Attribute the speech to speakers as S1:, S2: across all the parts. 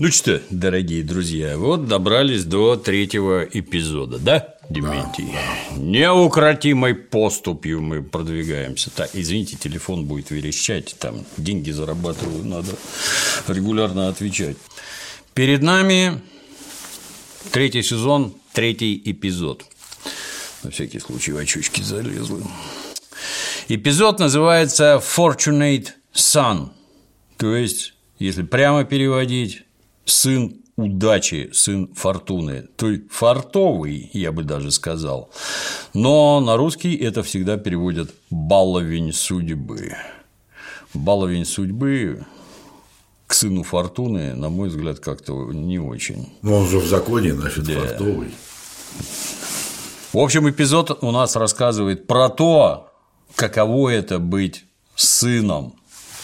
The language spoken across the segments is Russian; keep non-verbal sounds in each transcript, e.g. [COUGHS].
S1: Ну что, дорогие друзья, вот добрались до третьего эпизода, да, Дементий? Да, да. Неукротимой поступью мы продвигаемся. Так, извините, телефон будет верещать, там деньги зарабатываю, надо регулярно отвечать. Перед нами третий сезон, третий эпизод. На всякий случай в очечки залезла. Эпизод называется Fortunate Son, то есть, если прямо переводить, сын удачи, сын фортуны, то есть фартовый, я бы даже сказал. Но на русский это всегда переводят баловень судьбы. Баловень судьбы к сыну фортуны, на мой взгляд, как-то не очень.
S2: Но он же в законе, значит, да. фартовый.
S1: В общем, эпизод у нас рассказывает про то, каково это быть сыном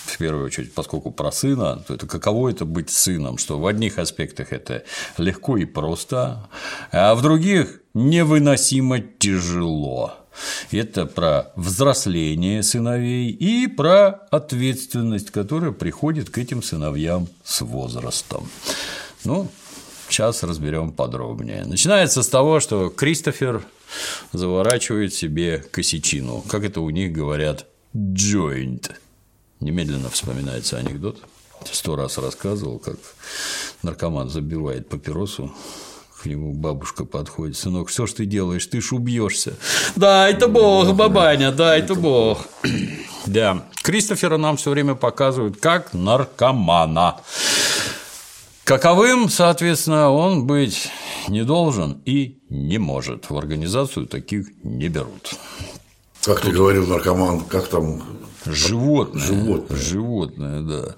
S1: в первую очередь, поскольку про сына, то это каково это быть сыном, что в одних аспектах это легко и просто, а в других невыносимо тяжело. Это про взросление сыновей и про ответственность, которая приходит к этим сыновьям с возрастом. Ну, сейчас разберем подробнее. Начинается с того, что Кристофер заворачивает себе косячину, как это у них говорят, joint Немедленно вспоминается анекдот. Сто раз рассказывал, как наркоман забивает папиросу, к нему бабушка подходит, сынок, что ж ты делаешь, ты ж убьешься. Да, это Бог, бабаня, да, это Бог. Да, Кристофера нам все время показывают как наркомана. Каковым, соответственно, он быть не должен и не может. В организацию таких не берут.
S2: Как ты говорил, наркоман, как там
S1: Животное. Животное. Животное, да.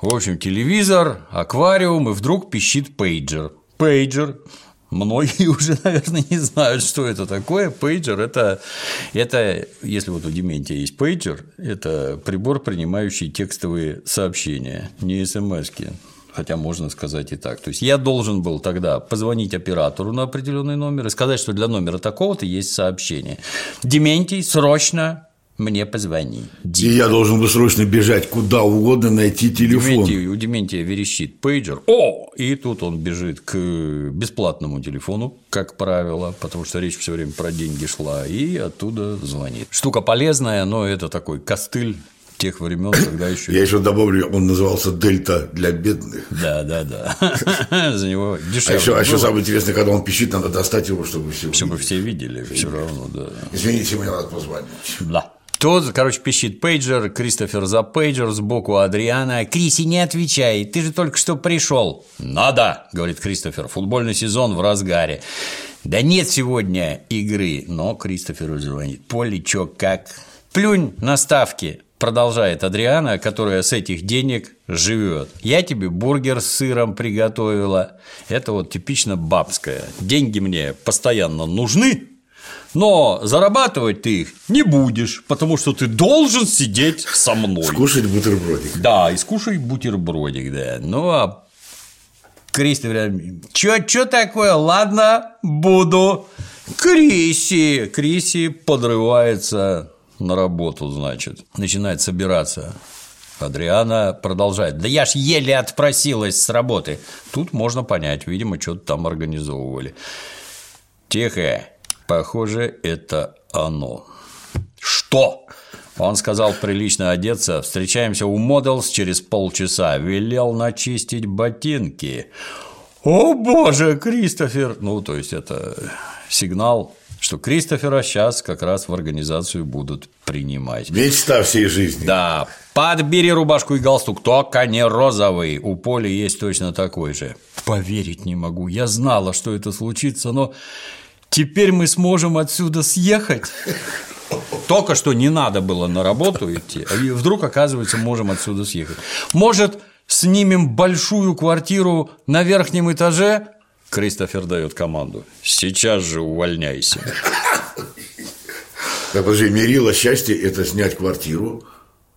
S1: В общем, телевизор, аквариум, и вдруг пищит пейджер. Пейджер. Многие [LAUGHS] уже, наверное, не знают, что это такое. Пейджер это, это, если вот у Дементия есть пейджер, это прибор, принимающий текстовые сообщения, не смс -ки. Хотя можно сказать и так. То есть я должен был тогда позвонить оператору на определенный номер и сказать, что для номера такого-то есть сообщение. Дементий, срочно мне позвони.
S2: И я должен был срочно бежать куда угодно, найти телефон.
S1: Дементий, у Дементия верещит пейджер. О! И тут он бежит к бесплатному телефону, как правило, потому что речь все время про деньги шла, и оттуда звонит. Штука полезная, но это такой костыль тех времен, когда еще.
S2: Я еще добавлю, он назывался Дельта для бедных.
S1: Да, да, да. [LAUGHS] За него дешевле.
S2: А еще, а еще самое интересное, когда он пищит, надо достать его, чтобы все.
S1: Чтобы все видели, все равно, да.
S2: Извините, мне надо позвонить.
S1: Да. Тот, короче, пищит пейджер, Кристофер за пейджер, сбоку Адриана. «Криси, не отвечай, ты же только что пришел». «Надо», — говорит Кристофер, — «футбольный сезон в разгаре». «Да нет сегодня игры», но Кристоферу звонит. «Поле, чё, как?» «Плюнь на ставки», продолжает Адриана, которая с этих денег живет. Я тебе бургер с сыром приготовила. Это вот типично бабское. Деньги мне постоянно нужны, но зарабатывать ты их не будешь, потому что ты должен сидеть со мной.
S2: Скушать бутербродик.
S1: Да, и скушать бутербродик, да. Ну, а Кристофер, чё, чё такое? Ладно, буду. Криси, Криси подрывается на работу, значит, начинает собираться. Адриана продолжает. Да я ж еле отпросилась с работы. Тут можно понять, видимо, что-то там организовывали. Тихо, Похоже, это оно. Что? Он сказал прилично одеться. Встречаемся у Моделс через полчаса. Велел начистить ботинки. О боже, Кристофер! Ну, то есть это сигнал, что Кристофера сейчас как раз в организацию будут принимать.
S2: Мечта всей жизни.
S1: Да. Подбери рубашку и галстук, только не розовый. У Поли есть точно такой же. Поверить не могу. Я знала, что это случится, но теперь мы сможем отсюда съехать. Только что не надо было на работу идти, а вдруг, оказывается, можем отсюда съехать. Может, снимем большую квартиру на верхнем этаже? Кристофер дает команду. Сейчас же увольняйся.
S2: Так, подожди, мерило счастье – это снять квартиру,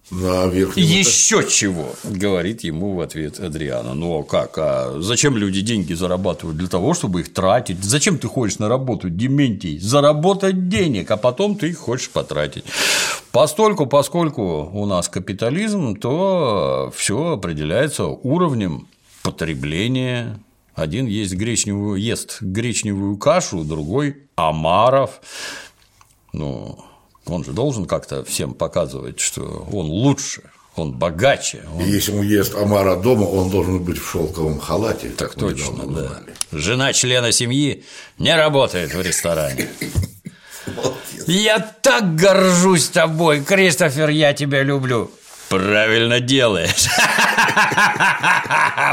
S2: на верхнем
S1: Еще чего, говорит ему в ответ Адриана. Ну а как? А зачем люди деньги зарабатывают? Для того, чтобы их тратить. Зачем ты ходишь на работу, Дементий? Заработать денег, а потом ты их хочешь потратить. Постольку, поскольку у нас капитализм, то все определяется уровнем потребление. Один есть гречневую, ест гречневую кашу, другой – омаров. Ну, он же должен как-то всем показывать, что он лучше, он богаче. Он...
S2: И если он ест омара дома, он должен быть в шелковом халате.
S1: Так точно, да. Узнали. Жена члена семьи не работает в ресторане. [LAUGHS] Я так горжусь тобой, Кристофер, я тебя люблю. Правильно делаешь.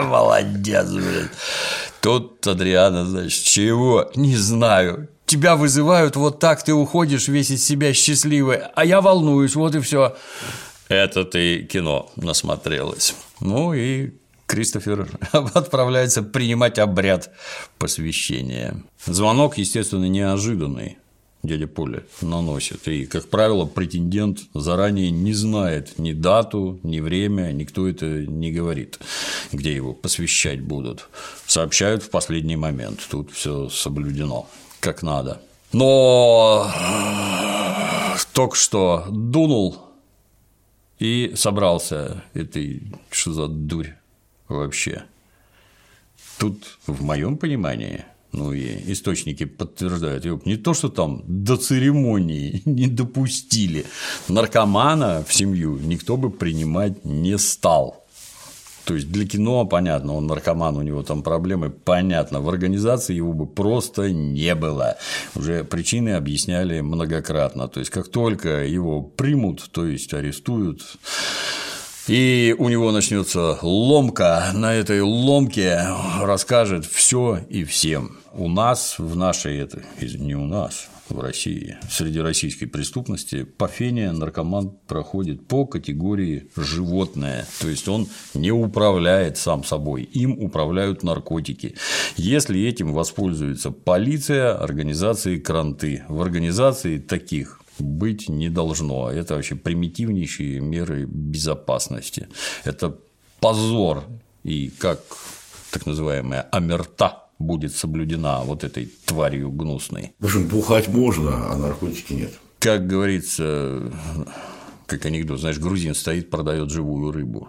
S1: [LAUGHS] Молодец, блин. Тут Адриана, значит, чего? Не знаю. Тебя вызывают, вот так ты уходишь весь из себя счастливый, а я волнуюсь, вот и все. Это ты кино насмотрелась. Ну и Кристофер [LAUGHS] отправляется принимать обряд посвящения. Звонок, естественно, неожиданный дядя Поля наносит. И, как правило, претендент заранее не знает ни дату, ни время, никто это не говорит, где его посвящать будут. Сообщают в последний момент. Тут все соблюдено как надо. Но только что дунул и собрался. Это что за дурь вообще? Тут, в моем понимании, ну и источники подтверждают, не то, что там до церемонии [LAUGHS] не допустили, наркомана в семью никто бы принимать не стал. То есть для кино, понятно, он наркоман, у него там проблемы, понятно, в организации его бы просто не было. Уже причины объясняли многократно. То есть как только его примут, то есть арестуют, и у него начнется ломка, на этой ломке расскажет все и всем. У нас в нашей, это, не у нас, в России, среди российской преступности, по фене наркоман проходит по категории животное, то есть он не управляет сам собой, им управляют наркотики. Если этим воспользуется полиция, организации кранты, в организации таких быть не должно. Это вообще примитивнейшие меры безопасности. Это позор и как так называемая амерта будет соблюдена вот этой тварью гнусной.
S2: В общем, бухать можно, а наркотики нет.
S1: Как говорится, как анекдот, знаешь, грузин стоит, продает живую рыбу.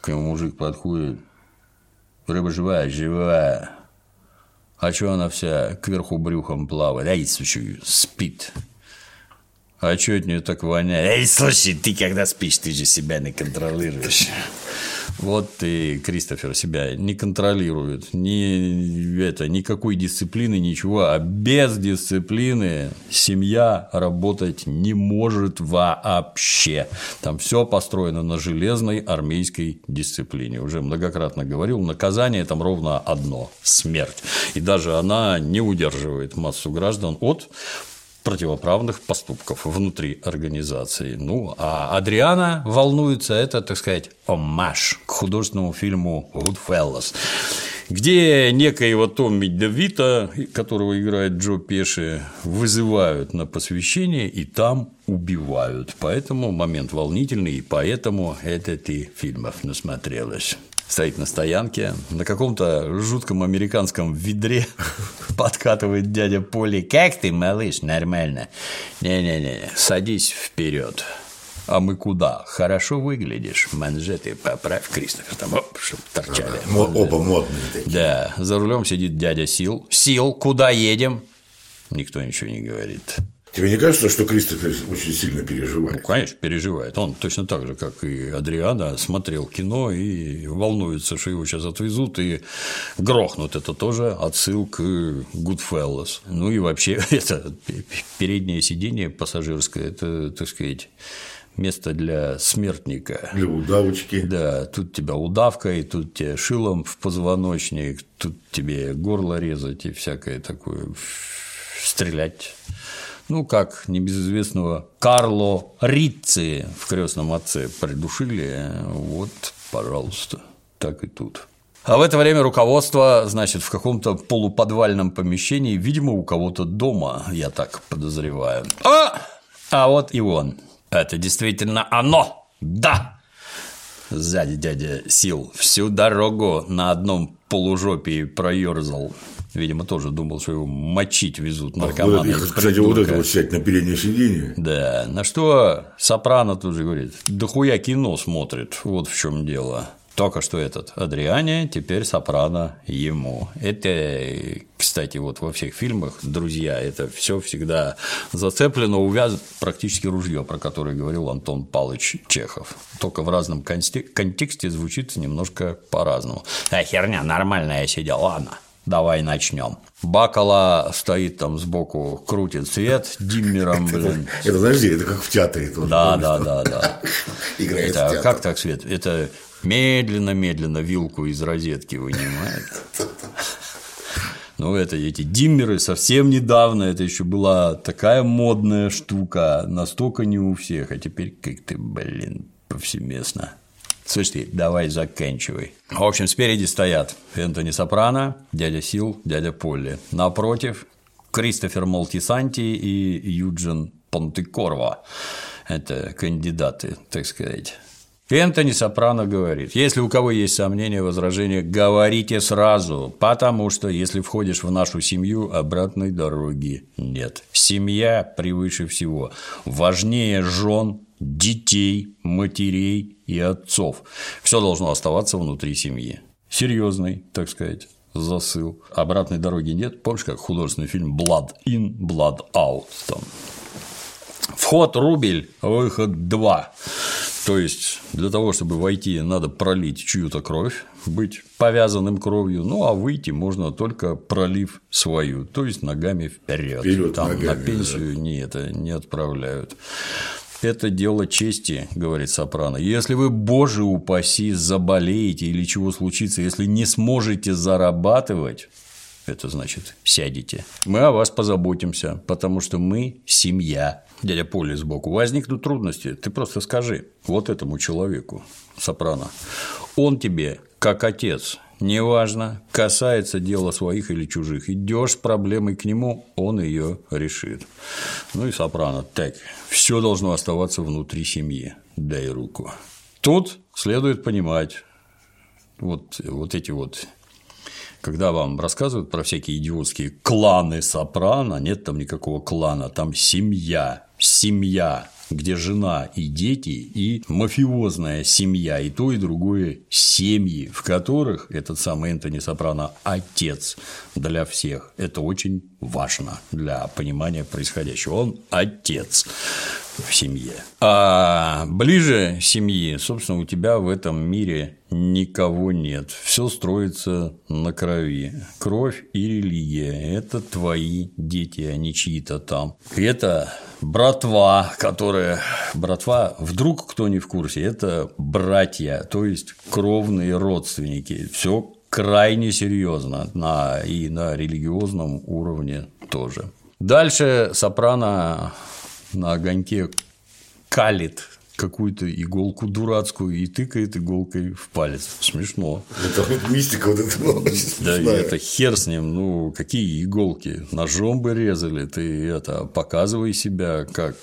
S1: К нему мужик подходит, рыба живая, живая. А что она вся кверху брюхом плавает? Ай, слушай, спит. А что от нее так воняет? Эй, слушай, ты когда спишь, ты же себя не контролируешь. Вот и Кристофер себя не контролирует, ни, это, никакой дисциплины, ничего, а без дисциплины семья работать не может вообще. Там все построено на железной армейской дисциплине. Уже многократно говорил, наказание там ровно одно – смерть. И даже она не удерживает массу граждан от противоправных поступков внутри организации. Ну, а Адриана волнуется, это, так сказать, омаж к художественному фильму «Goodfellas», где некоего Томми Девита, которого играет Джо Пеши, вызывают на посвящение и там убивают. Поэтому момент волнительный, и поэтому это ты фильмов насмотрелась стоит на стоянке, на каком-то жутком американском ведре [LAUGHS] подкатывает дядя Поли. Как ты, малыш, нормально? Не-не-не, садись вперед. А мы куда? Хорошо выглядишь. Манжеты поправь, Кристофер, там, оп, чтобы торчали.
S2: Ага, оба модные такие.
S1: Да, за рулем сидит дядя Сил. Сил, куда едем? Никто ничего не говорит.
S2: Тебе не кажется, что Кристофер очень сильно переживает?
S1: Ну, конечно, переживает. Он точно так же, как и Адриана, смотрел кино и волнуется, что его сейчас отвезут и грохнут. Это тоже отсыл к Goodfellas. Ну и вообще, [LAUGHS] это переднее сиденье пассажирское, это, так сказать, место для смертника.
S2: Для удавочки.
S1: Да, тут тебя удавка, и тут тебе шилом в позвоночник, тут тебе горло резать и всякое такое стрелять ну, как небезызвестного Карло Рицци в крестном отце придушили, вот, пожалуйста, так и тут. А в это время руководство, значит, в каком-то полуподвальном помещении, видимо, у кого-то дома, я так подозреваю. А! А вот и он. Это действительно оно. Да. Сзади дядя Сил всю дорогу на одном полужопии проерзал. Видимо, тоже думал, что его мочить везут наркоманы.
S2: А, кстати, вот это вот сядь на переднее сиденье.
S1: Да, на что Сопрано тут же говорит, да хуя кино смотрит, вот в чем дело. Только что этот Адриане, теперь Сопрано ему. Это, кстати, вот во всех фильмах, друзья, это все всегда зацеплено, увяз практически ружье, про которое говорил Антон Палыч Чехов. Только в разном контексте звучит немножко по-разному. А херня нормальная сидел, ладно. Давай начнем. Бакала стоит там сбоку, крутит свет диммером, блин.
S2: Это, подожди, это как в театре. Тоже,
S1: да, да, да, да. [LAUGHS]
S2: Играет
S1: это, Как так свет? Это медленно-медленно вилку из розетки вынимает. Ну, это эти диммеры совсем недавно, это еще была такая модная штука, настолько не у всех, а теперь как-то, блин, повсеместно. Слушайте, давай заканчивай. В общем, спереди стоят Энтони Сопрано, дядя Сил, дядя Полли. Напротив Кристофер Молтисанти и Юджин Понтекорво. Это кандидаты, так сказать. Энтони Сопрано говорит, если у кого есть сомнения, возражения, говорите сразу, потому что если входишь в нашу семью, обратной дороги нет. Семья превыше всего. Важнее жен, детей, матерей и отцов. Все должно оставаться внутри семьи. Серьезный, так сказать, засыл. Обратной дороги нет. Помнишь, как художественный фильм Blood in, Blood out там. Вход рубль, выход два. То есть для того, чтобы войти, надо пролить чью-то кровь, быть повязанным кровью, ну а выйти можно только пролив свою, то есть ногами вперед.
S2: Вперед
S1: Там
S2: ногами,
S1: на пенсию да. не это не отправляют. Это дело чести, говорит Сопрано. Если вы, боже упаси, заболеете или чего случится, если не сможете зарабатывать, это значит сядете. Мы о вас позаботимся, потому что мы семья. Дядя Поли сбоку. Возникнут трудности, ты просто скажи вот этому человеку, Сопрано. Он тебе как отец, неважно, касается дела своих или чужих, идешь с проблемой к нему, он ее решит. Ну и сопрано, так, все должно оставаться внутри семьи, дай руку. Тут следует понимать, вот, вот эти вот. Когда вам рассказывают про всякие идиотские кланы сопрано, нет там никакого клана, там семья, семья, где жена и дети, и мафиозная семья, и то, и другое семьи, в которых этот самый Энтони Сопрано – отец для всех. Это очень важно для понимания происходящего. Он отец в семье. А ближе семьи, собственно, у тебя в этом мире никого нет. Все строится на крови. Кровь и религия – это твои дети, а не чьи-то там. Это братва, которая… Братва, вдруг кто не в курсе, это братья, то есть кровные родственники. Все крайне серьезно на, и на религиозном уровне тоже. Дальше Сопрано на огоньке калит какую-то иголку дурацкую и тыкает иголкой в палец. Смешно.
S2: Это мистика вот это была
S1: Да, и это хер с ним. Ну, какие иголки? Ножом бы резали. Ты это показывай себя как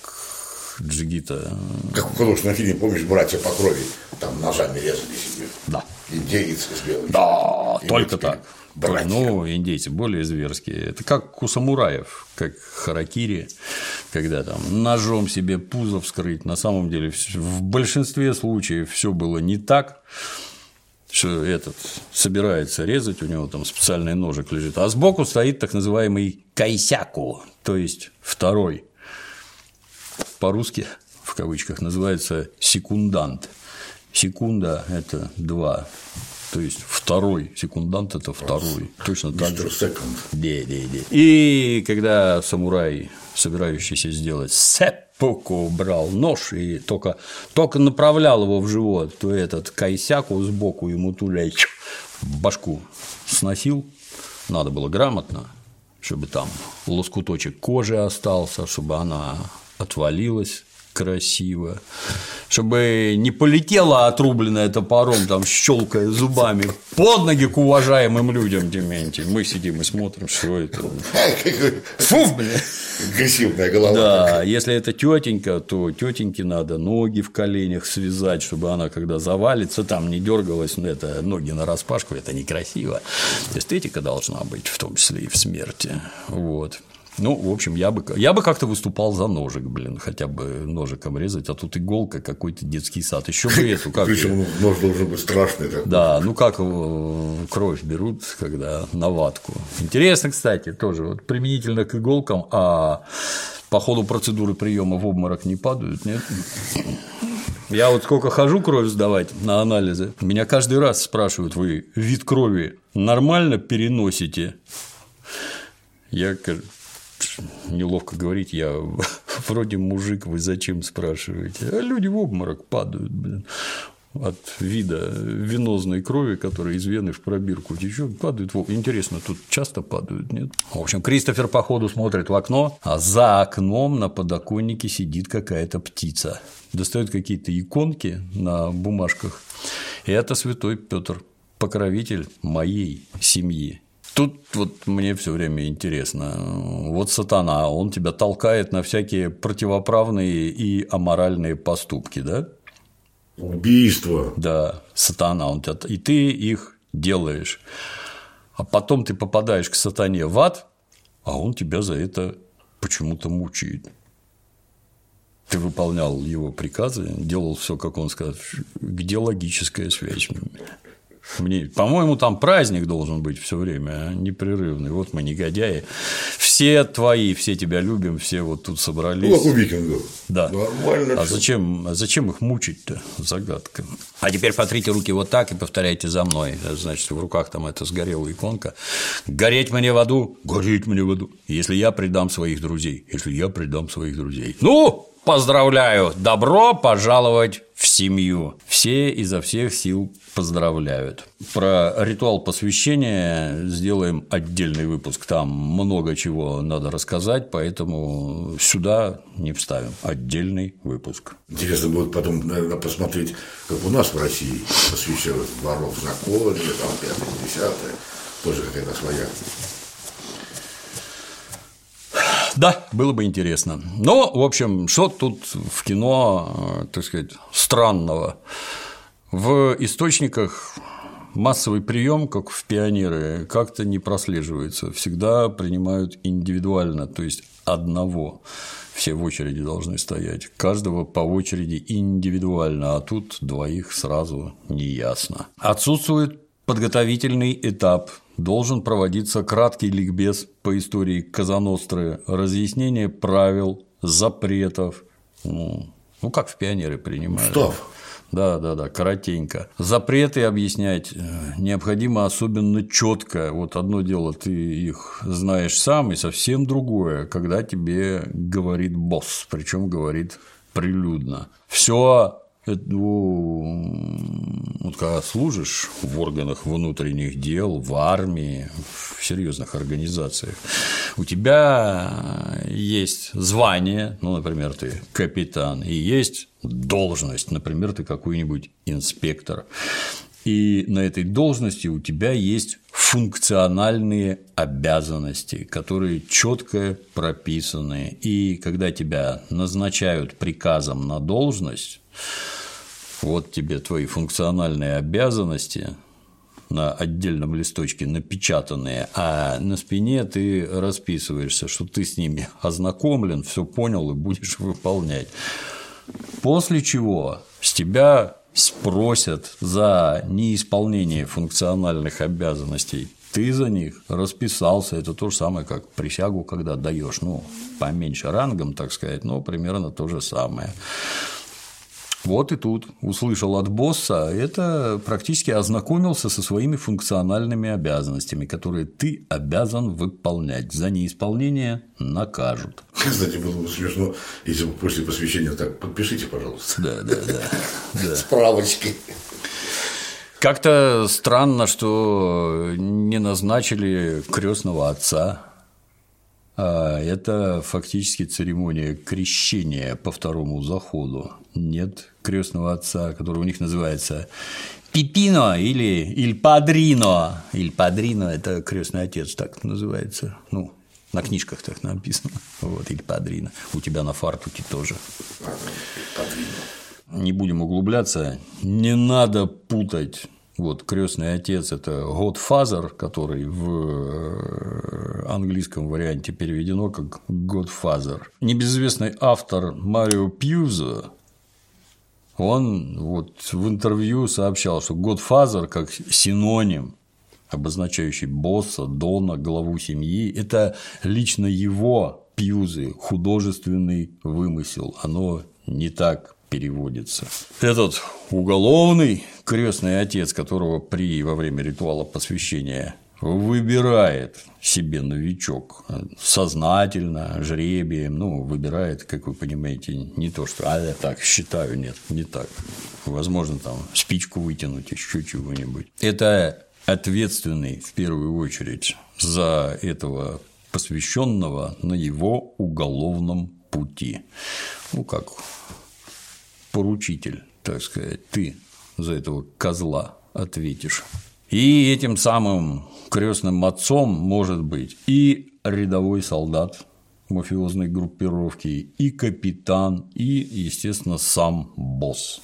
S1: джигита.
S2: Как в художественном фильме, помнишь, братья по крови, там ножами резали себе.
S1: Да.
S2: Индеец с белым.
S1: Да, только так.
S2: Братья.
S1: Ну, индейцы более зверские. Это как у самураев, как харакири, когда там ножом себе пузо вскрыть. На самом деле, в большинстве случаев все было не так что этот собирается резать, у него там специальный ножик лежит, а сбоку стоит так называемый кайсяку, то есть второй. По-русски, в кавычках, называется секундант. Секунда – это два то есть второй секундант это второй. Точно так же. Да, да, да. И когда самурай, собирающийся сделать сеппуку, брал нож и только, только направлял его в живот, то этот кайсяку сбоку ему туля башку сносил. Надо было грамотно, чтобы там лоскуточек кожи остался, чтобы она отвалилась красиво, чтобы не полетела отрубленная топором, там, щелкая зубами под ноги к уважаемым людям, Дементий. Мы сидим и смотрим, что это.
S2: Фу, блин. Агрессивная голова.
S1: Да, если это тетенька, то тетеньке надо ноги в коленях связать, чтобы она, когда завалится, там не дергалась, ну, это ноги на распашку, это некрасиво. Эстетика должна быть, в том числе и в смерти. Вот. Ну, в общем, я бы, я бы как-то выступал за ножик, блин, хотя бы ножиком резать, а тут иголка, какой-то детский сад. Еще бы эту как.
S2: Причем нож должен быть страшный такой.
S1: Да, ну как кровь берут, когда на ватку. Интересно, кстати, тоже вот применительно к иголкам, а по ходу процедуры приема в обморок не падают, нет? Я вот сколько хожу кровь сдавать на анализы, меня каждый раз спрашивают, вы вид крови нормально переносите? Я неловко говорить, я [LAUGHS] вроде мужик, вы зачем спрашиваете? А люди в обморок падают, блин от вида венозной крови, которая из вены в пробирку течет, падают. Интересно, тут часто падают, нет? В общем, Кристофер по ходу смотрит в окно, а за окном на подоконнике сидит какая-то птица. Достает какие-то иконки на бумажках. И это святой Петр, покровитель моей семьи. Тут вот мне все время интересно. Вот сатана, он тебя толкает на всякие противоправные и аморальные поступки, да?
S2: Убийство.
S1: Да, сатана, он тебя, и ты их делаешь. А потом ты попадаешь к сатане в ад, а он тебя за это почему-то мучает. Ты выполнял его приказы, делал все, как он сказал. Где логическая связь? Мне, по-моему, там праздник должен быть все время, а? непрерывный. Вот мы негодяи. Все твои, все тебя любим, все вот тут собрались. Ну,
S2: как у викингов.
S1: Да. Нормально. А зачем, а зачем их мучить-то? Загадка. А теперь потрите руки вот так и повторяйте за мной. Значит, в руках там эта сгорела иконка. Гореть мне в аду, гореть мне в аду. Если я предам своих друзей, если я предам своих друзей. Ну, Поздравляю! Добро пожаловать в семью. Все изо всех сил поздравляют. Про ритуал посвящения сделаем отдельный выпуск. Там много чего надо рассказать, поэтому сюда не вставим. Отдельный выпуск.
S2: Интересно будет потом, наверное, посмотреть, как у нас в России посвящают воров законе, там, пятое, десятое. Тоже какая-то своя
S1: да, было бы интересно. Но, в общем, что тут в кино, э, так сказать, странного? В источниках массовый прием, как в пионеры, как-то не прослеживается. Всегда принимают индивидуально, то есть одного. Все в очереди должны стоять. Каждого по очереди индивидуально, а тут двоих сразу не ясно. Отсутствует подготовительный этап должен проводиться краткий ликбез по истории Казаностры, разъяснение правил, запретов, ну, ну как в пионеры принимают.
S2: Устав.
S1: Да, да, да, коротенько. Запреты объяснять э, необходимо особенно четко. Вот одно дело, ты их знаешь сам, и совсем другое, когда тебе говорит босс, причем говорит прилюдно. Все вот когда служишь в органах внутренних дел, в армии, в серьезных организациях, у тебя есть звание, ну, например, ты капитан, и есть должность, например, ты какой-нибудь инспектор. И на этой должности у тебя есть функциональные обязанности, которые четко прописаны. И когда тебя назначают приказом на должность, вот тебе твои функциональные обязанности на отдельном листочке напечатанные, а на спине ты расписываешься, что ты с ними ознакомлен, все понял и будешь выполнять. После чего с тебя спросят за неисполнение функциональных обязанностей. Ты за них расписался. Это то же самое, как присягу, когда даешь, ну, поменьше рангом, так сказать, но примерно то же самое. Вот и тут услышал от босса, это практически ознакомился со своими функциональными обязанностями, которые ты обязан выполнять. За неисполнение накажут.
S2: Кстати, было бы смешно, если бы после посвящения так подпишите, пожалуйста.
S1: Да, да, да. [LAUGHS]
S2: Справочки.
S1: Как-то странно, что не назначили крестного отца. А это фактически церемония крещения по второму заходу. Нет крестного отца, который у них называется Пипино или Иль Падрино. Иль Падрино – это крестный отец, так называется. Ну, на книжках так написано. Вот, Иль Падрино. У тебя на фартуке тоже. Не будем углубляться. Не надо путать Вот крестный отец – это Godfather, который в э, английском варианте переведено как Godfather. Небезызвестный автор Марио Пьюза он вот в интервью сообщал, что Godfather как синоним обозначающий босса, дона, главу семьи, это лично его Пьюзы художественный вымысел. Оно не так переводится. Этот уголовный крестный отец, которого при во время ритуала посвящения выбирает себе новичок сознательно, жребием, ну, выбирает, как вы понимаете, не то, что, а я так считаю, нет, не так. Возможно, там спичку вытянуть, еще чего-нибудь. Это ответственный, в первую очередь, за этого посвященного на его уголовном пути. Ну, как поручитель, так сказать, ты за этого козла ответишь. И этим самым крестным отцом может быть и рядовой солдат мафиозной группировки, и капитан, и, естественно, сам босс.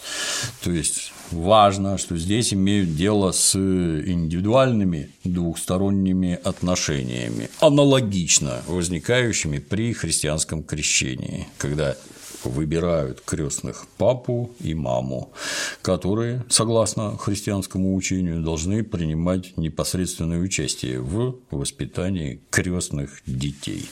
S1: То есть важно, что здесь имеют дело с индивидуальными двухсторонними отношениями, аналогично возникающими при христианском крещении, когда выбирают крестных папу и маму, которые, согласно христианскому учению, должны принимать непосредственное участие в воспитании крестных детей.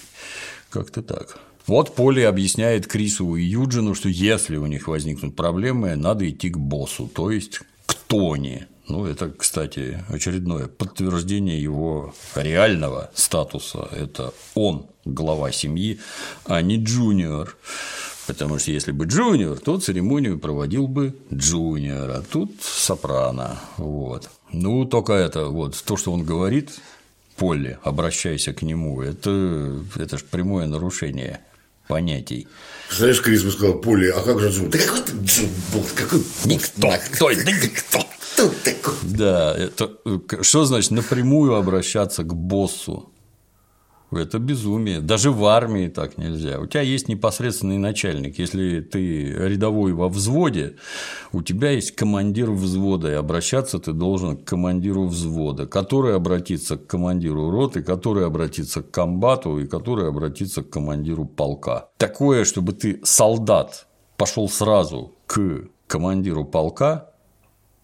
S1: Как-то так. Вот Поли объясняет Крису и Юджину, что если у них возникнут проблемы, надо идти к боссу, то есть к Тони. Ну, это, кстати, очередное подтверждение его реального статуса. Это он глава семьи, а не джуниор. Потому что если бы джуниор, то церемонию проводил бы джуниор, а тут сопрано. Вот. Ну, только это вот то, что он говорит, Полли, обращайся к нему, это, это же прямое нарушение понятий.
S2: Знаешь, Крис бы сказал, Полли, а как же Джун? Да какой ты Джун был? Какой...
S1: Никто. Кто? Да никто. Кто такой? Да, это, что значит напрямую обращаться к боссу? Это безумие. Даже в армии так нельзя. У тебя есть непосредственный начальник. Если ты рядовой во взводе, у тебя есть командир взвода, и обращаться ты должен к командиру взвода, который обратится к командиру роты, который обратится к комбату и который обратится к командиру полка. Такое, чтобы ты солдат пошел сразу к командиру полка,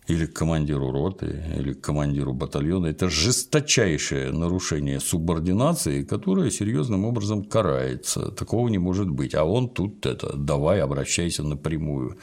S1: или к командиру роты, или к командиру батальона. Это жесточайшее нарушение субординации, которое серьезным образом карается. Такого не может быть. А он тут это давай обращайся напрямую.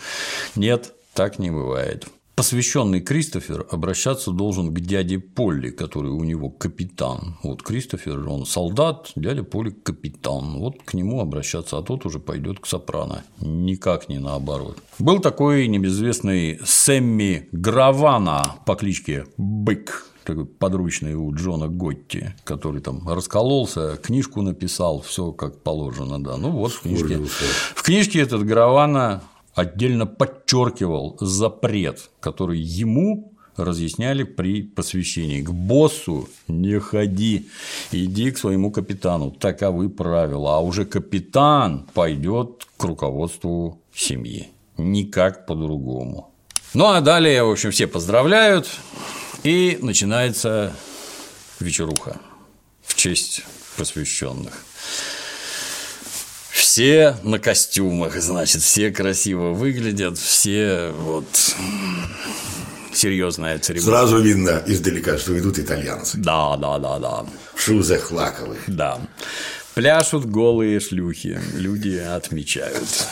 S1: Нет, так не бывает. Посвященный Кристофер обращаться должен к дяде Полли, который у него капитан. Вот Кристофер, он солдат, дядя Полли капитан. Вот к нему обращаться, а тот уже пойдет к сопрано. Никак не наоборот. Был такой небезвестный Сэмми Гравана по кличке Бык такой подручный у Джона Готти, который там раскололся, книжку написал, все как положено, да. Ну вот в книжке. В книжке этот Гравана отдельно подчеркивал запрет, который ему разъясняли при посвящении. К боссу не ходи, иди к своему капитану. Таковы правила. А уже капитан пойдет к руководству семьи. Никак по-другому. Ну а далее, в общем, все поздравляют, и начинается вечеруха в честь посвященных. Все на костюмах, значит, все красиво выглядят, все вот серьезная церемония.
S2: Сразу видно издалека, что идут итальянцы.
S1: Да, да, да, да.
S2: В шузах лаковых.
S1: Да. Пляшут голые шлюхи, люди отмечают.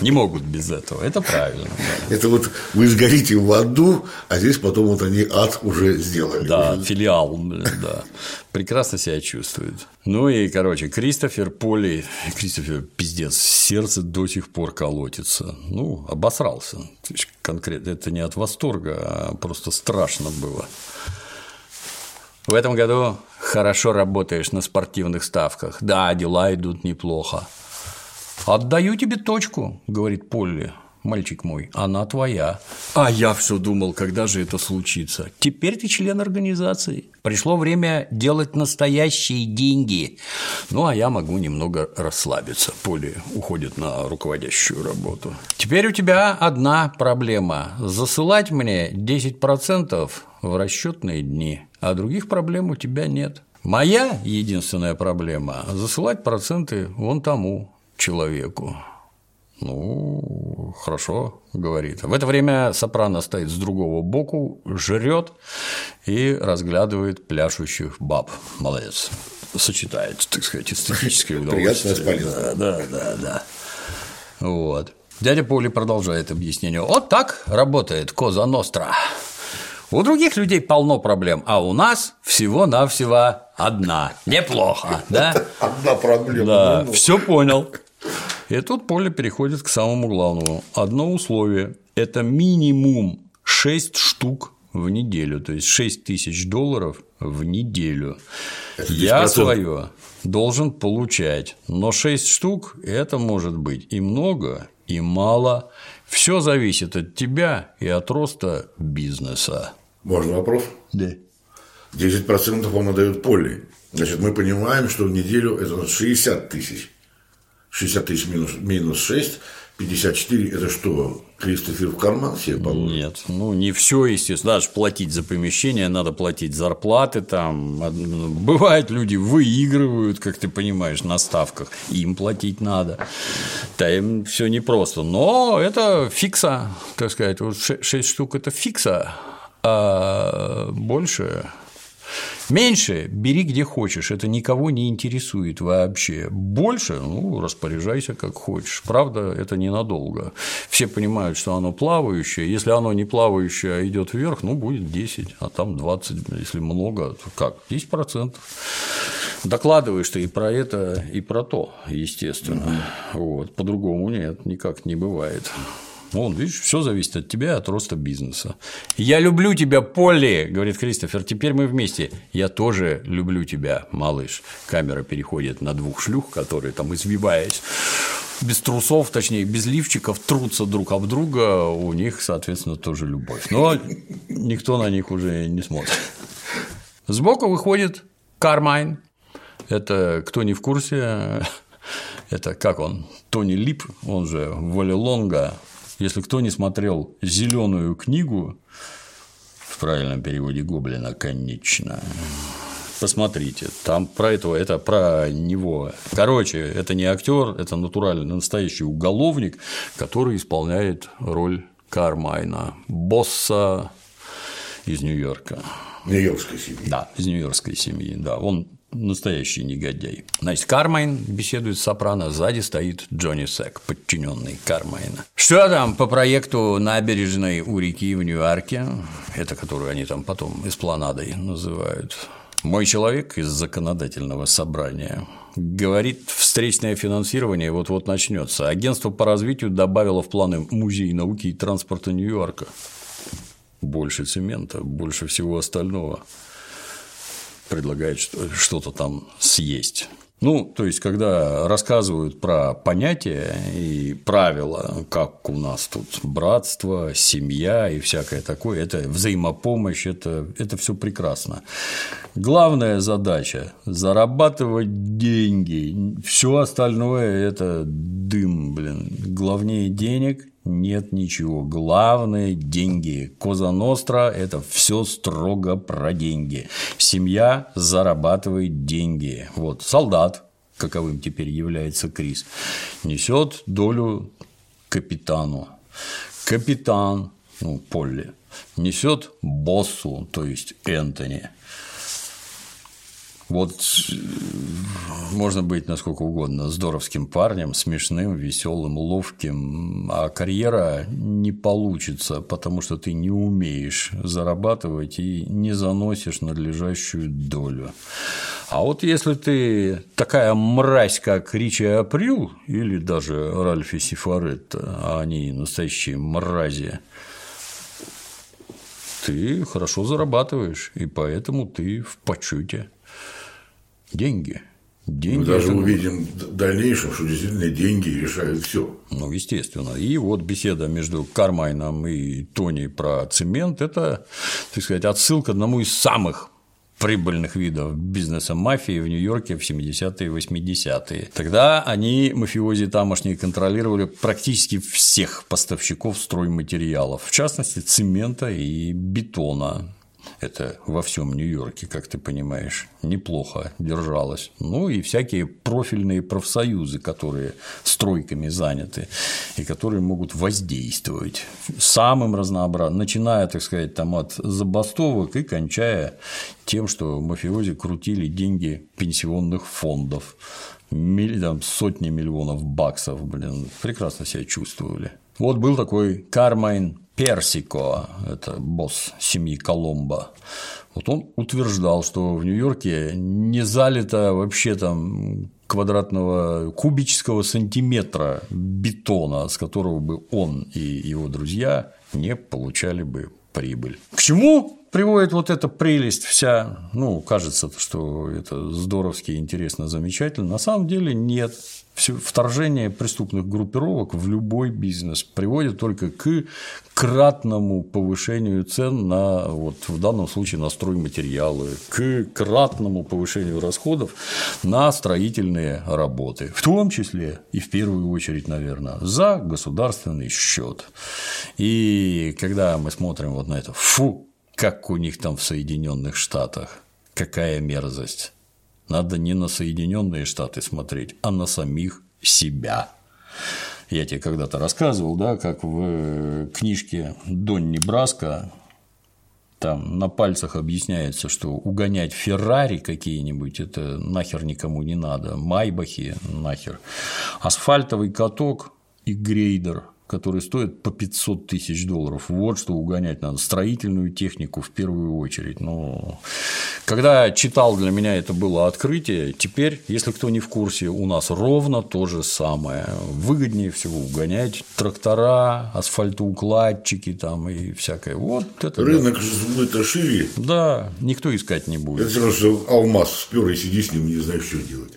S1: Не могут без этого, это правильно.
S2: Да. Это вот вы сгорите в аду, а здесь потом вот они ад уже сделали.
S1: Да,
S2: уже.
S1: филиал, да. Прекрасно себя чувствует. Ну и, короче, Кристофер Поли, Кристофер, пиздец, сердце до сих пор колотится. Ну, обосрался. Конкретно это не от восторга, а просто страшно было. В этом году хорошо работаешь на спортивных ставках. Да, дела идут неплохо. «Отдаю тебе точку», – говорит Полли. мальчик мой, она твоя. А я все думал, когда же это случится. Теперь ты член организации. Пришло время делать настоящие деньги. Ну, а я могу немного расслабиться. Поле уходит на руководящую работу. Теперь у тебя одна проблема – засылать мне 10% в расчетные дни, а других проблем у тебя нет. Моя единственная проблема – засылать проценты вон тому человеку. Ну, хорошо, говорит. В это время Сопрано стоит с другого боку, жрет и разглядывает пляшущих баб. Молодец. Сочетает, так сказать, эстетическое [LAUGHS] удовольствие.
S2: Приятно
S1: да, да, да, да. Вот. Дядя Поли продолжает объяснение. Вот так работает Коза Ностра. У других людей полно проблем, а у нас всего-навсего одна. Неплохо, [LAUGHS] да?
S2: Одна проблема.
S1: Да,
S2: ну,
S1: все понял. И тут поле переходит к самому главному. Одно условие – это минимум 6 штук в неделю, то есть 6 тысяч долларов в неделю. Я
S2: 10%.
S1: свое должен получать, но 6 штук – это может быть и много, и мало. Все зависит от тебя и от роста бизнеса.
S2: Можно вопрос?
S1: Да.
S2: 10% он отдает поле. Значит, мы понимаем, что в неделю это 60 тысяч. 60 тысяч минус, минус 6, 54 – это что, Кристофер в карман себе положит?
S1: Нет, ну не все, естественно. Даже платить за помещение, надо платить зарплаты там. Бывает, люди выигрывают, как ты понимаешь, на ставках. Им платить надо. Да, им все непросто. Но это фикса, так сказать. Вот 6 штук это фикса, а больше Меньше бери где хочешь, это никого не интересует вообще. Больше, ну, распоряжайся как хочешь. Правда, это ненадолго. Все понимают, что оно плавающее. Если оно не плавающее, а идет вверх, ну, будет 10, а там 20, если много, то как? 10%. Докладываешь ты и про это, и про то, естественно. Вот. По-другому нет, никак не бывает. Вон, видишь, все зависит от тебя, от роста бизнеса. Я люблю тебя, Полли, говорит Кристофер. Теперь мы вместе. Я тоже люблю тебя, малыш. Камера переходит на двух шлюх, которые там извиваясь без трусов, точнее, без лифчиков, трутся друг об друга, у них, соответственно, тоже любовь. Но никто на них уже не смотрит. Сбоку выходит Кармайн. Это, кто не в курсе, это как он, Тони Лип, он же Валилонга. Если кто не смотрел зеленую книгу, в правильном переводе Гоблина, конечно, посмотрите. Там про этого, это про него. Короче, это не актер, это натуральный, настоящий уголовник, который исполняет роль Кармайна, босса из Нью-Йорка.
S2: Нью-Йоркской семьи.
S1: Да, из нью-йоркской семьи, да. Он настоящий негодяй. Значит, Кармайн беседует с Сопрано, сзади стоит Джонни Сек, подчиненный Кармайна. Что там по проекту набережной у реки в Нью-Йорке? Это которую они там потом эспланадой называют. Мой человек из законодательного собрания говорит, встречное финансирование вот-вот начнется. Агентство по развитию добавило в планы музей науки и транспорта Нью-Йорка. Больше цемента, больше всего остального предлагает что- что-то там съесть. Ну, то есть, когда рассказывают про понятия и правила, как у нас тут братство, семья и всякое такое, это взаимопомощь, это, это все прекрасно. Главная задача – зарабатывать деньги. Все остальное – это дым, блин. Главнее денег нет ничего. Главное – деньги. Коза Ностра – это все строго про деньги. Семья зарабатывает деньги. Вот солдат, каковым теперь является Крис, несет долю капитану. Капитан, ну, Полли, несет боссу, то есть Энтони. Вот можно быть насколько угодно здоровским парнем, смешным, веселым, ловким, а карьера не получится, потому что ты не умеешь зарабатывать и не заносишь надлежащую долю. А вот если ты такая мразь, как Ричи Април или даже Ральфи Сифаретто, а они настоящие мрази, ты хорошо зарабатываешь, и поэтому ты в почете. Деньги.
S2: Деньги Мы даже это... увидим в дальнейшем, что действительно деньги решают все.
S1: Ну, естественно. И вот беседа между Кармайном и Тони про цемент – это, так сказать, отсылка к одному из самых прибыльных видов бизнеса мафии в Нью-Йорке в 70-е и 80-е. Тогда они, мафиози тамошние, контролировали практически всех поставщиков стройматериалов, в частности, цемента и бетона. Это во всем Нью-Йорке, как ты понимаешь, неплохо держалось. Ну и всякие профильные профсоюзы, которые стройками заняты и которые могут воздействовать самым разнообразным, начиная, так сказать, там от забастовок и кончая тем, что мафиози крутили деньги пенсионных фондов там, сотни миллионов баксов, блин, прекрасно себя чувствовали. Вот был такой Кармайн Персико, это босс семьи Коломбо, вот он утверждал, что в Нью-Йорке не залито вообще там квадратного кубического сантиметра бетона, с которого бы он и его друзья не получали бы прибыль. К чему приводит вот эта прелесть вся? Ну, кажется, что это здоровски, интересно, замечательно. На самом деле нет вторжение преступных группировок в любой бизнес приводит только к кратному повышению цен на, вот, в данном случае, на стройматериалы, к кратному повышению расходов на строительные работы, в том числе и в первую очередь, наверное, за государственный счет. И когда мы смотрим вот на это, фу, как у них там в Соединенных Штатах, какая мерзость надо не на Соединенные Штаты смотреть, а на самих себя. Я тебе когда-то рассказывал, да, как в книжке Донни Браска там на пальцах объясняется, что угонять Феррари какие-нибудь это нахер никому не надо, Майбахи нахер, асфальтовый каток и грейдер которые стоят по 500 тысяч долларов. Вот что угонять надо. Строительную технику в первую очередь. Но когда читал, для меня это было открытие. Теперь, если кто не в курсе, у нас ровно то же самое. Выгоднее всего угонять трактора, асфальтоукладчики там и всякое. Вот это
S2: Рынок да. будет шире.
S1: Да, никто искать не будет.
S2: Это все равно, что алмаз спер и сиди с ним, не знаешь, что делать.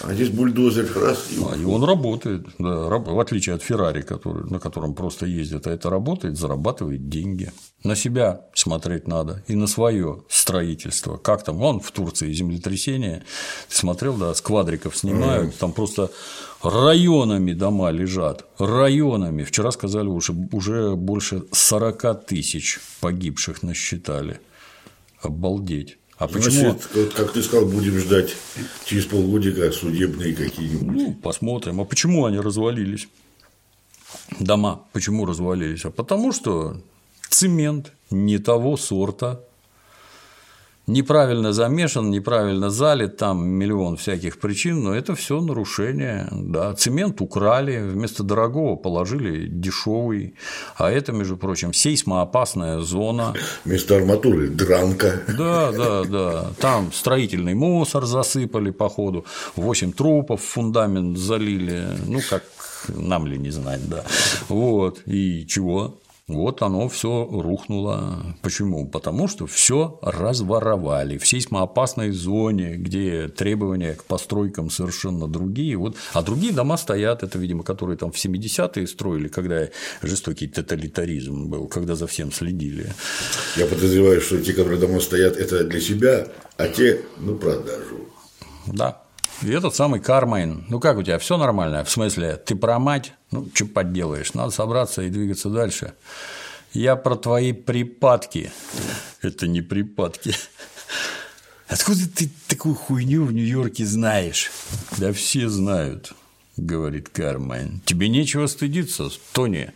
S2: А здесь бульдозер раз.
S1: И... А, и он работает, да, в отличие от Феррари, который, на котором просто ездят, а это работает, зарабатывает деньги. На себя смотреть надо и на свое строительство. Как там, он в Турции землетрясение, смотрел, да, с квадриков снимают, mm. там просто районами дома лежат, районами. Вчера сказали, уже, уже больше 40 тысяч погибших насчитали. Обалдеть. А почему?
S2: Значит, как ты сказал, будем ждать через полгодика судебные какие-нибудь.
S1: Ну, посмотрим. А почему они развалились? Дома почему развалились? А потому что цемент не того сорта, неправильно замешан, неправильно залит, там миллион всяких причин, но это все нарушение. Да. Цемент украли, вместо дорогого положили дешевый, а это, между прочим, сейсмоопасная зона.
S2: Вместо арматуры дранка.
S1: Да, да, да. Там строительный мусор засыпали по ходу, 8 трупов фундамент залили, ну как нам ли не знать, да. Вот. И чего? Вот оно все рухнуло. Почему? Потому что все разворовали в сейсмоопасной зоне, где требования к постройкам совершенно другие. Вот, а другие дома стоят, это, видимо, которые там в 70-е строили, когда жестокий тоталитаризм был, когда за всем следили.
S2: Я подозреваю, что те, которые дома стоят, это для себя, а те, ну, продажу.
S1: Да, и этот самый Кармайн, ну как у тебя, все нормально? В смысле, ты про мать? Ну, что подделаешь? Надо собраться и двигаться дальше. Я про твои припадки. Это не припадки. Откуда ты такую хуйню в Нью-Йорке знаешь? Да все знают, говорит Кармайн. Тебе нечего стыдиться, Тони.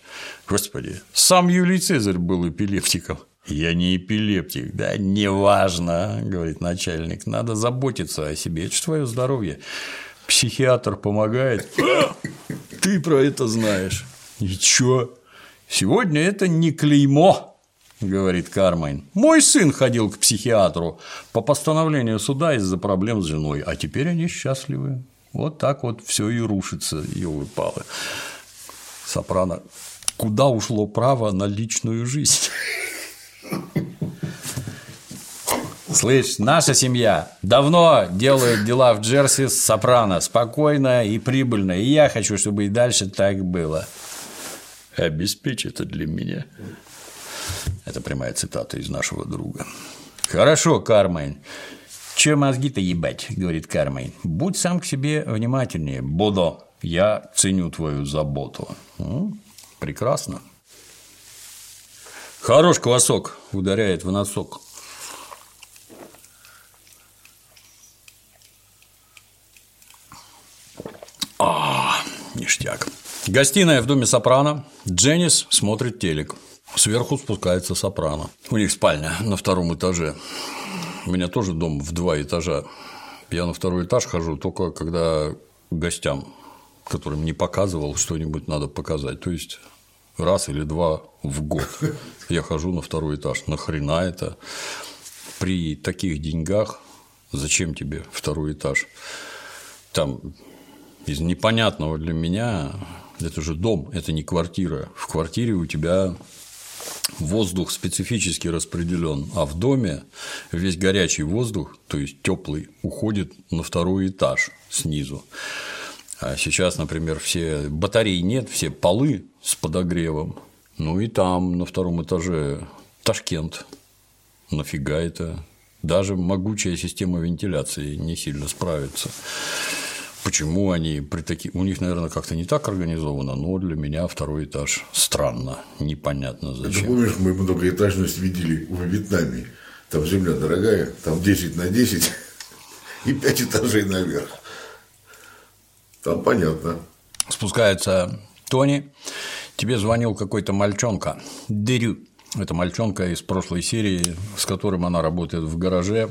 S1: Господи, сам Юлий Цезарь был эпилептиком. Я не эпилептик, да, неважно, говорит начальник, надо заботиться о себе, это же твое здоровье. Психиатр помогает. [LAUGHS] Ты про это знаешь. И чё? Сегодня это не клеймо, говорит Кармайн. Мой сын ходил к психиатру по постановлению суда из-за проблем с женой, а теперь они счастливы. Вот так вот все и рушится, ее палы. Сопрано. Куда ушло право на личную жизнь? [LAUGHS] Слышь, наша семья давно делает дела в Джерси с Сопрано спокойно и прибыльно, и я хочу, чтобы и дальше так было. Обеспечь это для меня. Это прямая цитата из нашего друга. Хорошо, Кармен. Че мозги-то ебать, говорит Кармен. Будь сам к себе внимательнее. Буду. Я ценю твою заботу. Прекрасно. Хорош квасок, ударяет в носок. А, ништяк. Гостиная в доме Сопрано. Дженнис смотрит телек. Сверху спускается Сопрано. У них спальня на втором этаже. У меня тоже дом в два этажа. Я на второй этаж хожу только когда гостям, которым не показывал, что-нибудь надо показать. То есть раз или два в год я хожу на второй этаж. Нахрена это? При таких деньгах зачем тебе второй этаж? Там из непонятного для меня это же дом, это не квартира. В квартире у тебя воздух специфически распределен, а в доме весь горячий воздух, то есть теплый, уходит на второй этаж снизу. А сейчас, например, все батареи нет, все полы с подогревом. Ну и там на втором этаже Ташкент. Нафига это? Даже могучая система вентиляции не сильно справится. Почему они при таких... У них, наверное, как-то не так организовано, но для меня второй этаж странно, непонятно зачем.
S2: Ты помнишь, мы многоэтажность видели в Вьетнаме. Там земля дорогая, там 10 на 10 [LAUGHS] и 5 этажей наверх. Там понятно.
S1: Спускается Тони, тебе звонил какой-то мальчонка, Дерю. Это мальчонка из прошлой серии, с которым она работает в гараже,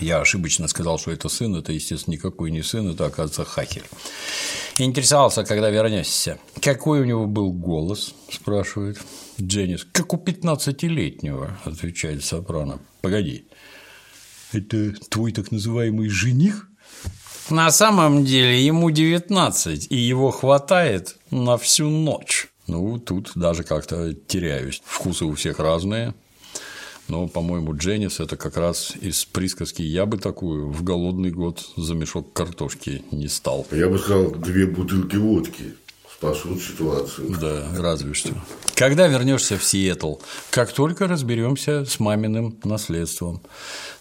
S1: я ошибочно сказал, что это сын, это, естественно, никакой не сын, это, оказывается, хакер. Интересовался, когда вернешься. Какой у него был голос, спрашивает Дженнис. Как у 15-летнего, отвечает Сопрано. Погоди, это твой так называемый жених? На самом деле ему 19, и его хватает на всю ночь. Ну, тут даже как-то теряюсь. Вкусы у всех разные. Но, по-моему, Дженнис – это как раз из присказки «я бы такую в голодный год за мешок картошки не стал».
S2: Я бы сказал, две бутылки водки спасут ситуацию.
S1: Да, разве что. Когда вернешься в Сиэтл, как только разберемся с маминым наследством.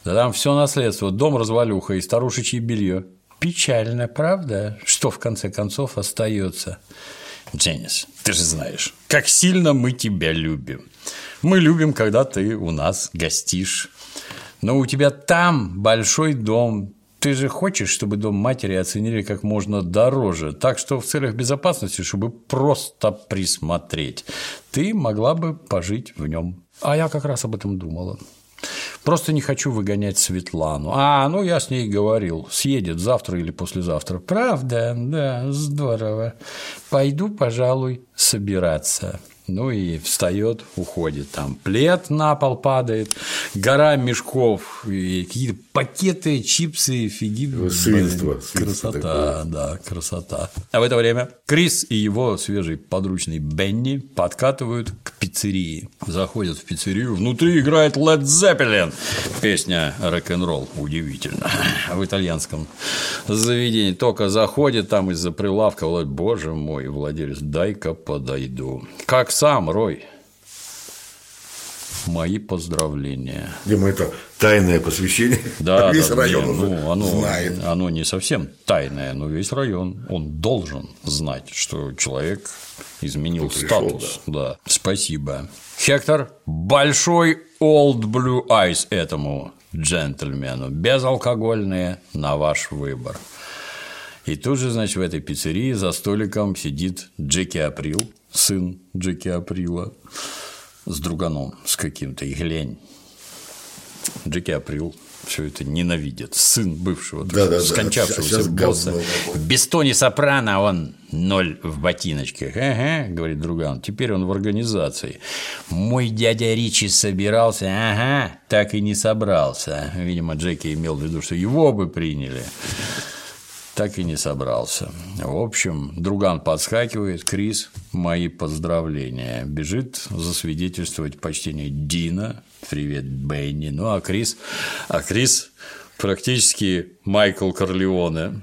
S1: Да там все наследство, дом развалюха и старушечье белье. Печально, правда? Что в конце концов остается? Дженнис, ты же знаешь, как сильно мы тебя любим. Мы любим, когда ты у нас гостишь. Но у тебя там большой дом. Ты же хочешь, чтобы дом матери оценили как можно дороже, так что в целях безопасности, чтобы просто присмотреть, ты могла бы пожить в нем. А я как раз об этом думала. Просто не хочу выгонять Светлану. А, ну я с ней говорил, съедет завтра или послезавтра. Правда? Да, здорово. Пойду, пожалуй, собираться. Ну и встает, уходит. Там плед на пол падает, гора мешков, и какие-то пакеты, чипсы, фиги.
S2: Свинство.
S1: Красота, да, красота. А в это время Крис и его свежий подручный Бенни подкатывают к пиццерии. Заходят в пиццерию, внутри играет Led Zeppelin. Песня рок-н-ролл. Удивительно. В итальянском заведении только заходит там из-за прилавка, боже мой, владелец, дай-ка подойду. Как сам, Рой. Мои поздравления.
S2: Дима, это тайное посвящение.
S1: Да, [LAUGHS]
S2: весь
S1: да,
S2: район
S1: не, ну, оно,
S2: знает.
S1: оно не совсем тайное, но весь район, он должен знать, что человек изменил
S2: Кто пришел,
S1: статус. Да. Спасибо. Хектор, большой Old Blue Eyes этому джентльмену. Безалкогольные на ваш выбор. И тут же, значит, в этой пиццерии за столиком сидит Джеки Април, сын Джеки Априла, с друганом, с каким-то, и глянь. Джеки Април все это ненавидит. Сын бывшего,
S2: Да, да, да.
S1: скончавшегося
S2: Сейчас
S1: босса. Без Тони Сопрано он ноль в ботиночках. Ага, говорит друган. Теперь он в организации. Мой дядя Ричи собирался. Ага, так и не собрался. Видимо, Джеки имел в виду, что его бы приняли. Так и не собрался. В общем, друган подскакивает, Крис мои поздравления. Бежит засвидетельствовать почтение Дина. Привет, Бенни. Ну, а Крис... А Крис практически Майкл Корлеоне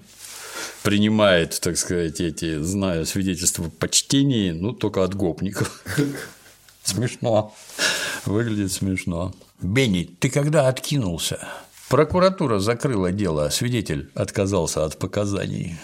S1: принимает, так сказать, эти, знаю, свидетельства почтения, ну, только от гопников. Смешно. Выглядит смешно. Бенни, ты когда откинулся? Прокуратура закрыла дело, свидетель отказался от показаний.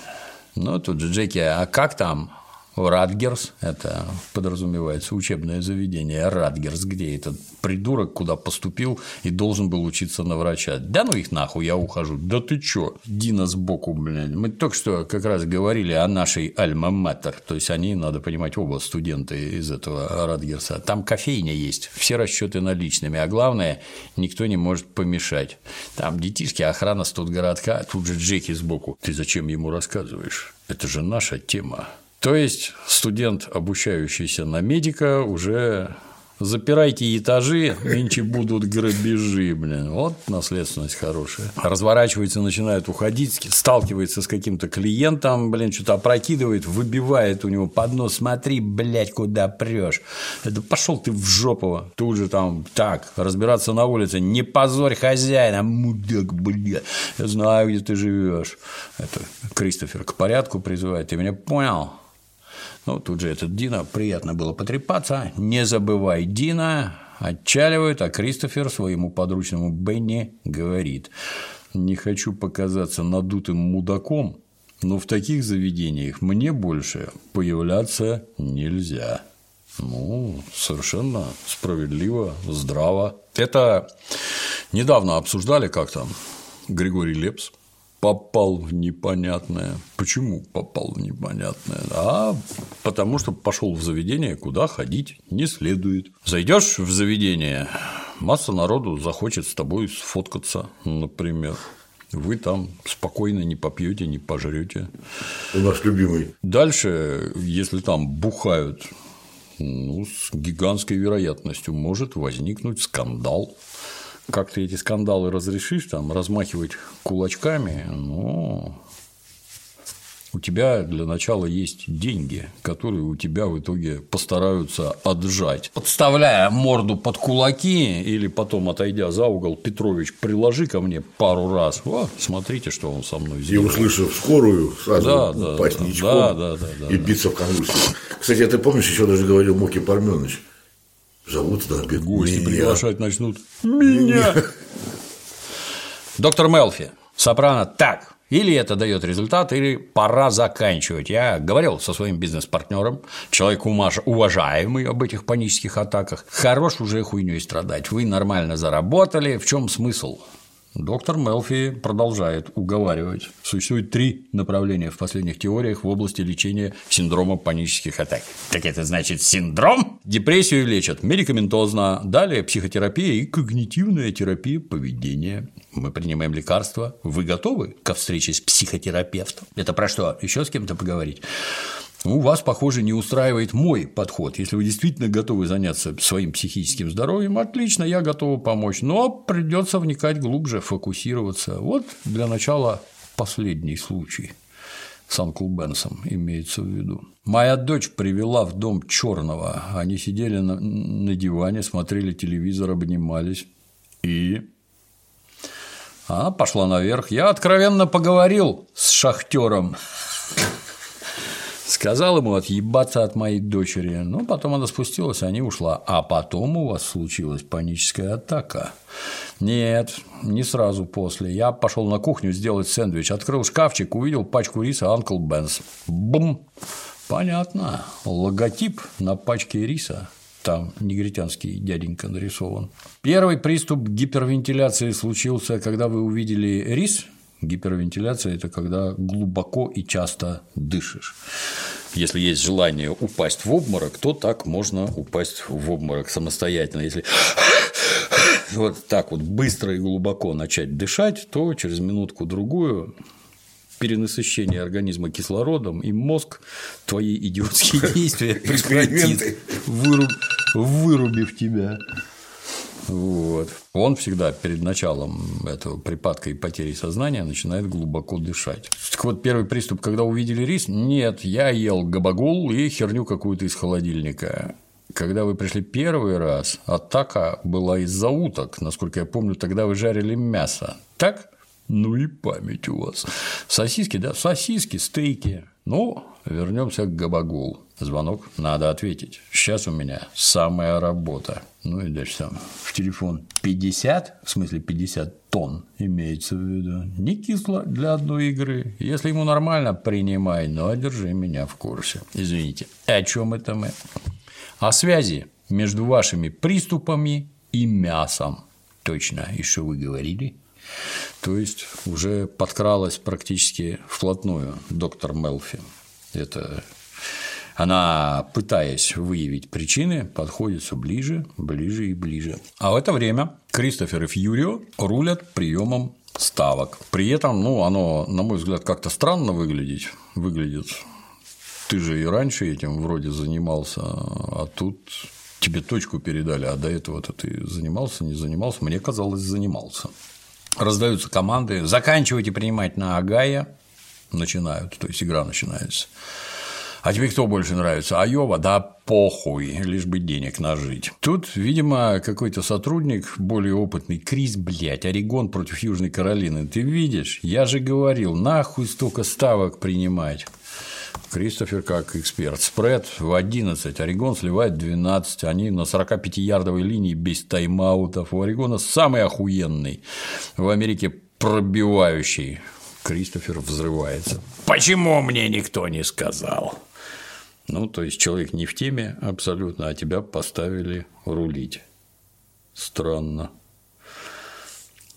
S1: Ну, тут же Джеки, а как там? Радгерс, это подразумевается учебное заведение, Радгерс, где этот придурок куда поступил и должен был учиться на врача. Да ну их нахуй, я ухожу. Да ты чё? Дина сбоку, блядь. Мы только что как раз говорили о нашей альма-матер, то есть они, надо понимать, оба студенты из этого Радгерса. Там кофейня есть, все расчеты наличными, а главное, никто не может помешать. Там детишки, охрана студгородка, тут же Джеки сбоку. Ты зачем ему рассказываешь? Это же наша тема. То есть студент, обучающийся на медика, уже Запирайте этажи, нынче будут грабежи, блин. Вот наследственность хорошая. Разворачивается, начинает уходить, сталкивается с каким-то клиентом, блин, что-то опрокидывает, выбивает у него под нос. Смотри, блядь, куда прешь. Это пошел ты в жопу. Тут же там так, разбираться на улице. Не позорь хозяина, мудак, блядь. Я знаю, где ты живешь. Это Кристофер к порядку призывает. Ты меня понял? Ну, тут же этот Дина, приятно было потрепаться. Не забывай Дина, отчаливают, а Кристофер своему подручному Бенни говорит. Не хочу показаться надутым мудаком, но в таких заведениях мне больше появляться нельзя. Ну, совершенно справедливо, здраво. Это недавно обсуждали как-то Григорий Лепс попал в непонятное. Почему попал в непонятное? А потому что пошел в заведение, куда ходить не следует. Зайдешь в заведение, масса народу захочет с тобой сфоткаться, например. Вы там спокойно не попьете, не пожрете.
S2: У нас любимый.
S1: Дальше, если там бухают, ну, с гигантской вероятностью может возникнуть скандал как ты эти скандалы разрешишь, там, размахивать кулачками, ну, у тебя для начала есть деньги, которые у тебя в итоге постараются отжать. Подставляя морду под кулаки или потом, отойдя за угол, Петрович, приложи ко мне пару раз. О, смотрите, что он со мной сделал.
S2: И услышав скорую, сразу да, упасть да, ничком да, да, да, да, и биться да. в конвульсиях. Кстати, ты помнишь, еще даже говорил Моки Парменович, Зовут на обед
S1: Гости меня. приглашать начнут. Меня. Доктор Мелфи, сопрано так. Или это дает результат, или пора заканчивать. Я говорил со своим бизнес-партнером, человек уважаемый об этих панических атаках. Хорош уже хуйней страдать. Вы нормально заработали. В чем смысл? Доктор Мелфи продолжает уговаривать. Существует три направления в последних теориях в области лечения синдрома панических атак. Так это значит синдром? Депрессию лечат медикаментозно, далее психотерапия и когнитивная терапия поведения. Мы принимаем лекарства. Вы готовы ко встрече с психотерапевтом? Это про что? Еще с кем-то поговорить? У вас, похоже, не устраивает мой подход. Если вы действительно готовы заняться своим психическим здоровьем, отлично, я готова помочь. Но придется вникать глубже, фокусироваться. Вот для начала последний случай с Анкл Бенсом имеется в виду. Моя дочь привела в дом черного. Они сидели на, на диване, смотрели телевизор, обнимались. И она пошла наверх. Я откровенно поговорил с шахтером. Сказал ему отъебаться от моей дочери. Ну, потом она спустилась, они ушла. А потом у вас случилась паническая атака. Нет, не сразу после. Я пошел на кухню сделать сэндвич, открыл шкафчик, увидел пачку риса Uncle Ben's. Бум! Понятно. Логотип на пачке риса. Там негритянский дяденька нарисован. Первый приступ гипервентиляции случился, когда вы увидели рис Гипервентиляция – это когда глубоко и часто дышишь. Если есть желание упасть в обморок, то так можно упасть в обморок самостоятельно. Если [COUGHS] вот так вот быстро и глубоко начать дышать, то через минутку-другую перенасыщение организма кислородом, и мозг твои идиотские [LAUGHS] действия прекратит, вырубив тебя. Вот. Он всегда перед началом этого припадка и потери сознания начинает глубоко дышать. Так вот, первый приступ, когда увидели рис, нет, я ел габагул и херню какую-то из холодильника. Когда вы пришли первый раз, атака была из-за уток. Насколько я помню, тогда вы жарили мясо. Так? Ну и память у вас. Сосиски, да, сосиски, стейки. Ну, вернемся к габагул. Звонок надо ответить. Сейчас у меня самая работа. Ну и дальше там в телефон 50, в смысле 50 тонн имеется в виду. Не кисло для одной игры. Если ему нормально, принимай, но держи меня в курсе. Извините, о чем это мы? О связи между вашими приступами и мясом. Точно. Что вы говорили? То есть уже подкралась практически вплотную доктор Мелфи. Это она, пытаясь выявить причины, подходит все ближе, ближе и ближе. А в это время Кристофер и Фьюрио рулят приемом ставок. При этом, ну, оно, на мой взгляд, как-то странно выглядит. Выглядит. Ты же и раньше этим вроде занимался, а тут тебе точку передали, а до этого-то ты занимался, не занимался? Мне казалось, занимался раздаются команды, заканчивайте принимать на Агая, начинают, то есть игра начинается. А тебе кто больше нравится? Айова? Да похуй, лишь бы денег нажить. Тут, видимо, какой-то сотрудник, более опытный, Крис, блядь, Орегон против Южной Каролины. Ты видишь? Я же говорил, нахуй столько ставок принимать. Кристофер как эксперт. Спред в 11, Орегон сливает 12, они на 45-ярдовой линии без тайм-аутов. У Орегона самый охуенный в Америке пробивающий. Кристофер взрывается. Почему мне никто не сказал? Ну, то есть человек не в теме абсолютно, а тебя поставили рулить. Странно.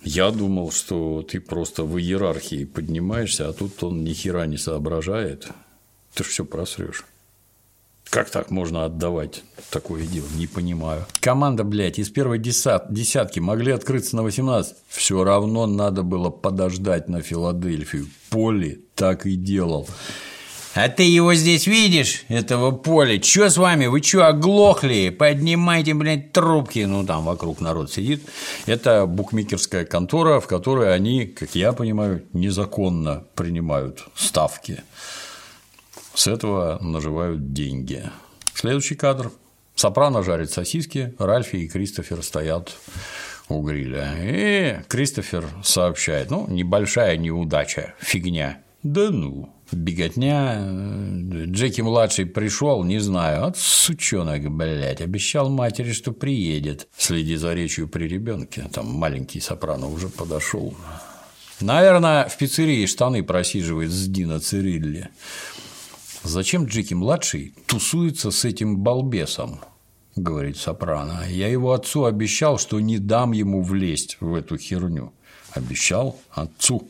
S1: Я думал, что ты просто в иерархии поднимаешься, а тут он ни хера не соображает. Ты же все просрешь. Как так можно отдавать такое дело? Не понимаю. Команда, блядь, из первой десятки могли открыться на 18. Все равно надо было подождать на Филадельфию. Поли так и делал. А ты его здесь видишь, этого поля? Чё с вами? Вы чё, оглохли? Поднимайте, блядь, трубки. Ну, там вокруг народ сидит. Это букмекерская контора, в которой они, как я понимаю, незаконно принимают ставки. С этого наживают деньги. Следующий кадр. Сопрано жарит сосиски, Ральфи и Кристофер стоят у гриля. И Кристофер сообщает, ну, небольшая неудача, фигня. Да ну, беготня. Джеки-младший пришел, не знаю, от сучонок, блядь, обещал матери, что приедет. Следи за речью при ребенке. Там маленький сопрано уже подошел. Наверное, в пиццерии штаны просиживает с Дина Цирилли. Зачем Джеки-младший тусуется с этим балбесом? говорит Сопрано. Я его отцу обещал, что не дам ему влезть в эту херню. Обещал отцу.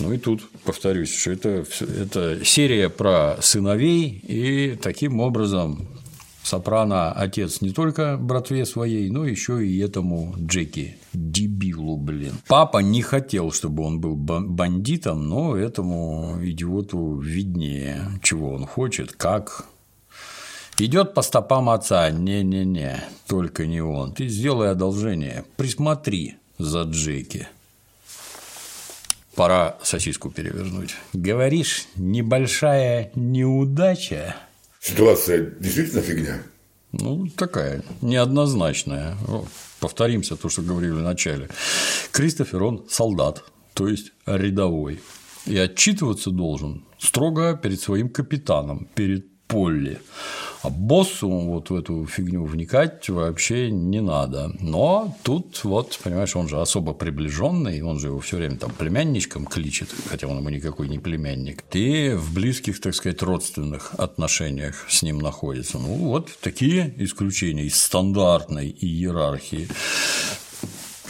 S1: Ну и тут повторюсь, что это, это серия про сыновей, и таким образом Сопрано отец не только братве своей, но еще и этому Джеки, дебилу, блин. Папа не хотел, чтобы он был бандитом, но этому идиоту виднее, чего он хочет, как. Идет по стопам отца. Не-не-не, только не он. Ты сделай одолжение, присмотри за Джеки. Пора сосиску перевернуть. Говоришь, небольшая неудача –
S2: Ситуация действительно фигня?
S1: Ну, такая, неоднозначная. Повторимся то, что говорили в начале. Кристофер, он солдат, то есть рядовой. И отчитываться должен строго перед своим капитаном, перед Полли. А боссу вот в эту фигню вникать вообще не надо. Но тут вот, понимаешь, он же особо приближенный, он же его все время там племянничком кличет, хотя он ему никакой не племянник. Ты в близких, так сказать, родственных отношениях с ним находится. Ну, вот такие исключения из стандартной иерархии.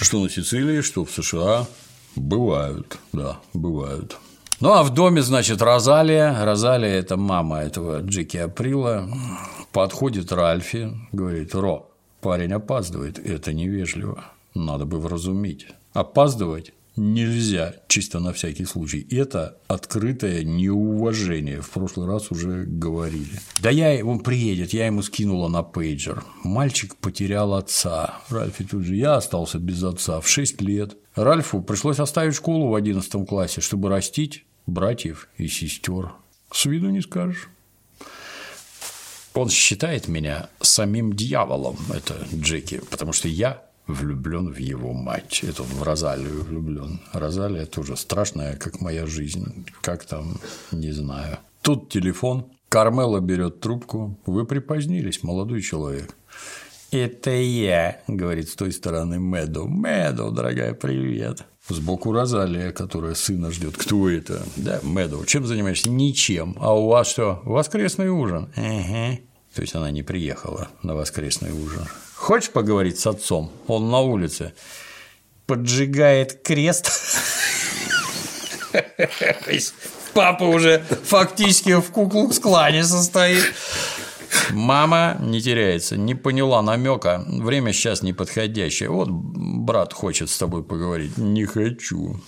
S1: Что на Сицилии, что в США бывают, да, бывают. Ну, а в доме, значит, Розалия. Розалия – это мама этого Джеки Априла. Подходит Ральфи, говорит, Ро, парень опаздывает, это невежливо, надо бы вразумить. Опаздывать нельзя, чисто на всякий случай. Это открытое неуважение. В прошлый раз уже говорили. Да я, он приедет, я ему скинула на пейджер. Мальчик потерял отца. Ральфи тут же, я остался без отца в 6 лет. Ральфу пришлось оставить школу в 11 классе, чтобы растить братьев и сестер. С виду не скажешь. Он считает меня самим дьяволом, это Джеки, потому что я влюблен в его мать. Это он в Розалию влюблен. Розалия тоже страшная, как моя жизнь. Как там, не знаю. Тут телефон. Кармела берет трубку. Вы припозднились, молодой человек. Это я, говорит с той стороны Мэдоу. Мэдоу, дорогая, привет. Сбоку Розалия, которая сына ждет. Кто это? Да, Мэдоу. Чем занимаешься? Ничем. А у вас что? Воскресный ужин. Ага. То есть она не приехала на воскресный ужин. Хочешь поговорить с отцом? Он на улице. Поджигает крест. Папа уже фактически в куклукс-клане состоит. Мама не теряется, не поняла намека. Время сейчас неподходящее. Вот брат хочет с тобой поговорить. Не хочу.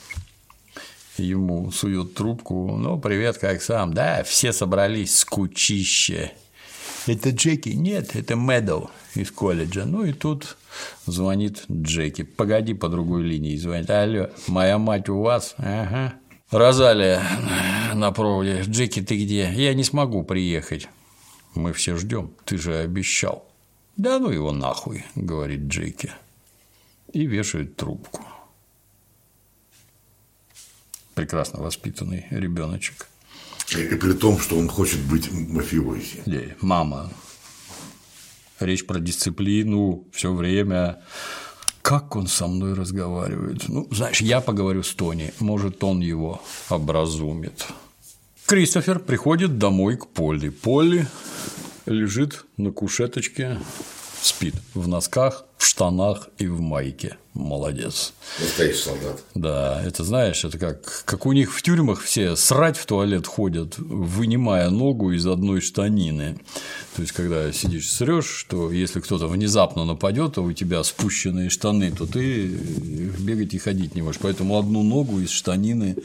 S1: Ему сует трубку. Ну, привет, как сам? Да, все собрались, скучище. Это Джеки? Нет, это Мэдоу из колледжа. Ну и тут звонит Джеки. Погоди, по другой линии звонит. Алло, моя мать у вас? Ага. Розалия на проводе. Джеки, ты где? Я не смогу приехать. Мы все ждем. Ты же обещал. Да ну его нахуй, говорит Джеки. И вешает трубку. Прекрасно воспитанный ребеночек.
S2: И при том, что он хочет быть мафиози.
S1: Мама. Речь про дисциплину все время. Как он со мной разговаривает? Ну, знаешь, я поговорю с Тони, может, он его образумит. Кристофер приходит домой к Полли. Полли лежит на кушеточке, спит в носках, в штанах и в майке. Молодец.
S2: Настоящий солдат.
S1: Да, это знаешь, это как, как у них в тюрьмах все срать в туалет ходят, вынимая ногу из одной штанины. То есть, когда сидишь срешь, что если кто-то внезапно нападет, а у тебя спущенные штаны, то ты бегать и ходить не можешь. Поэтому одну ногу из штанины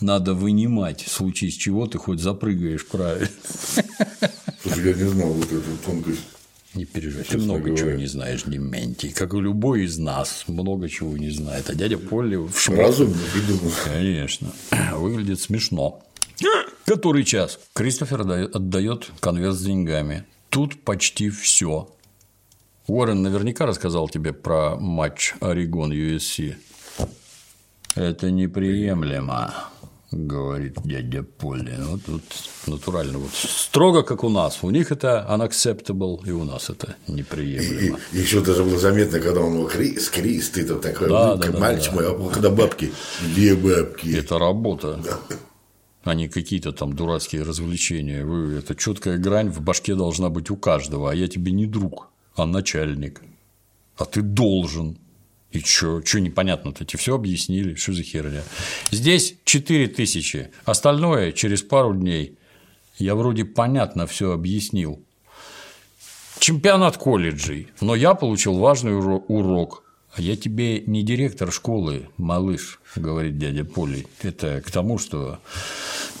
S1: надо вынимать, в случае с чего ты хоть запрыгаешь правильно.
S2: Слушай, я не знал вот эту тонкость.
S1: Не переживай, ты много говоря. чего не знаешь, Дементий. Как и любой из нас, много чего не знает. А дядя Полли в шмотке.
S2: Разумно придумал.
S1: Конечно. [CLEARS THROAT] Выглядит смешно. [CLEARS THROAT] Который час? Кристофер отдает конверт с деньгами. Тут почти все. Уоррен наверняка рассказал тебе про матч Орегон USC. Это неприемлемо говорит дядя Полли. Вот тут натурально, вот строго как у нас. У них это unacceptable, и у нас это неприемлемо.
S2: И, и еще даже было заметно, когда он Крис, Крис, ты там такой, да, да, да, мальчик да, мой, а когда бабки, где бабки?
S1: Это работа. Да. А не какие-то там дурацкие развлечения. Вы, это четкая грань в башке должна быть у каждого, а я тебе не друг, а начальник. А ты должен и что, что непонятно-то? Тебе все объяснили, что за херня. Здесь 4 тысячи, остальное через пару дней. Я вроде понятно все объяснил. Чемпионат колледжей, но я получил важный урок. А я тебе не директор школы, малыш, говорит дядя Поли. Это к тому, что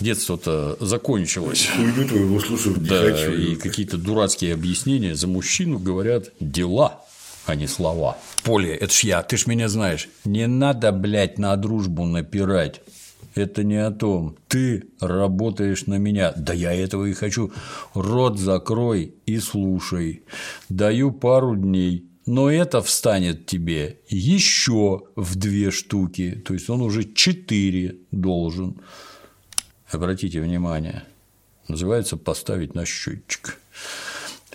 S1: детство-то закончилось.
S2: Уйду твоего слушать
S1: да, и какие-то дурацкие объяснения за мужчину говорят дела а не слова. Поле, это ж я, ты ж меня знаешь. Не надо, блядь, на дружбу напирать. Это не о том. Ты работаешь на меня. Да я этого и хочу. Рот закрой и слушай. Даю пару дней. Но это встанет тебе еще в две штуки. То есть он уже четыре должен. Обратите внимание. Называется поставить на счетчик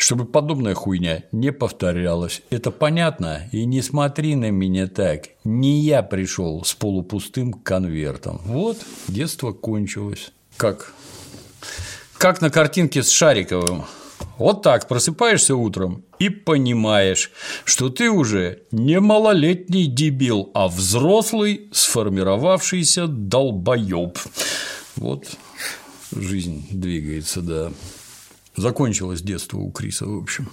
S1: чтобы подобная хуйня не повторялась. Это понятно? И не смотри на меня так. Не я пришел с полупустым конвертом. Вот, детство кончилось. Как? Как на картинке с Шариковым. Вот так просыпаешься утром и понимаешь, что ты уже не малолетний дебил, а взрослый сформировавшийся долбоеб. Вот жизнь двигается, да. Закончилось детство у Криса, в общем.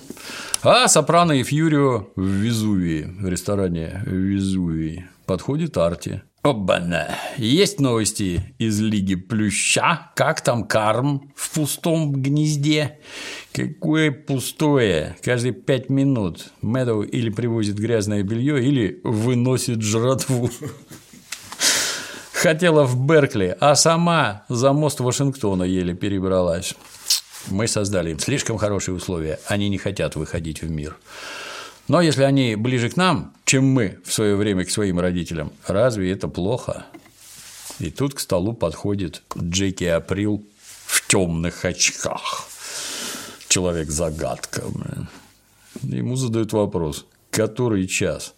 S1: А Сопрано и Фьюрио в Везувии, в ресторане Везувии. Подходит Арти. Обана. Есть новости из Лиги Плюща? Как там карм в пустом гнезде? Какое пустое? Каждые пять минут Мэдоу или привозит грязное белье, или выносит жратву. Хотела в Беркли, а сама за мост Вашингтона еле перебралась. Мы создали им слишком хорошие условия, они не хотят выходить в мир. Но если они ближе к нам, чем мы в свое время к своим родителям, разве это плохо? И тут к столу подходит Джеки Април в темных очках. Человек-загадка. Ему задают вопрос, который час?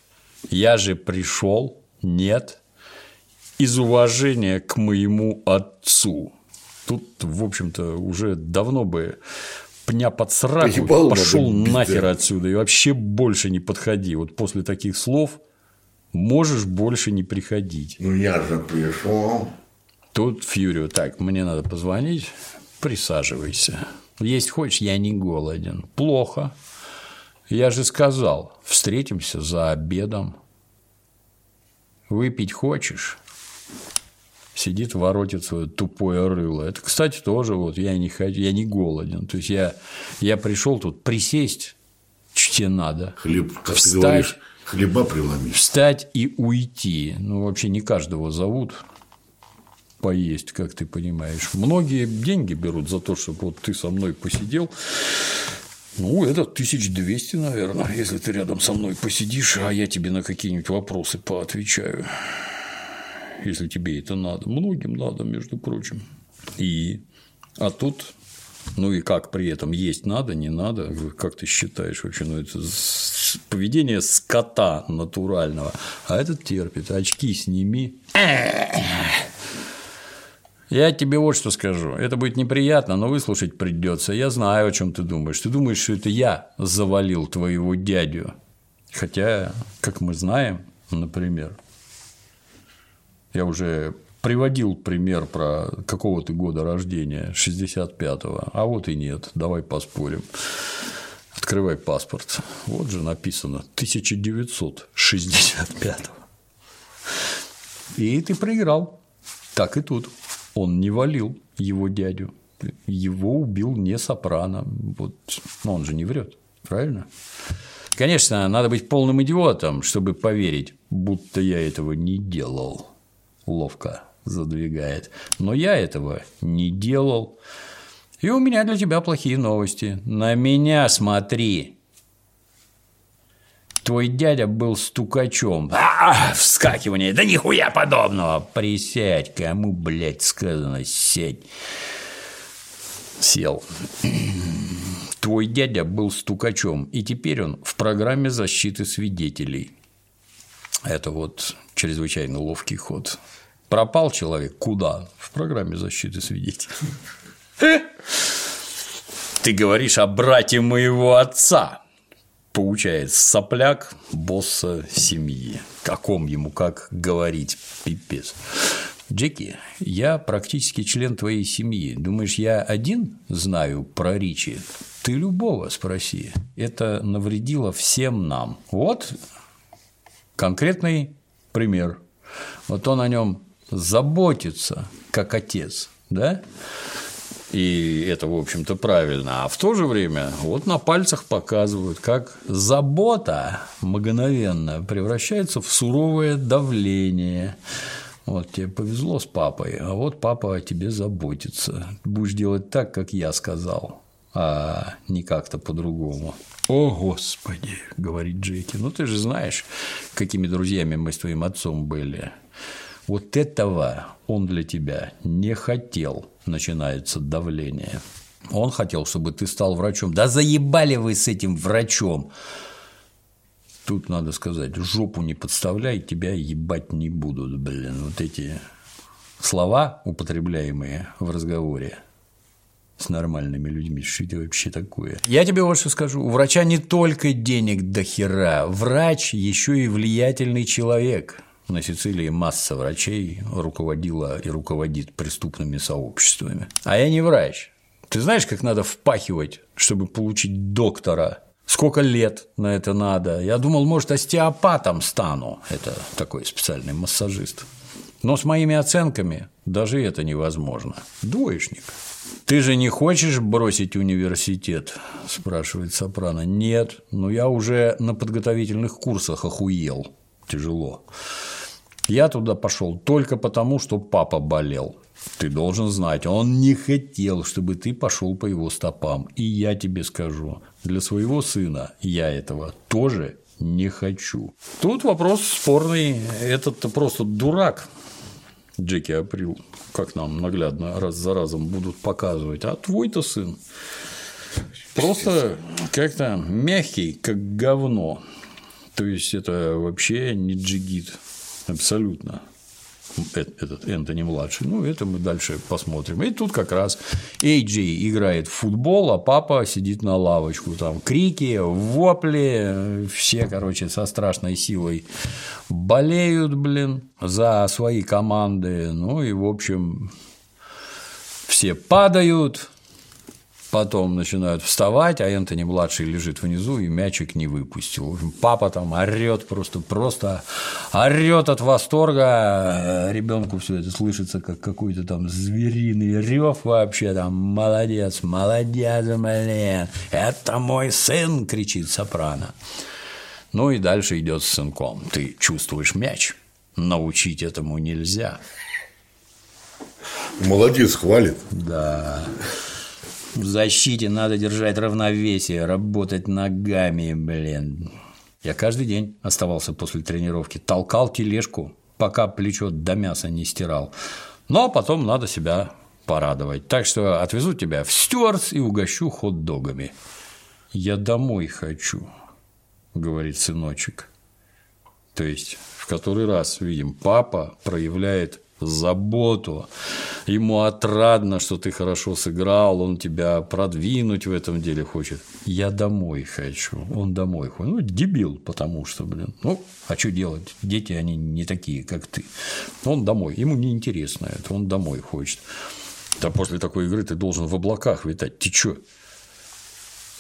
S1: Я же пришел? Нет. Из уважения к моему отцу. Тут, в общем-то, уже давно бы пня под сраку, пошел нахер да. отсюда и вообще больше не подходи. Вот после таких слов можешь больше не приходить.
S2: Ну я же пришел.
S1: Тут Фьюрио, так, мне надо позвонить, присаживайся. Есть хочешь, я не голоден. Плохо. Я же сказал, встретимся за обедом. Выпить хочешь? Сидит, воротит свое тупое рыло. Это, кстати, тоже вот я не хочу, я не голоден. То есть я, я пришел тут присесть, тебе надо.
S2: Хлеб, как встать, ты говоришь, хлеба преломить.
S1: Встать и уйти. Ну, вообще не каждого зовут поесть, как ты понимаешь. Многие деньги берут за то, чтобы вот ты со мной посидел. Ну, это 1200, наверное, если ты рядом со мной посидишь, а я тебе на какие-нибудь вопросы поотвечаю если тебе это надо. Многим надо, между прочим. И, а тут ну и как при этом есть надо, не надо, как ты считаешь вообще, ну это поведение скота натурального, а этот терпит, очки сними. Я тебе вот что скажу. Это будет неприятно, но выслушать придется. Я знаю, о чем ты думаешь. Ты думаешь, что это я завалил твоего дядю. Хотя, как мы знаем, например, я уже приводил пример про какого ты года рождения, 65-го, а вот и нет, давай поспорим. Открывай паспорт. Вот же написано 1965. И ты проиграл. Так и тут. Он не валил его дядю. Его убил не Сопрано. Вот, но он же не врет, правильно? Конечно, надо быть полным идиотом, чтобы поверить, будто я этого не делал ловко задвигает. Но я этого не делал. И у меня для тебя плохие новости. На меня смотри. Твой дядя был стукачом. А, вскакивание. Да нихуя подобного. Присядь. Кому, блядь, сказано сядь. Сел. Твой дядя был стукачом, и теперь он в программе защиты свидетелей. Это вот чрезвычайно ловкий ход. Пропал человек куда? В программе защиты свидетелей. Ты говоришь о брате моего отца. Получает сопляк босса семьи. Каком ему как говорить? Пипец. Джеки, я практически член твоей семьи. Думаешь, я один знаю про Ричи? Ты любого спроси. Это навредило всем нам. Вот конкретный пример. Вот он о нем заботится как отец, да? И это, в общем-то, правильно. А в то же время вот на пальцах показывают, как забота мгновенно превращается в суровое давление. Вот тебе повезло с папой, а вот папа о тебе заботится. Будешь делать так, как я сказал, а не как-то по-другому. О, Господи, говорит Джеки, ну ты же знаешь, какими друзьями мы с твоим отцом были. Вот этого он для тебя не хотел, начинается давление. Он хотел, чтобы ты стал врачом. Да заебали вы с этим врачом. Тут надо сказать, жопу не подставляй, тебя ебать не будут, блин. Вот эти слова, употребляемые в разговоре с нормальными людьми. Что это вообще такое? Я тебе вот что скажу. У врача не только денег до хера. Врач еще и влиятельный человек. На Сицилии масса врачей руководила и руководит преступными сообществами. А я не врач. Ты знаешь, как надо впахивать, чтобы получить доктора? Сколько лет на это надо? Я думал, может, остеопатом стану. Это такой специальный массажист. Но с моими оценками даже это невозможно. Двоечник. «Ты же не хочешь бросить университет?» – спрашивает Сопрано. «Нет, но я уже на подготовительных курсах охуел. Тяжело. Я туда пошел только потому, что папа болел. Ты должен знать, он не хотел, чтобы ты пошел по его стопам. И я тебе скажу, для своего сына я этого тоже не хочу. Тут вопрос спорный. Этот-то просто дурак, Джеки Април, как нам наглядно раз за разом будут показывать. А твой-то сын просто как-то мягкий, как говно. То есть это вообще не джигит. Абсолютно этот Энтони младший. Ну, это мы дальше посмотрим. И тут как раз Эйджи играет в футбол, а папа сидит на лавочку. Там крики, вопли, все, короче, со страшной силой болеют, блин, за свои команды. Ну и, в общем, все падают, Потом начинают вставать, а Энтони младший лежит внизу и мячик не выпустил. Папа там орет просто, просто орет от восторга. Ребенку все это слышится как какой-то там звериный рев вообще там. Молодец, молодец, блин. Это мой сын, кричит сопрано. Ну и дальше идет с сынком. Ты чувствуешь мяч. Научить этому нельзя.
S2: Молодец, хвалит.
S1: Да. В защите надо держать равновесие, работать ногами, блин. Я каждый день оставался после тренировки, толкал тележку, пока плечо до мяса не стирал. Но потом надо себя порадовать. Так что отвезу тебя в Стюартс и угощу хот-догами. Я домой хочу, говорит сыночек. То есть, в который раз видим, папа проявляет заботу. Ему отрадно, что ты хорошо сыграл, он тебя продвинуть в этом деле хочет. Я домой хочу, он домой хочет. Ну, дебил, потому что, блин, ну, а что делать? Дети, они не такие, как ты. Он домой, ему не интересно это, он домой хочет. Да после такой игры ты должен в облаках витать. Ты чё?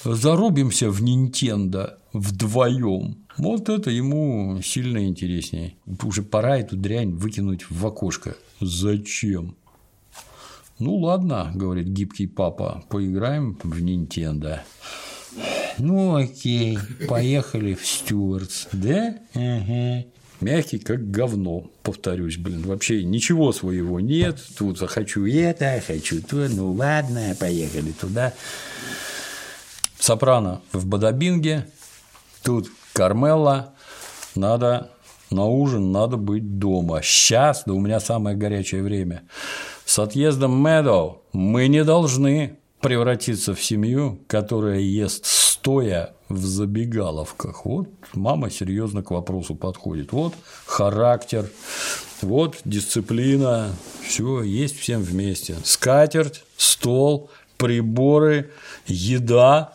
S1: Зарубимся в Нинтендо вдвоем. Вот это ему сильно интереснее. Уже пора эту дрянь выкинуть в окошко. Зачем? Ну ладно, говорит гибкий папа, поиграем в Нинтендо. Ну окей, поехали в Стюартс, да? Ага. Мягкий, как говно, повторюсь, блин, вообще ничего своего нет, тут хочу это, хочу то, ну ладно, поехали туда. Сопрано в Бадабинге, тут Кармелла, надо на ужин, надо быть дома. Сейчас, да у меня самое горячее время. С отъездом Мэдоу мы не должны превратиться в семью, которая ест стоя в забегаловках. Вот мама серьезно к вопросу подходит. Вот характер, вот дисциплина, все есть всем вместе. Скатерть, стол, приборы, еда.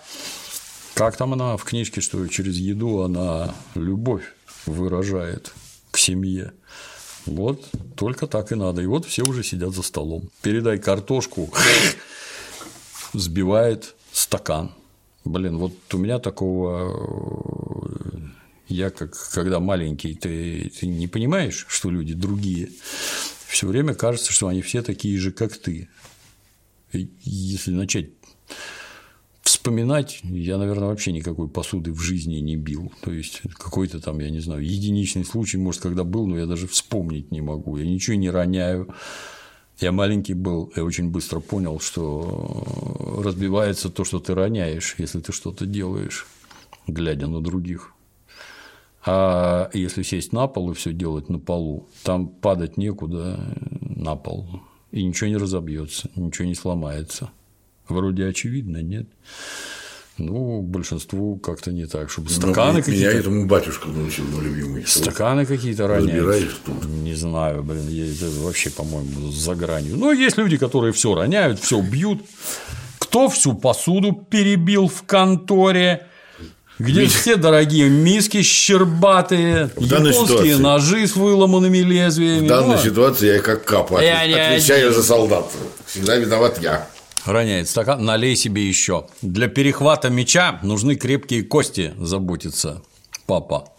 S1: Как там она в книжке, что через еду она любовь выражает к семье. Вот только так и надо. И вот все уже сидят за столом. Передай картошку, [LAUGHS] сбивает стакан. Блин, вот у меня такого я как когда маленький, ты, ты не понимаешь, что люди другие. Все время кажется, что они все такие же, как ты. И если начать вспоминать, я, наверное, вообще никакой посуды в жизни не бил. То есть какой-то там, я не знаю, единичный случай, может, когда был, но я даже вспомнить не могу. Я ничего не роняю. Я маленький был, я очень быстро понял, что разбивается то, что ты роняешь, если ты что-то делаешь, глядя на других. А если сесть на пол и все делать на полу, там падать некуда на пол, и ничего не разобьется, ничего не сломается. Вроде очевидно, нет? Ну, большинству как-то не так, чтобы ну, стаканы какие-то.
S2: Меня этому батюшка научил, мой любимый.
S1: Стаканы какие-то роняют. Не знаю, блин, это вообще, по-моему, за гранью. Но есть люди, которые все роняют, все бьют. Кто всю посуду перебил в конторе? Где Мис... все дорогие миски щербатые, в японские ножи с выломанными лезвиями.
S2: В данной ну, ситуации я как капа я отвечаю за солдат. Всегда виноват я
S1: роняет стакан, налей себе еще. Для перехвата мяча нужны крепкие кости, заботится папа.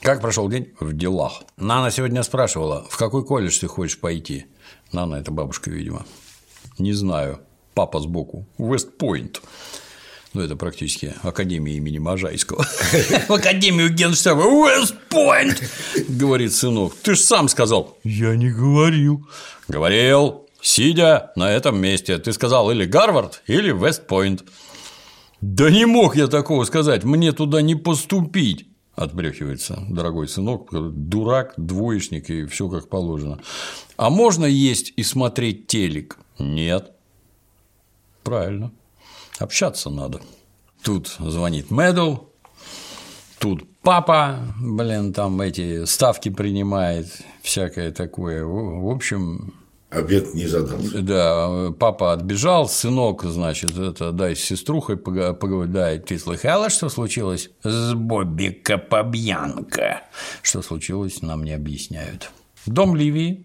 S1: Как прошел день в делах? Нана сегодня спрашивала, в какой колледж ты хочешь пойти? Нана – это бабушка, видимо. Не знаю. Папа сбоку. Вестпойнт. Ну, это практически Академия имени Можайского. [LAUGHS] В Академию Генштаба. Вестпойнт! Говорит сынок. Ты же сам сказал. Я не говорил. Говорил. Сидя на этом месте. Ты сказал или Гарвард, или Вестпойнт. Да не мог я такого сказать. Мне туда не поступить. Отбрехивается дорогой сынок, дурак, двоечник и все как положено. А можно есть и смотреть телек? Нет. Правильно. Общаться надо. Тут звонит Медл, тут папа, блин, там эти ставки принимает, всякое такое. В общем,
S2: Обед не задался.
S1: Да, папа отбежал, сынок, значит, это, дай с сеструхой поговорить, да, ты слыхала, что случилось с Бобби Капабьянко? Что случилось, нам не объясняют. Дом Ливии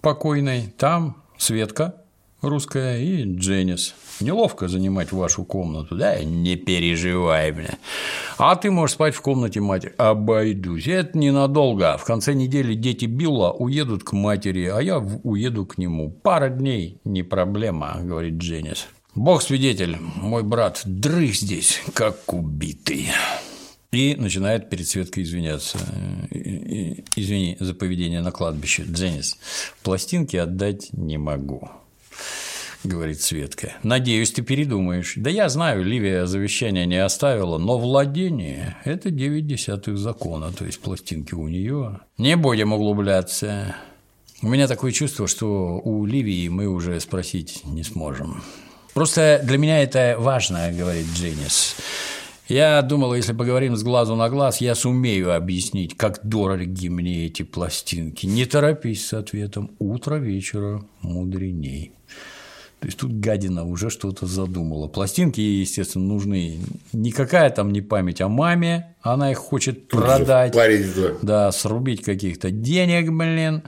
S1: покойной, там Светка, русская, и Дженнис. Неловко занимать вашу комнату, да? Не переживай, бля. А ты можешь спать в комнате матери. Обойдусь. Это ненадолго. В конце недели дети Билла уедут к матери, а я уеду к нему. Пара дней – не проблема, говорит Дженнис. Бог свидетель, мой брат дрых здесь, как убитый. И начинает перед Светкой извиняться. Извини за поведение на кладбище, Дженнис. Пластинки отдать не могу. – говорит Светка. «Надеюсь, ты передумаешь. Да я знаю, Ливия завещание не оставила, но владение – это девять десятых закона, то есть пластинки у нее. Не будем углубляться. У меня такое чувство, что у Ливии мы уже спросить не сможем. Просто для меня это важно, говорит Дженнис. Я думала, если поговорим с глазу на глаз, я сумею объяснить, как дороги мне эти пластинки. Не торопись с ответом. Утро вечера мудреней. То есть тут гадина уже что-то задумала. Пластинки ей, естественно, нужны не какая там не память о маме, она их хочет тут продать,
S2: парень,
S1: да, срубить каких-то денег, блин.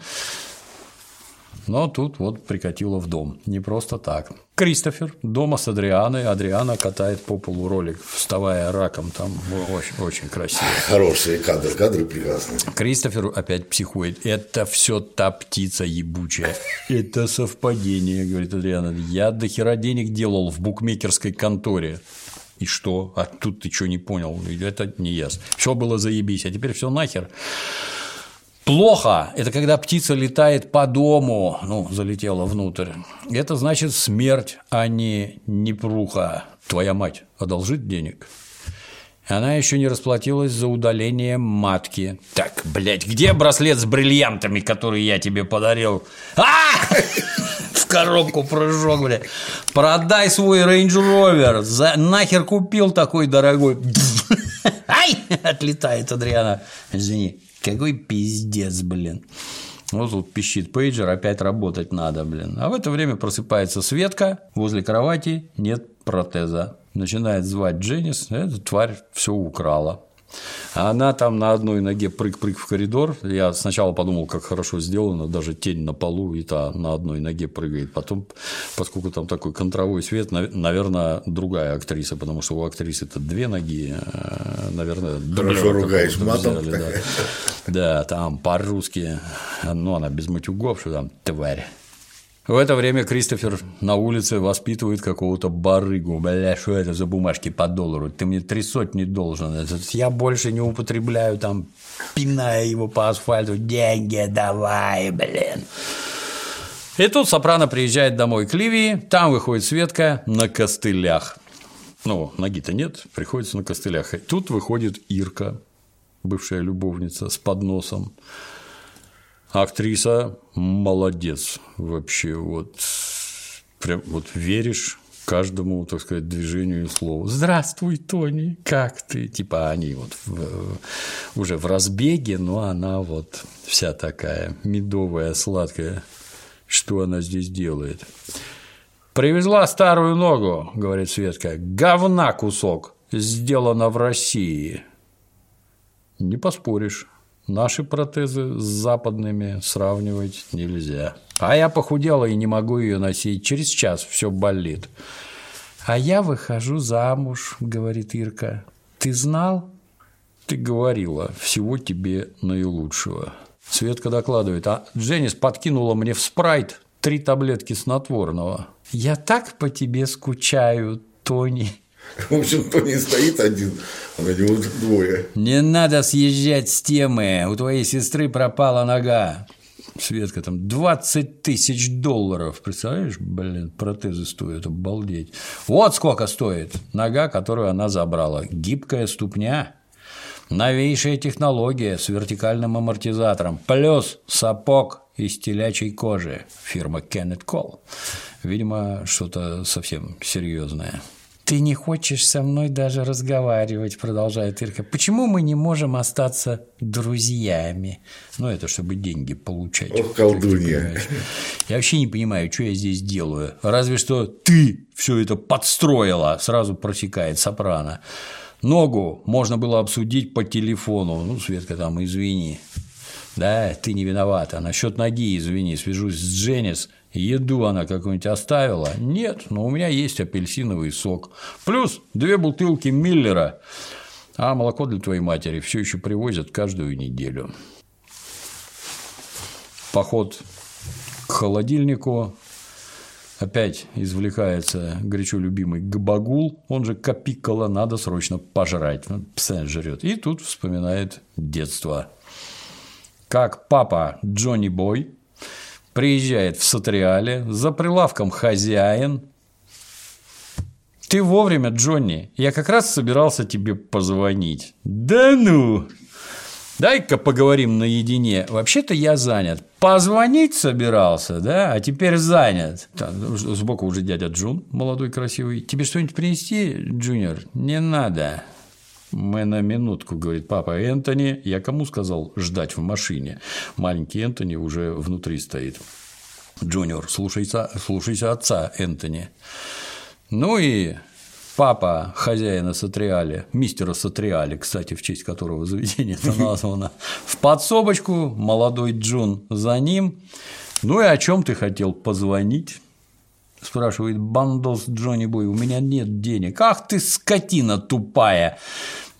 S1: Но тут вот прикатило в дом. Не просто так. Кристофер дома с Адрианой. Адриана катает по полу ролик, вставая раком. Там очень, очень красиво.
S2: Хорошие кадры, кадры прекрасные.
S1: Кристофер опять психует. Это все та птица ебучая. Это совпадение, говорит Адриана. Я до хера денег делал в букмекерской конторе. И что? А тут ты что не понял? Это не ясно. Все было заебись, а теперь все нахер. Плохо – это когда птица летает по дому, ну, залетела внутрь. Это значит смерть, а не непруха. Твоя мать одолжит денег? Она еще не расплатилась за удаление матки. Так, блядь, где браслет с бриллиантами, который я тебе подарил? А! В коробку прыжок, блядь. Продай свой Range Rover. За... Нахер купил такой дорогой. Ай! Отлетает Адриана. Извини. Какой пиздец, блин. Вот тут пищит пейджер, опять работать надо, блин. А в это время просыпается Светка, возле кровати нет протеза. Начинает звать Дженнис, эта тварь все украла. А она там на одной ноге прыг-прыг в коридор. Я сначала подумал, как хорошо сделано, даже тень на полу, и та на одной ноге прыгает. Потом, поскольку там такой контровой свет, наверное, другая актриса, потому что у актрисы это две ноги, э, наверное,
S2: Хорошо ругаюсь матом.
S1: Взяли, да. да, там по-русски, ну, она без матюгов, что там тварь. В это время Кристофер на улице воспитывает какого-то барыгу. Бля, что это за бумажки по доллару? Ты мне три сотни должен. Я больше не употребляю, там, пиная его по асфальту. Деньги давай, блин. И тут Сопрано приезжает домой к Ливии, там выходит Светка на костылях. Ну, ноги-то нет, приходится на костылях. И тут выходит Ирка, бывшая любовница, с подносом. Актриса молодец вообще, вот прям вот веришь каждому, так сказать, движению и слову. Здравствуй, Тони, как ты? Типа они вот в, уже в разбеге, но она вот вся такая медовая, сладкая. Что она здесь делает? Привезла старую ногу, говорит Светка. Говна кусок, сделано в России. Не поспоришь. Наши протезы с западными сравнивать нельзя. А я похудела и не могу ее носить. Через час все болит. А я выхожу замуж, говорит Ирка. Ты знал? Ты говорила, всего тебе наилучшего. Светка докладывает, а Дженнис подкинула мне в спрайт три таблетки снотворного. Я так по тебе скучаю, Тони. [LAUGHS]
S2: В общем, Тони стоит один, а на него двое.
S1: Не надо съезжать с темы. У твоей сестры пропала нога. Светка, там 20 тысяч долларов. Представляешь, блин, протезы стоят, обалдеть. Вот сколько стоит нога, которую она забрала. Гибкая ступня. Новейшая технология с вертикальным амортизатором. Плюс сапог из телячьей кожи. Фирма Kenneth Cole. Видимо, что-то совсем серьезное. «Ты не хочешь со мной даже разговаривать», – продолжает Ирка. «Почему мы не можем остаться друзьями?» Ну, это чтобы деньги получать.
S2: Ох, колдунья.
S1: Я вообще не понимаю, что я здесь делаю. Разве что ты все это подстроила, сразу просекает сопрано. Ногу можно было обсудить по телефону. Ну, Светка, там, извини. Да, ты не виновата. Насчет ноги, извини, свяжусь с Дженнис. Еду она какую-нибудь оставила? Нет, но у меня есть апельсиновый сок. Плюс две бутылки Миллера. А молоко для твоей матери все еще привозят каждую неделю. Поход к холодильнику. Опять извлекается горячо любимый габагул, он же капикола, надо срочно пожрать. Ну, постоянно жрет. И тут вспоминает детство как папа Джонни Бой приезжает в Сатриале, за прилавком хозяин. Ты вовремя, Джонни, я как раз собирался тебе позвонить. Да ну! Дай-ка поговорим наедине. Вообще-то я занят. Позвонить собирался, да, а теперь занят. Так, сбоку уже дядя Джун, молодой красивый. Тебе что-нибудь принести, Джуниор? Не надо. Мы на минутку, говорит папа Энтони. Я кому сказал ждать в машине? Маленький Энтони уже внутри стоит. Джуниор, слушайся, слушайся отца Энтони. Ну и папа хозяина Сатриали, мистера Сатриали, кстати, в честь которого заведение это [LAUGHS] названо, в подсобочку, молодой Джун за ним. Ну и о чем ты хотел позвонить? Спрашивает Бандос Джонни Бой. У меня нет денег. Ах ты скотина тупая!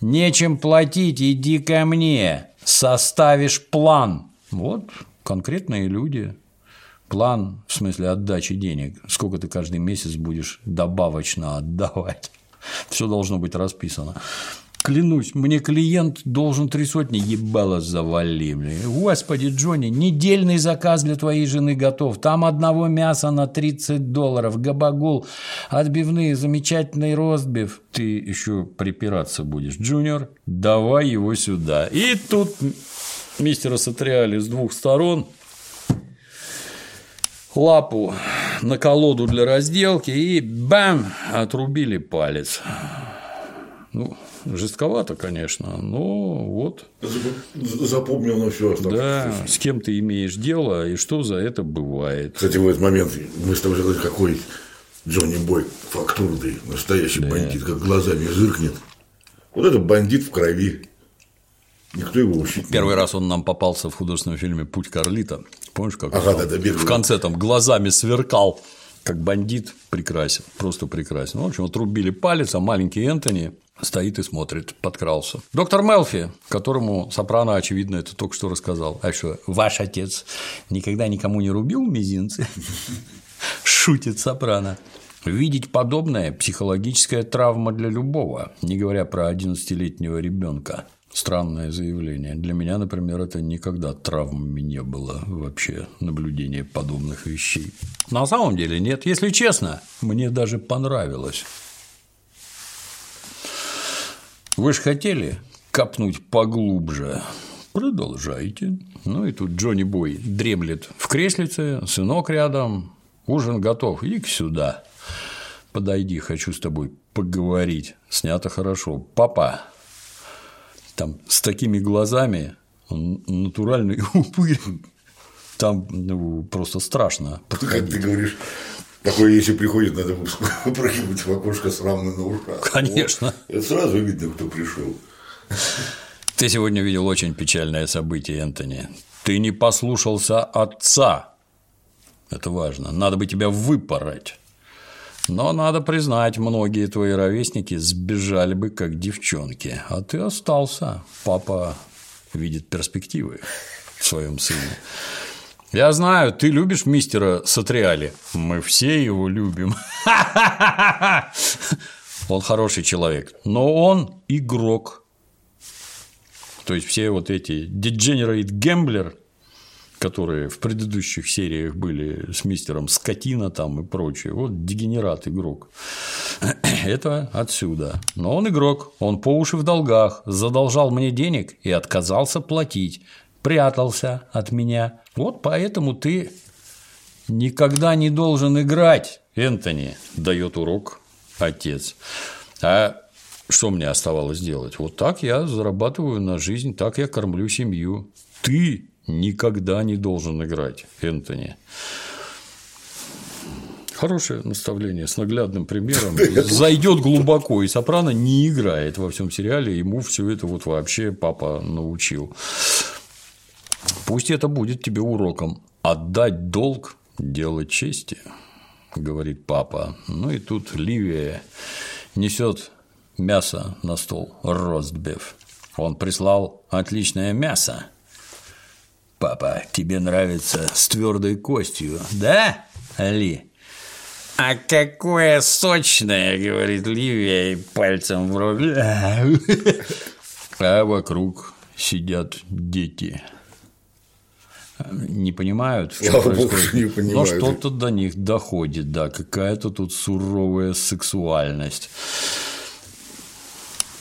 S1: Нечем платить, иди ко мне. Составишь план. Вот конкретные люди. План в смысле отдачи денег. Сколько ты каждый месяц будешь добавочно отдавать. Все должно быть расписано. Клянусь, мне клиент должен три сотни ебало завали. Господи, Джонни, недельный заказ для твоей жены готов. Там одного мяса на 30 долларов, габагул, отбивные, замечательный ростбиф. Ты еще припираться будешь. Джуниор, давай его сюда. И тут мистера Сатриали с двух сторон лапу на колоду для разделки и бам, отрубили палец. Ну, жестковато, конечно, но вот.
S2: Запомнил на все
S1: Да, с кем ты имеешь дело и что за это бывает.
S2: Кстати, в этот момент мы с тобой сказали, какой Джонни Бой фактурный, настоящий да. бандит, как глазами зыркнет. Вот это бандит в крови. Никто его вообще
S1: Первый раз он нам попался в художественном фильме «Путь Карлита». Помнишь, как
S2: ага, да, да,
S1: в конце там глазами сверкал как бандит прекрасен, просто прекрасен. В общем, отрубили палец, а маленький Энтони стоит и смотрит, подкрался. Доктор Мелфи, которому Сопрано, очевидно, это только что рассказал. А что, ваш отец никогда никому не рубил мизинцы? [LAUGHS] Шутит Сопрано. Видеть подобное – психологическая травма для любого, не говоря про 11-летнего ребенка. Странное заявление. Для меня, например, это никогда травмами не было вообще наблюдение подобных вещей. На самом деле нет. Если честно, мне даже понравилось. Вы же хотели копнуть поглубже. Продолжайте. Ну и тут Джонни Бой дремлет в креслице, сынок рядом, ужин готов, иди сюда. Подойди, хочу с тобой поговорить. Снято хорошо. Папа, там с такими глазами, он натуральный упырь, там ну, просто страшно.
S2: Как ты говоришь, такое, если приходит, надо выпрыгивать [LAUGHS] в окошко срамно на ушах.
S1: Конечно.
S2: Вот, это сразу видно, кто пришел.
S1: Ты сегодня видел очень печальное событие, Энтони. Ты не послушался отца. Это важно. Надо бы тебя выпороть. Но надо признать, многие твои ровесники сбежали бы как девчонки, а ты остался. Папа видит перспективы в своем сыне. Я знаю, ты любишь мистера Сатриали. Мы все его любим. [LAUGHS] Он хороший человек, но он игрок. То есть все вот эти degenerate gambler, которые в предыдущих сериях были с мистером Скотина там и прочее. Вот дегенерат игрок. [CLEARS THROAT] Это отсюда. Но он игрок, он по уши в долгах, задолжал мне денег и отказался платить, прятался от меня. Вот поэтому ты никогда не должен играть, Энтони, дает урок отец. А что мне оставалось делать? Вот так я зарабатываю на жизнь, так я кормлю семью. Ты никогда не должен играть, Энтони. Хорошее наставление с наглядным примером. [LAUGHS] Зайдет глубоко, и Сопрано не играет во всем сериале, ему все это вот вообще папа научил. Пусть это будет тебе уроком. Отдать долг – дело чести, говорит папа. Ну и тут Ливия несет мясо на стол, ростбиф. Он прислал отличное мясо. Папа, тебе нравится с твердой костью, да, Ли? А какое сочное, говорит Ливия и пальцем в брови. А вокруг сидят дети не понимают, в чем происходит. Не понимаю. Но что-то до них доходит, да, какая-то тут суровая сексуальность.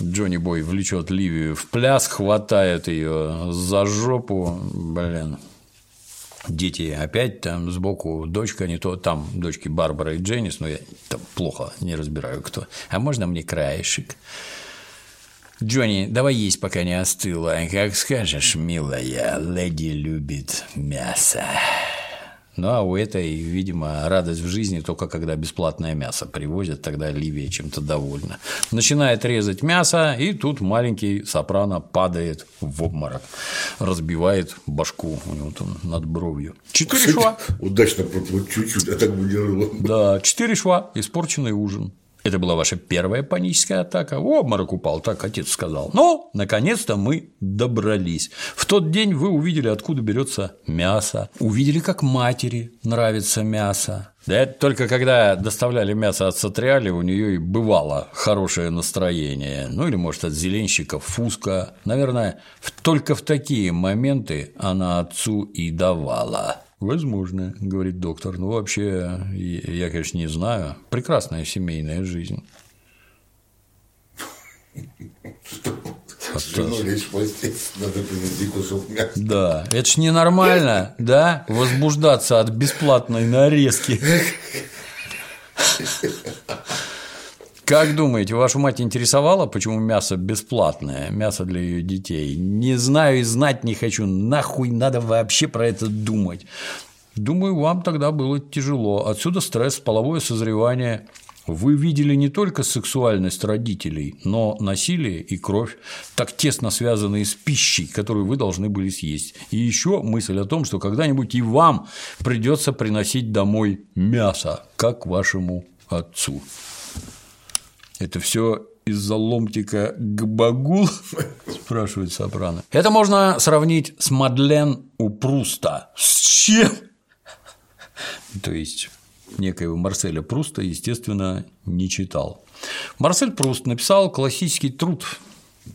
S1: Джонни Бой влечет Ливию в пляс, хватает ее за жопу, блин. Дети опять там сбоку дочка, не то там дочки Барбара и Дженнис, но я там плохо не разбираю кто. А можно мне краешек? Джонни, давай есть, пока не остыло. Как скажешь, милая, леди любит мясо. Ну, а у этой, видимо, радость в жизни только когда бесплатное мясо привозят, тогда Ливия чем-то довольна. Начинает резать мясо, и тут маленький сопрано падает в обморок, разбивает башку у него там над бровью. Четыре шва.
S2: Удачно, чуть-чуть, а так бы не рыло.
S1: Да, четыре шва, испорченный ужин. Это была ваша первая паническая атака. В обморок упал, так отец сказал. Но, наконец-то мы добрались. В тот день вы увидели, откуда берется мясо. Увидели, как матери нравится мясо. Да это только когда доставляли мясо от Сатриали, у нее и бывало хорошее настроение. Ну или, может, от зеленщика Фуска. Наверное, только в такие моменты она отцу и давала. Возможно, говорит доктор. Ну, вообще, я, конечно, не знаю. Прекрасная семейная жизнь. Да, это ж ненормально, да, возбуждаться от бесплатной нарезки. [LAUGHS] Как думаете, вашу мать интересовало, почему мясо бесплатное, мясо для ее детей? Не знаю и знать не хочу, нахуй надо вообще про это думать. Думаю, вам тогда было тяжело. Отсюда стресс, половое созревание. Вы видели не только сексуальность родителей, но насилие и кровь, так тесно связанные с пищей, которую вы должны были съесть. И еще мысль о том, что когда-нибудь и вам придется приносить домой мясо, как вашему отцу. Это все из-за ломтика гбагул? [LAUGHS] спрашивает Сопрано. Это можно сравнить с Мадлен у Пруста. С чем? [LAUGHS] То есть некоего Марселя Пруста, естественно, не читал. Марсель Пруст написал классический труд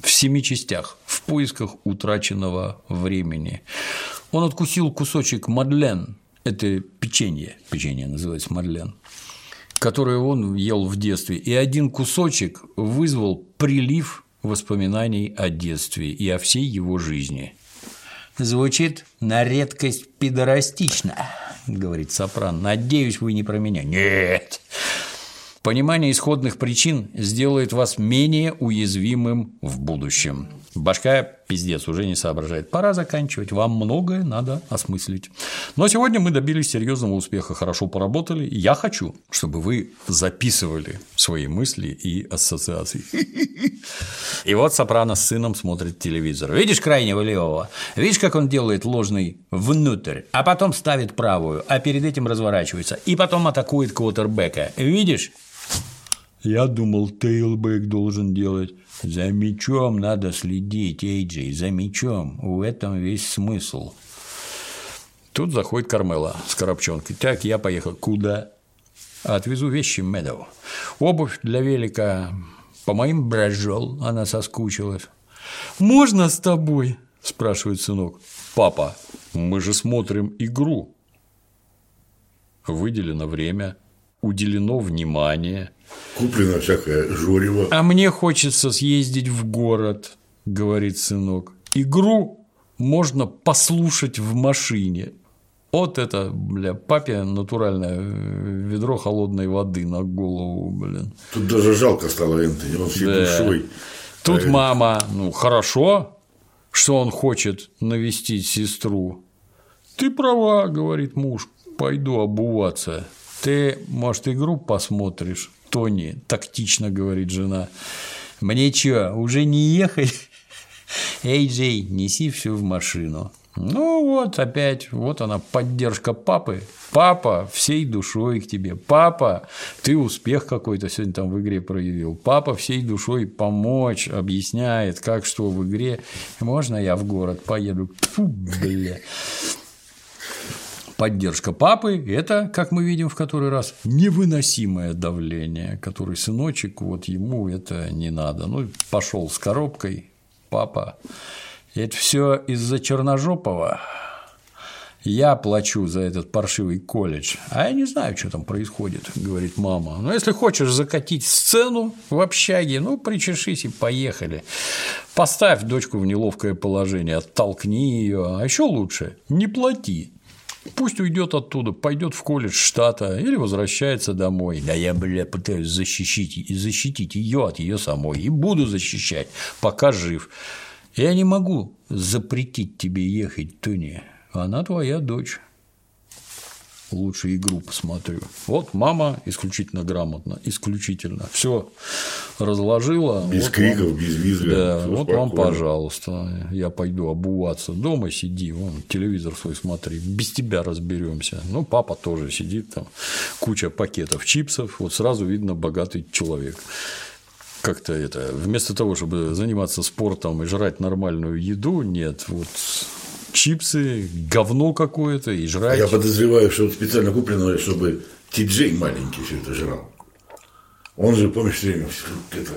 S1: в семи частях в поисках утраченного времени. Он откусил кусочек Мадлен, это печенье, печенье называется Мадлен, которые он ел в детстве, и один кусочек вызвал прилив воспоминаний о детстве и о всей его жизни. Звучит на редкость пидорастично, говорит Сопран. Надеюсь, вы не про меня. Нет. Понимание исходных причин сделает вас менее уязвимым в будущем. Башка пиздец, уже не соображает. Пора заканчивать, вам многое надо осмыслить. Но сегодня мы добились серьезного успеха, хорошо поработали. Я хочу, чтобы вы записывали свои мысли и ассоциации. И вот Сопрано с сыном смотрит телевизор. Видишь крайнего левого? Видишь, как он делает ложный внутрь, а потом ставит правую, а перед этим разворачивается, и потом атакует квотербека. Видишь? Я думал, тейлбэк должен делать. За мячом надо следить, Эйджей, за мячом. В этом весь смысл. Тут заходит Кармела с коробчонкой. Так, я поехал. Куда? Отвезу вещи Медоу. Обувь для велика по моим брожел, она соскучилась. «Можно с тобой?» – спрашивает сынок. «Папа, мы же смотрим игру». Выделено время, уделено внимание.
S2: Куплено всякое жорево.
S1: А мне хочется съездить в город, говорит сынок. Игру можно послушать в машине. Вот это, бля, папе натуральное ведро холодной воды на голову, блин.
S2: Тут даже жалко стало Энтони, он всей да. душой.
S1: Тут а мама, ну хорошо, что он хочет навестить сестру. Ты права, говорит муж, пойду обуваться. Ты, может, игру посмотришь? Тони, тактично говорит жена. Мне чё, уже не ехать? [LAUGHS] Эй, Джей, неси все в машину. Ну вот опять, вот она поддержка папы. Папа всей душой к тебе. Папа, ты успех какой-то сегодня там в игре проявил. Папа всей душой помочь, объясняет, как что в игре. Можно я в город поеду? Фу, бля. Поддержка папы – это, как мы видим в который раз, невыносимое давление, который сыночек, вот ему это не надо. Ну, пошел с коробкой, папа, это все из-за Черножопова. Я плачу за этот паршивый колледж, а я не знаю, что там происходит, говорит мама. Но если хочешь закатить сцену в общаге, ну, причешись и поехали. Поставь дочку в неловкое положение, оттолкни ее, а еще лучше не плати. Пусть уйдет оттуда, пойдет в колледж штата или возвращается домой. Да я, бля, пытаюсь защитить, защитить ее от ее самой и буду защищать, пока жив. Я не могу запретить тебе ехать, Тони. Она твоя дочь. Лучше игру посмотрю. Вот мама исключительно грамотно, исключительно. Все разложила.
S2: Без
S1: вот
S2: криков,
S1: вам,
S2: без визга.
S1: Да, вот спокойно. вам, пожалуйста. Я пойду обуваться. Дома сиди, вон, телевизор свой смотри. Без тебя разберемся. Ну, папа тоже сидит там. Куча пакетов чипсов. Вот сразу видно богатый человек как-то это, вместо того, чтобы заниматься спортом и жрать нормальную еду, нет, вот чипсы, говно какое-то и жрать.
S2: Я подозреваю, что специально куплено, чтобы Ти-Джей маленький все это жрал. Он же, помнишь, все время это,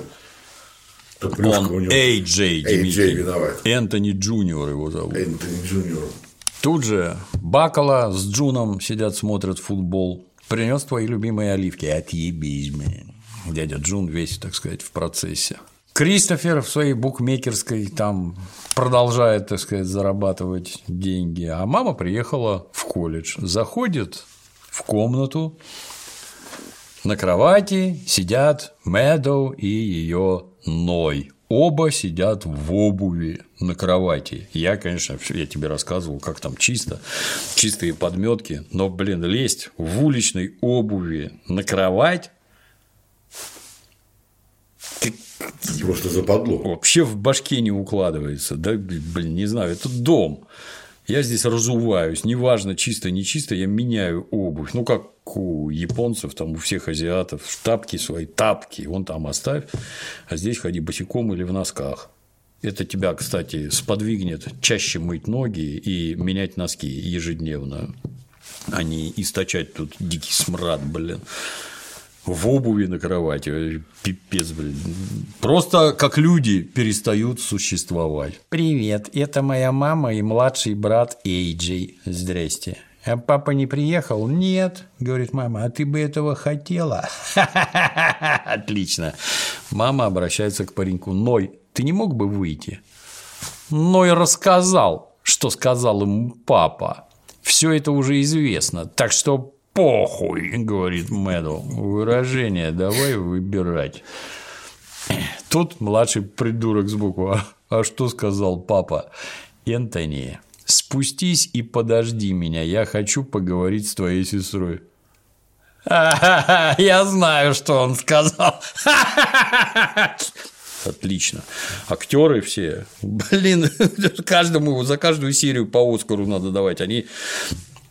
S1: он AJ, Джей
S2: виноват.
S1: Энтони Джуниор его зовут.
S2: Энтони Джуниор.
S1: Тут же Бакала с Джуном сидят, смотрят футбол. Принес твои любимые оливки. Отъебись, блин дядя Джун весь, так сказать, в процессе. Кристофер в своей букмекерской там продолжает, так сказать, зарабатывать деньги, а мама приехала в колледж, заходит в комнату, на кровати сидят Мэдоу и ее Ной. Оба сидят в обуви на кровати. Я, конечно, я тебе рассказывал, как там чисто, чистые подметки, но, блин, лезть в уличной обуви на кровать
S2: Просто западло.
S1: Вообще в башке не укладывается. Да, блин, не знаю, это дом. Я здесь разуваюсь, неважно, чисто, не чисто, я меняю обувь. Ну, как у японцев, там, у всех азиатов, тапки свои, тапки, вон там оставь, а здесь ходи босиком или в носках. Это тебя, кстати, сподвигнет чаще мыть ноги и менять носки ежедневно, а не источать тут дикий смрад, блин в обуви на кровати. Пипец, блин. Просто как люди перестают существовать. Привет, это моя мама и младший брат Эйджей. Здрасте. А папа не приехал? Нет, говорит мама, а ты бы этого хотела? [LAUGHS] Отлично. Мама обращается к пареньку. Ной, ты не мог бы выйти? Ной рассказал, что сказал ему папа. Все это уже известно, так что похуй, говорит Мэдоу. Выражение давай выбирать. Тут младший придурок сбоку. А, А что сказал папа? Энтони, спустись и подожди меня, я хочу поговорить с твоей сестрой. [LAUGHS] Я знаю, что он сказал. [LAUGHS] Отлично. Актеры все. Блин, [LAUGHS] каждому, за каждую серию по Оскару надо давать. Они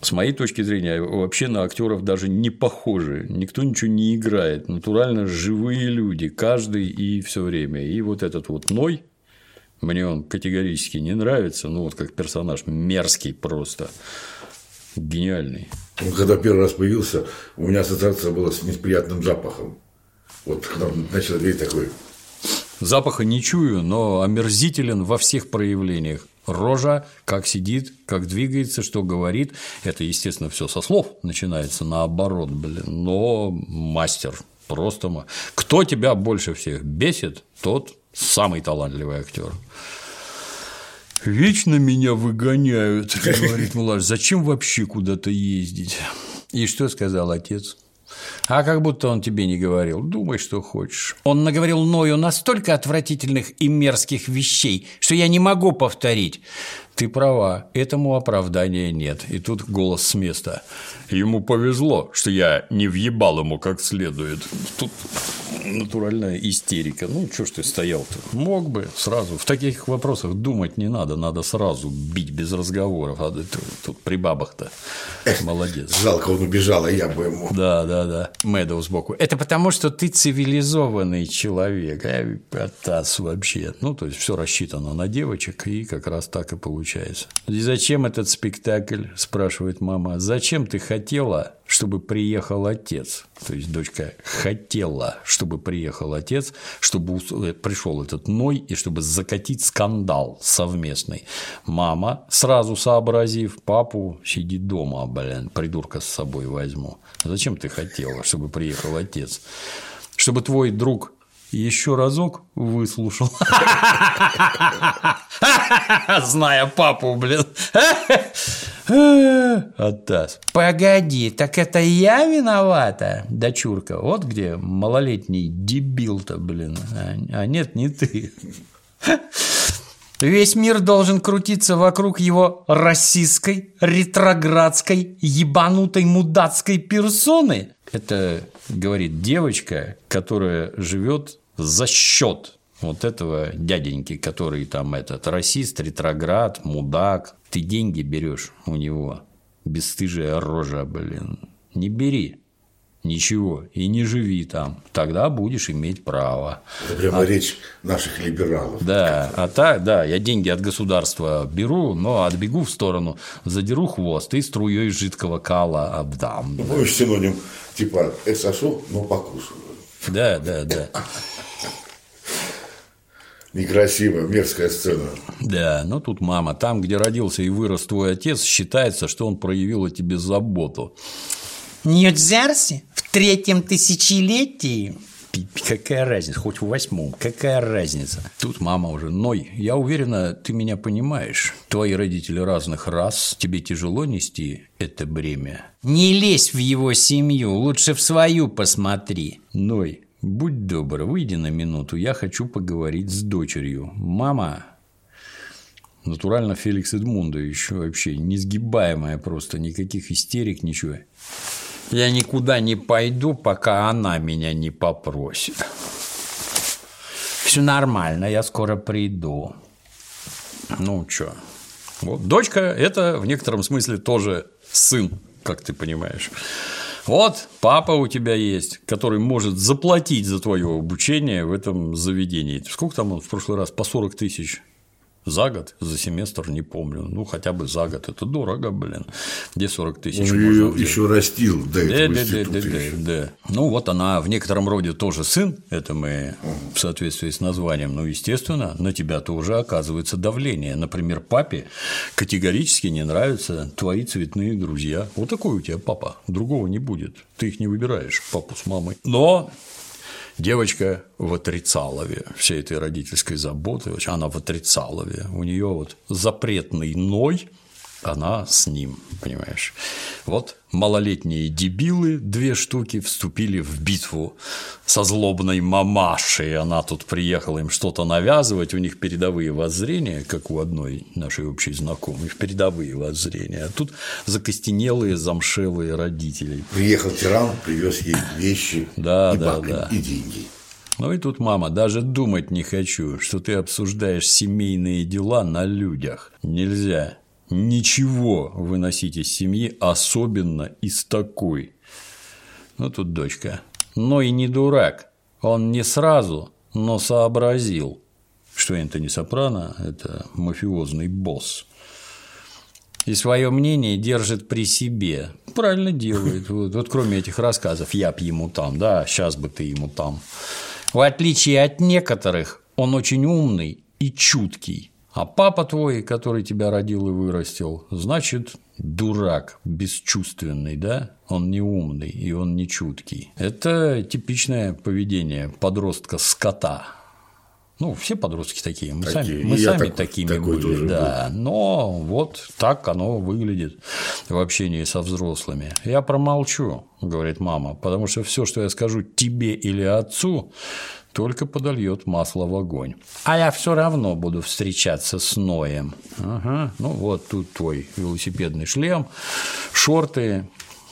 S1: с моей точки зрения, вообще на актеров даже не похожи. Никто ничего не играет. Натурально живые люди, каждый и все время. И вот этот вот Ной, мне он категорически не нравится, ну вот как персонаж мерзкий просто, гениальный.
S2: Он когда первый раз появился, у меня ассоциация была с неприятным запахом. Вот когда он начал говорить такой.
S1: Запаха не чую, но омерзителен во всех проявлениях. Рожа, как сидит, как двигается, что говорит. Это, естественно, все со слов начинается наоборот, блин. Но мастер, просто Кто тебя больше всех бесит, тот самый талантливый актер. Вечно меня выгоняют, говорит Мулаш. Зачем вообще куда-то ездить? И что сказал отец? А как будто он тебе не говорил. Думай, что хочешь. Он наговорил Ною настолько отвратительных и мерзких вещей, что я не могу повторить. Ты права, этому оправдания нет. И тут голос с места. Ему повезло, что я не въебал ему как следует. Тут натуральная истерика. Ну, что ж ты стоял-то? Мог бы сразу. В таких вопросах думать не надо, надо сразу бить без разговоров. А тут, тут при бабах-то. Молодец.
S2: Жалко, он убежал, а я бы ему.
S1: Да, да, да. Мэдоу сбоку. Это потому, что ты цивилизованный человек. А Атас вообще. Ну, то есть, все рассчитано на девочек, и как раз так и получается. И зачем этот спектакль? спрашивает мама. Зачем ты хотела чтобы приехал отец. То есть дочка хотела, чтобы приехал отец, чтобы э, пришел этот Ной и чтобы закатить скандал совместный. Мама, сразу сообразив, папу сидит дома, блин, придурка с собой возьму. Зачем ты хотела, чтобы приехал отец? Чтобы твой друг еще разок выслушал. [LAUGHS] Зная папу, блин. Атас. Погоди, так это я виновата, дочурка? Вот где малолетний дебил-то, блин. А, а нет, не ты. Весь мир должен крутиться вокруг его российской, ретроградской, ебанутой мудацкой персоны. Это говорит девочка, которая живет за счет вот этого дяденьки, который там этот расист, ретроград, мудак. Ты деньги берешь у него, бесстыжая рожа, блин. Не бери ничего и не живи там, тогда будешь иметь право.
S2: Это прямо а, речь наших либералов.
S1: Да, а так, да, я деньги от государства беру, но отбегу в сторону, задеру хвост и струей жидкого кала обдам.
S2: Ну, помнишь синоним типа «эксошу, но покушаю».
S1: Да, да, да.
S2: Некрасивая, мерзкая сцена.
S1: Да, но тут мама. Там, где родился и вырос твой отец, считается, что он проявил о тебе заботу. Нью-Джерси третьем тысячелетии Какая разница, хоть в восьмом, какая разница? Тут мама уже, Ной, я уверена, ты меня понимаешь. Твои родители разных рас, тебе тяжело нести это бремя. Не лезь в его семью, лучше в свою посмотри. Ной, будь добр, выйди на минуту, я хочу поговорить с дочерью. Мама, Натурально Феликс Эдмунда еще вообще несгибаемая просто, никаких истерик, ничего. Я никуда не пойду, пока она меня не попросит. Все нормально, я скоро приду. Ну, что? Вот. Дочка – это в некотором смысле тоже сын, как ты понимаешь. Вот папа у тебя есть, который может заплатить за твое обучение в этом заведении. Сколько там он в прошлый раз? По 40 тысяч за год, за семестр, не помню. Ну, хотя бы за год. Это дорого, блин. Где 40 тысяч?
S2: Он ее еще растил до этого
S1: да, да, да, да, да. Ну, вот она в некотором роде тоже сын. Это мы в соответствии с названием. Ну, естественно, на тебя тоже оказывается давление. Например, папе категорически не нравятся твои цветные друзья. Вот такой у тебя папа. Другого не будет. Ты их не выбираешь, папу с мамой. Но Девочка в отрицалове всей этой родительской заботы, она в отрицалове. У нее вот запретный ной, она с ним, понимаешь. Вот малолетние дебилы, две штуки, вступили в битву со злобной мамашей. Она тут приехала им что-то навязывать, у них передовые воззрения, как у одной нашей общей знакомой, передовые воззрения. А тут закостенелые, замшелые родители.
S2: Приехал тиран, привез ей вещи
S1: да,
S2: и,
S1: да,
S2: бак,
S1: да.
S2: и деньги.
S1: Ну и тут, мама, даже думать не хочу, что ты обсуждаешь семейные дела на людях. Нельзя ничего выносить из семьи, особенно из такой. Ну тут дочка. Но и не дурак. Он не сразу, но сообразил, что Энтони Сопрано – это мафиозный босс. И свое мнение держит при себе. Правильно делает. Вот, вот кроме этих рассказов, я б ему там, да, сейчас бы ты ему там. В отличие от некоторых, он очень умный и чуткий. А папа твой, который тебя родил и вырастил, значит, дурак, бесчувственный, да? Он не умный и он не чуткий. Это типичное поведение подростка скота. Ну, все подростки такие. Мы
S2: Такие.
S1: сами, мы сами
S2: такой-
S1: такими
S2: такой
S1: были, да. Но вот так оно выглядит в общении со взрослыми. Я промолчу, говорит мама, потому что все, что я скажу тебе или отцу, только подольет масло в огонь. А я все равно буду встречаться с Ноем. Ага. Ну вот тут твой велосипедный шлем, шорты.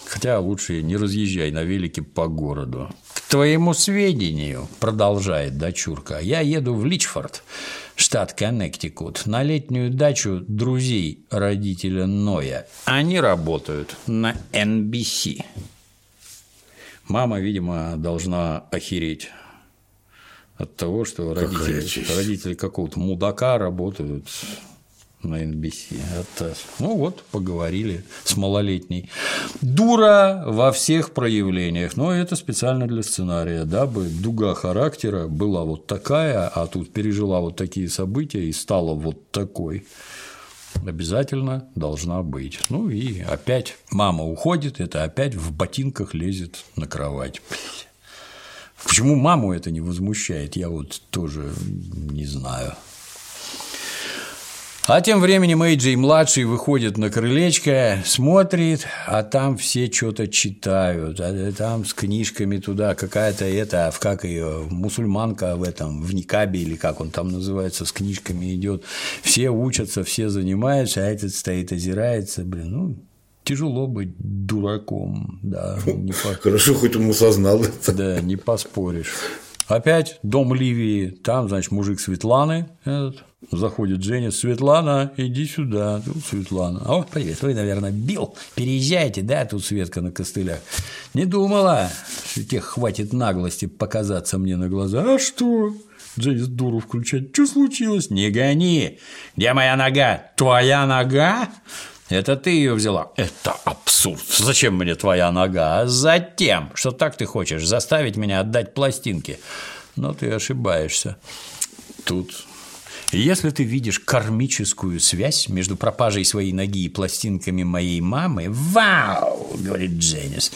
S1: Хотя лучше не разъезжай на велике по городу. К твоему сведению, продолжает дочурка, я еду в Личфорд, штат Коннектикут, на летнюю дачу друзей родителя Ноя. Они работают на NBC. Мама, видимо, должна охереть от того, что
S2: Какая
S1: родители,
S2: честь.
S1: родители какого-то мудака работают на NBC. Это, ну вот, поговорили с малолетней. Дура во всех проявлениях, но это специально для сценария, дабы дуга характера была вот такая, а тут пережила вот такие события и стала вот такой. Обязательно должна быть. Ну и опять мама уходит, это опять в ботинках лезет на кровать. Почему маму это не возмущает, я вот тоже не знаю. А тем временем Эйджей младший выходит на крылечко, смотрит, а там все что-то читают, а там с книжками туда какая-то это, в как ее мусульманка в этом в никабе или как он там называется, с книжками идет, все учатся, все занимаются, а этот стоит озирается, блин, ну тяжело быть дураком, да, не по-
S2: Хорошо, хоть он осознал это.
S1: да, не поспоришь. Опять дом Ливии, там, значит, мужик Светланы, этот, заходит Женя, Светлана, иди сюда, тут Светлана. О, привет, вы, наверное, Билл, переезжайте, да, тут Светка на костылях. Не думала, что тех хватит наглости показаться мне на глаза. А что? Дженнис дуру включать. Что случилось? Не гони. Где моя нога? Твоя нога? Это ты ее взяла. Это абсурд. Зачем мне твоя нога? А Затем, что так ты хочешь заставить меня отдать пластинки. Но ты ошибаешься. Тут если ты видишь кармическую связь между пропажей своей ноги и пластинками моей мамы, вау, говорит Дженнис,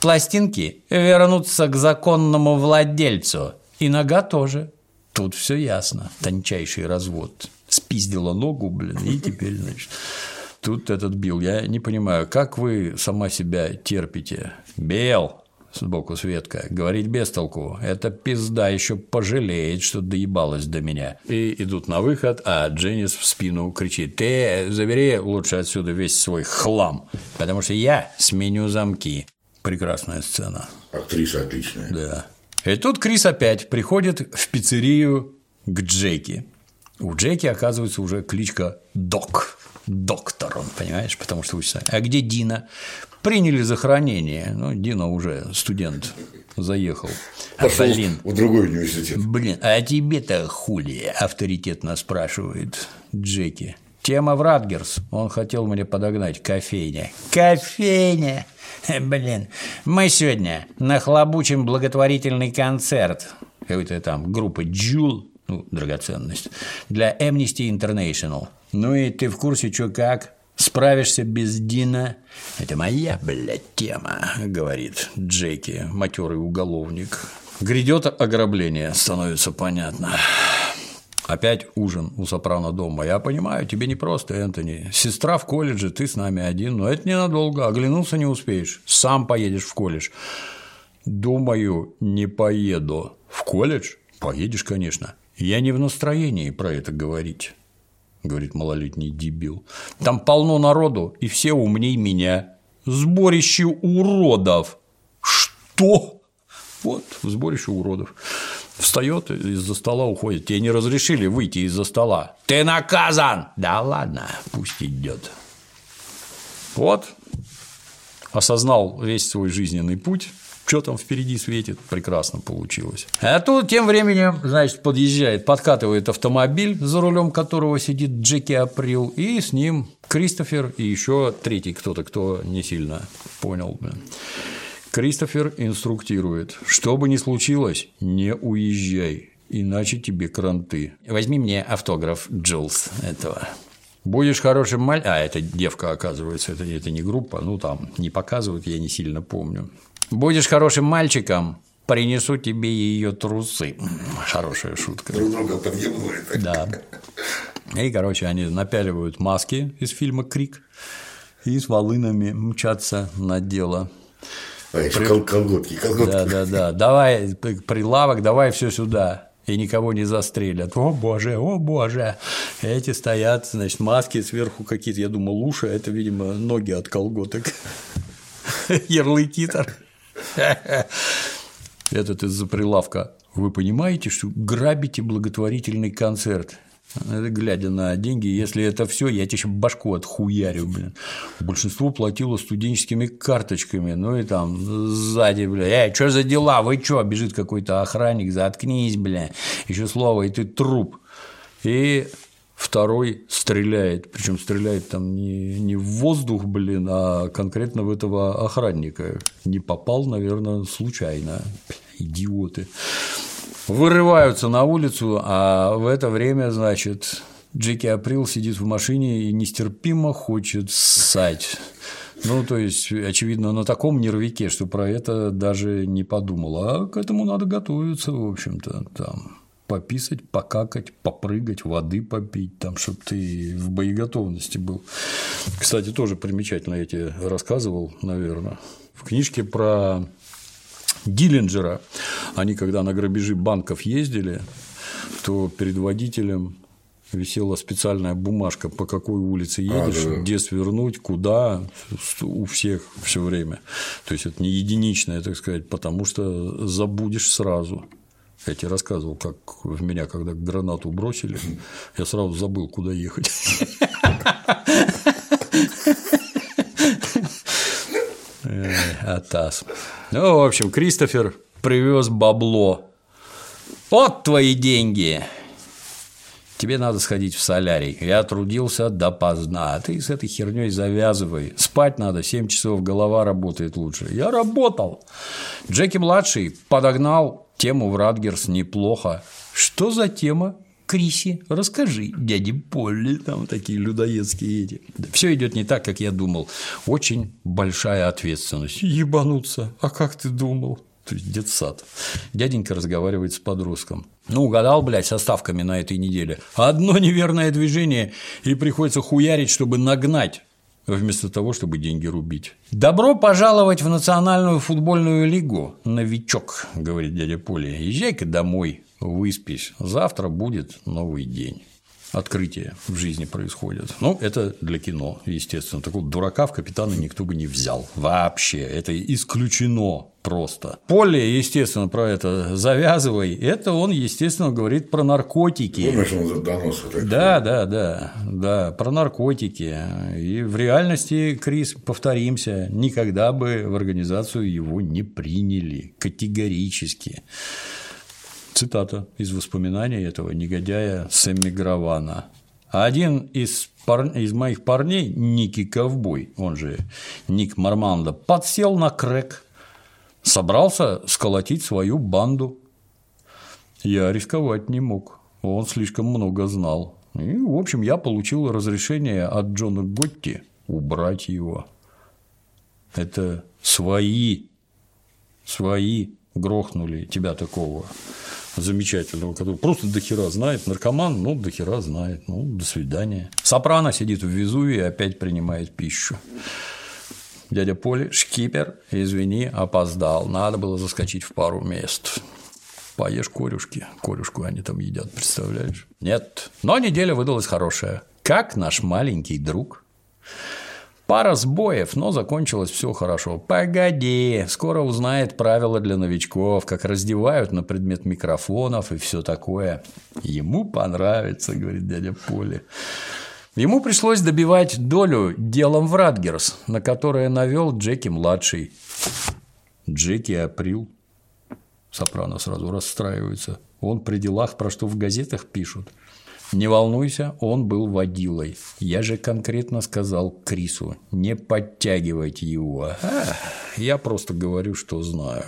S1: пластинки вернутся к законному владельцу, и нога тоже. Тут все ясно, тончайший развод. Спиздила ногу, блин, и теперь, значит, тут этот Билл. Я не понимаю, как вы сама себя терпите? Бел, сбоку Светка, говорить без толку. Эта пизда еще пожалеет, что доебалась до меня. И идут на выход, а Дженнис в спину кричит: Ты забери лучше отсюда весь свой хлам, потому что я сменю замки. Прекрасная сцена.
S2: Актриса отличная.
S1: Да. И тут Крис опять приходит в пиццерию к Джеки. У Джеки, оказывается, уже кличка Док. Доктор он, понимаешь, потому что учится. А где Дина? Приняли за хранение. Ну, Дина уже студент заехал. А,
S2: Пошел
S1: блин,
S2: в другой университет.
S1: Блин, а тебе-то хули? Авторитетно спрашивает Джеки. Тема в Радгерс. Он хотел мне подогнать кофейня. Кофейня! [LAUGHS] Блин, мы сегодня нахлобучим благотворительный концерт какой-то там группы Джул, ну, драгоценность, для Amnesty International. Ну и ты в курсе, что как? Справишься без Дина? Это моя, блядь, тема, говорит Джеки, матерый уголовник. Грядет ограбление, становится понятно. Опять ужин у Сопрано дома. Я понимаю, тебе не просто, Энтони. Сестра в колледже, ты с нами один, но это ненадолго. Оглянуться не успеешь. Сам поедешь в колледж. Думаю, не поеду. В колледж? Поедешь, конечно. Я не в настроении про это говорить говорит малолетний дебил. Там полно народу, и все умней меня. Сборище уродов. Что? Вот, сборище уродов. Встает из-за стола уходит. Тебе не разрешили выйти из-за стола. Ты наказан! Да ладно, пусть идет. Вот. Осознал весь свой жизненный путь что там впереди светит, прекрасно получилось. А тут тем временем, значит, подъезжает, подкатывает автомобиль, за рулем которого сидит Джеки Април, и с ним Кристофер и еще третий кто-то, кто не сильно понял. Кристофер инструктирует, что бы ни случилось, не уезжай, иначе тебе кранты. Возьми мне автограф Джилс этого. Будешь хорошим маль... А, это девка, оказывается, это, это не группа, ну там не показывают, я не сильно помню. Будешь хорошим мальчиком, принесу тебе ее трусы. Хорошая шутка.
S2: Друг друга подъебывали.
S1: Да. И, короче, они напяливают маски из фильма «Крик» и с волынами мчатся на дело.
S2: А еще При... колготки, колготки.
S1: Да, да, да. Давай прилавок, давай все сюда. И никого не застрелят. О боже, о боже. Эти стоят, значит, маски сверху какие-то. Я думал, уши, а это, видимо, ноги от колготок. [LAUGHS] Ярлыки-то. [LAUGHS] Этот из-за прилавка. Вы понимаете, что грабите благотворительный концерт? глядя на деньги, если это все, я тебе еще башку отхуярю, блин. Большинство платило студенческими карточками, ну и там сзади, бля, эй, что за дела, вы что, бежит какой-то охранник, заткнись, бля, еще слово, и ты труп. И второй стреляет, причем стреляет там не, не в воздух, блин, а конкретно в этого охранника. Не попал, наверное, случайно. Идиоты. Вырываются на улицу, а в это время, значит, Джеки Април сидит в машине и нестерпимо хочет ссать. Ну, то есть, очевидно, на таком нервике, что про это даже не подумал. А к этому надо готовиться, в общем-то, там пописать, покакать, попрыгать, воды попить, там, чтобы ты в боеготовности был. Кстати, тоже примечательно, я тебе рассказывал, наверное. В книжке про Диллинджера, они когда на грабежи банков ездили, то перед водителем висела специальная бумажка, по какой улице едешь, а, да. где свернуть, куда, у всех все время. То есть это не единичное, так сказать, потому что забудешь сразу. Я тебе рассказывал, как в меня, когда гранату бросили, я сразу забыл, куда ехать. Атас. Ну, в общем, Кристофер привез бабло. Вот твои деньги. Тебе надо сходить в солярий. Я трудился допоздна, а ты с этой херней завязывай. Спать надо, 7 часов, голова работает лучше. Я работал. Джеки младший подогнал Тему в Радгерс неплохо. Что за тема? Криси, расскажи, дяде Полли, там такие людоедские эти. Все идет не так, как я думал. Очень большая ответственность. Ебануться. А как ты думал? То есть детсад. Дяденька разговаривает с подростком. Ну, угадал, блядь, со ставками на этой неделе. Одно неверное движение, и приходится хуярить, чтобы нагнать вместо того, чтобы деньги рубить. «Добро пожаловать в Национальную футбольную лигу, новичок», – говорит дядя Поля. «Езжай-ка домой, выспись, завтра будет новый день» открытия в жизни происходят. Ну, это для кино, естественно. Такого дурака в капитана никто бы не взял. Вообще. Это исключено просто. Поле, естественно, про это завязывай. Это он, естественно, говорит про наркотики.
S2: Помнишь, он донос вот
S1: Да, да, да, да, про наркотики. И в реальности, Крис, повторимся, никогда бы в организацию его не приняли категорически. Цитата из воспоминаний этого негодяя Сэмми Гравана. Один из, пар... из моих парней, Ники Ковбой, он же Ник Мармандо, подсел на крэк, собрался сколотить свою банду. Я рисковать не мог, он слишком много знал. И, в общем, я получил разрешение от Джона Готти убрать его. Это свои, свои грохнули тебя такого замечательного, который просто до хера знает, наркоман, ну, до хера знает, ну, до свидания. Сопрано сидит в Везувии и опять принимает пищу. Дядя Поли, шкипер, извини, опоздал, надо было заскочить в пару мест. Поешь корюшки, корюшку они там едят, представляешь? Нет, но неделя выдалась хорошая. Как наш маленький друг. Пара сбоев, но закончилось все хорошо. Погоди, скоро узнает правила для новичков, как раздевают на предмет микрофонов и все такое. Ему понравится, говорит дядя Поли. Ему пришлось добивать долю делом в Радгерс, на которое навел Джеки-младший. Джеки Април. Сопрано сразу расстраивается. Он при делах, про что в газетах пишут. Не волнуйся, он был водилой. Я же конкретно сказал Крису, не подтягивайте его. А, я просто говорю, что знаю.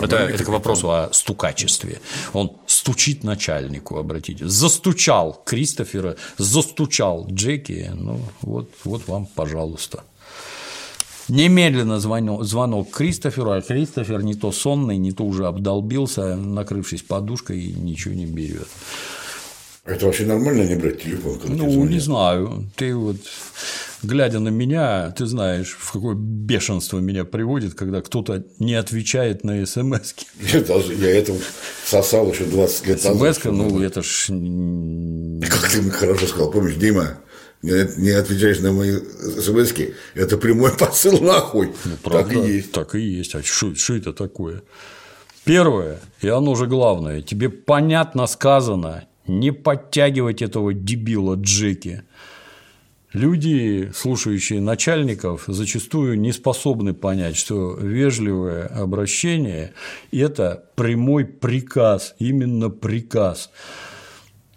S1: Это, это к вопросу о стукачестве. Он стучит начальнику, обратите. Застучал Кристофера, застучал Джеки. Ну, вот, вот вам, пожалуйста. Немедленно звонок, звонок Кристоферу, а Кристофер не то сонный, не то уже обдолбился, накрывшись подушкой, и ничего не берет.
S2: Это вообще нормально не брать телефон? Когда
S1: ну, не знаю. Ты вот, глядя на меня, ты знаешь, в какое бешенство меня приводит, когда кто-то не отвечает на смс
S2: Я, даже, я это сосал еще 20 лет
S1: назад. смс ну, это ж…
S2: Как ты мне хорошо сказал, помнишь, Дима, не отвечаешь на мои смс это прямой [LAUGHS] посыл нахуй. Ну,
S1: правда, так и есть. Так и есть. А что это такое? Первое, и оно же главное, тебе понятно сказано, не подтягивать этого дебила Джеки. Люди, слушающие начальников, зачастую не способны понять, что вежливое обращение – это прямой приказ, именно приказ.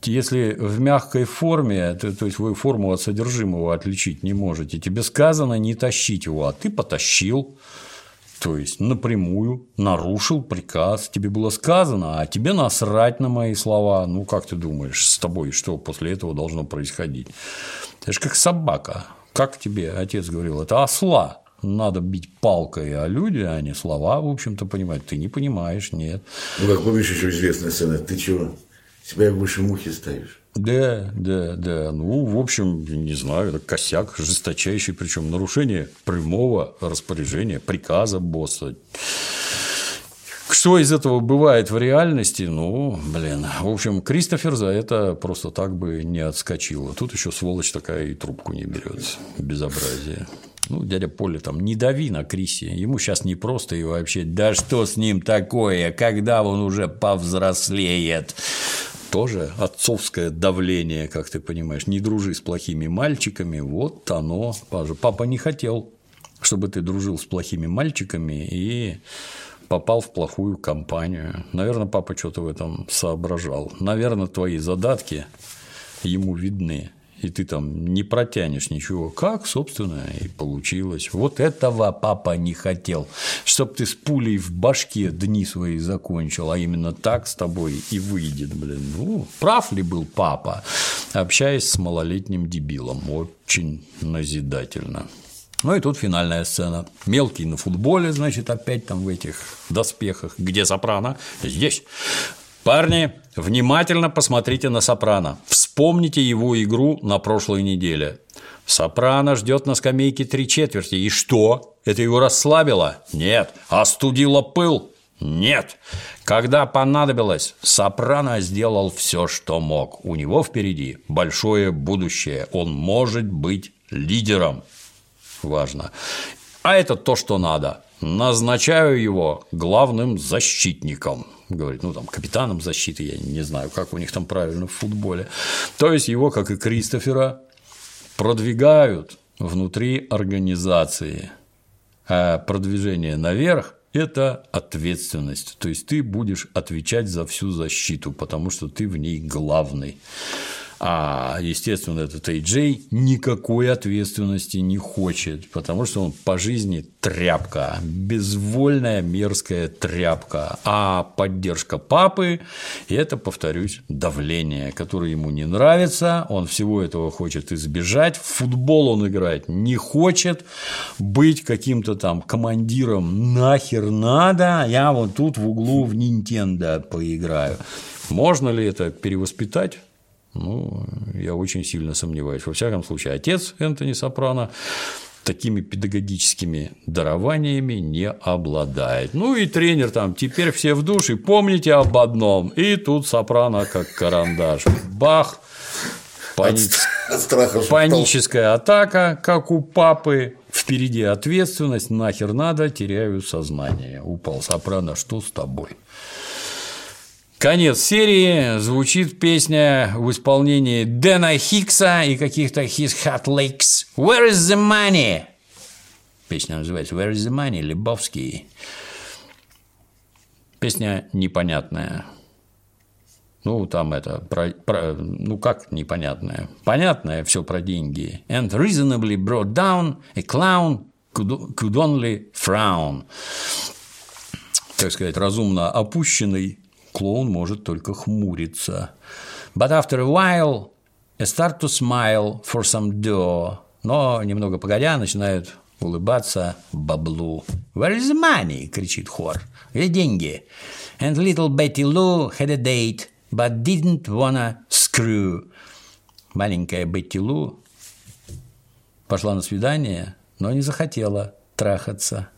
S1: Если в мягкой форме, то, то есть вы форму от содержимого отличить не можете, тебе сказано не тащить его, а ты потащил, то есть напрямую нарушил приказ, тебе было сказано, а тебе насрать на мои слова. Ну, как ты думаешь, с тобой что после этого должно происходить? Ты же как собака. Как тебе отец говорил, это осла надо бить палкой, а люди, а не слова, в общем-то, понимают. Ты не понимаешь, нет.
S2: Ну, как помнишь еще известная сцена, ты чего, себя выше мухи ставишь?
S1: Да, да, да. Ну, в общем, не знаю, это косяк жесточайший, причем нарушение прямого распоряжения, приказа босса. Что из этого бывает в реальности? Ну, блин. В общем, Кристофер за это просто так бы не отскочил. Тут еще сволочь такая и трубку не берет. Безобразие. Ну, дядя Поля там, не дави на Крисе, ему сейчас не просто и вообще, да что с ним такое, когда он уже повзрослеет тоже отцовское давление, как ты понимаешь, не дружи с плохими мальчиками, вот оно. Папа не хотел, чтобы ты дружил с плохими мальчиками и попал в плохую компанию. Наверное, папа что-то в этом соображал. Наверное, твои задатки ему видны и ты там не протянешь ничего. Как, собственно, и получилось. Вот этого папа не хотел. Чтоб ты с пулей в башке дни свои закончил, а именно так с тобой и выйдет, блин. Ну, прав ли был папа, общаясь с малолетним дебилом? Очень назидательно. Ну и тут финальная сцена. Мелкий на футболе, значит, опять там в этих доспехах. Где Сопрано? Здесь. Парни, внимательно посмотрите на Сопрано. Вспомните его игру на прошлой неделе. Сопрано ждет на скамейке три четверти. И что? Это его расслабило? Нет. Остудило пыл? Нет. Когда понадобилось, Сопрано сделал все, что мог. У него впереди большое будущее. Он может быть лидером. Важно. А это то, что надо. Назначаю его главным защитником говорит, ну, там, капитаном защиты, я не знаю, как у них там правильно в футболе. То есть его, как и Кристофера, продвигают внутри организации. А продвижение наверх – это ответственность. То есть ты будешь отвечать за всю защиту, потому что ты в ней главный. А, естественно, этот Эй-Джей никакой ответственности не хочет, потому что он по жизни тряпка, безвольная мерзкая тряпка. А поддержка папы – это, повторюсь, давление, которое ему не нравится, он всего этого хочет избежать, в футбол он играть не хочет, быть каким-то там командиром нахер надо, я вот тут в углу в Nintendo поиграю. Можно ли это перевоспитать? Ну, я очень сильно сомневаюсь. Во всяком случае, отец Энтони Сопрано такими педагогическими дарованиями не обладает. Ну и тренер там, теперь все в душе, помните об одном. И тут Сопрано как карандаш. Бах, Пани... Паническая атака, как у папы. Впереди ответственность, нахер надо, теряю сознание. Упал Сопрано, что с тобой? Конец серии. Звучит песня в исполнении Дэна Хикса и каких-то His Hot Lakes. Where is the money? Песня называется Where is the money? Лебовский. Песня непонятная. Ну, там это, про, про, ну, как непонятное? Понятное все про деньги. And reasonably brought down, a clown could, could only frown. Так сказать, разумно опущенный клоун может только хмуриться. But after a while, I start to smile for some dough. Но немного погодя начинают улыбаться баблу. Where is the money? кричит хор. Где деньги? And little Betty Lou had a date, but didn't wanna screw. Маленькая Бетти Лу пошла на свидание, но не захотела трахаться.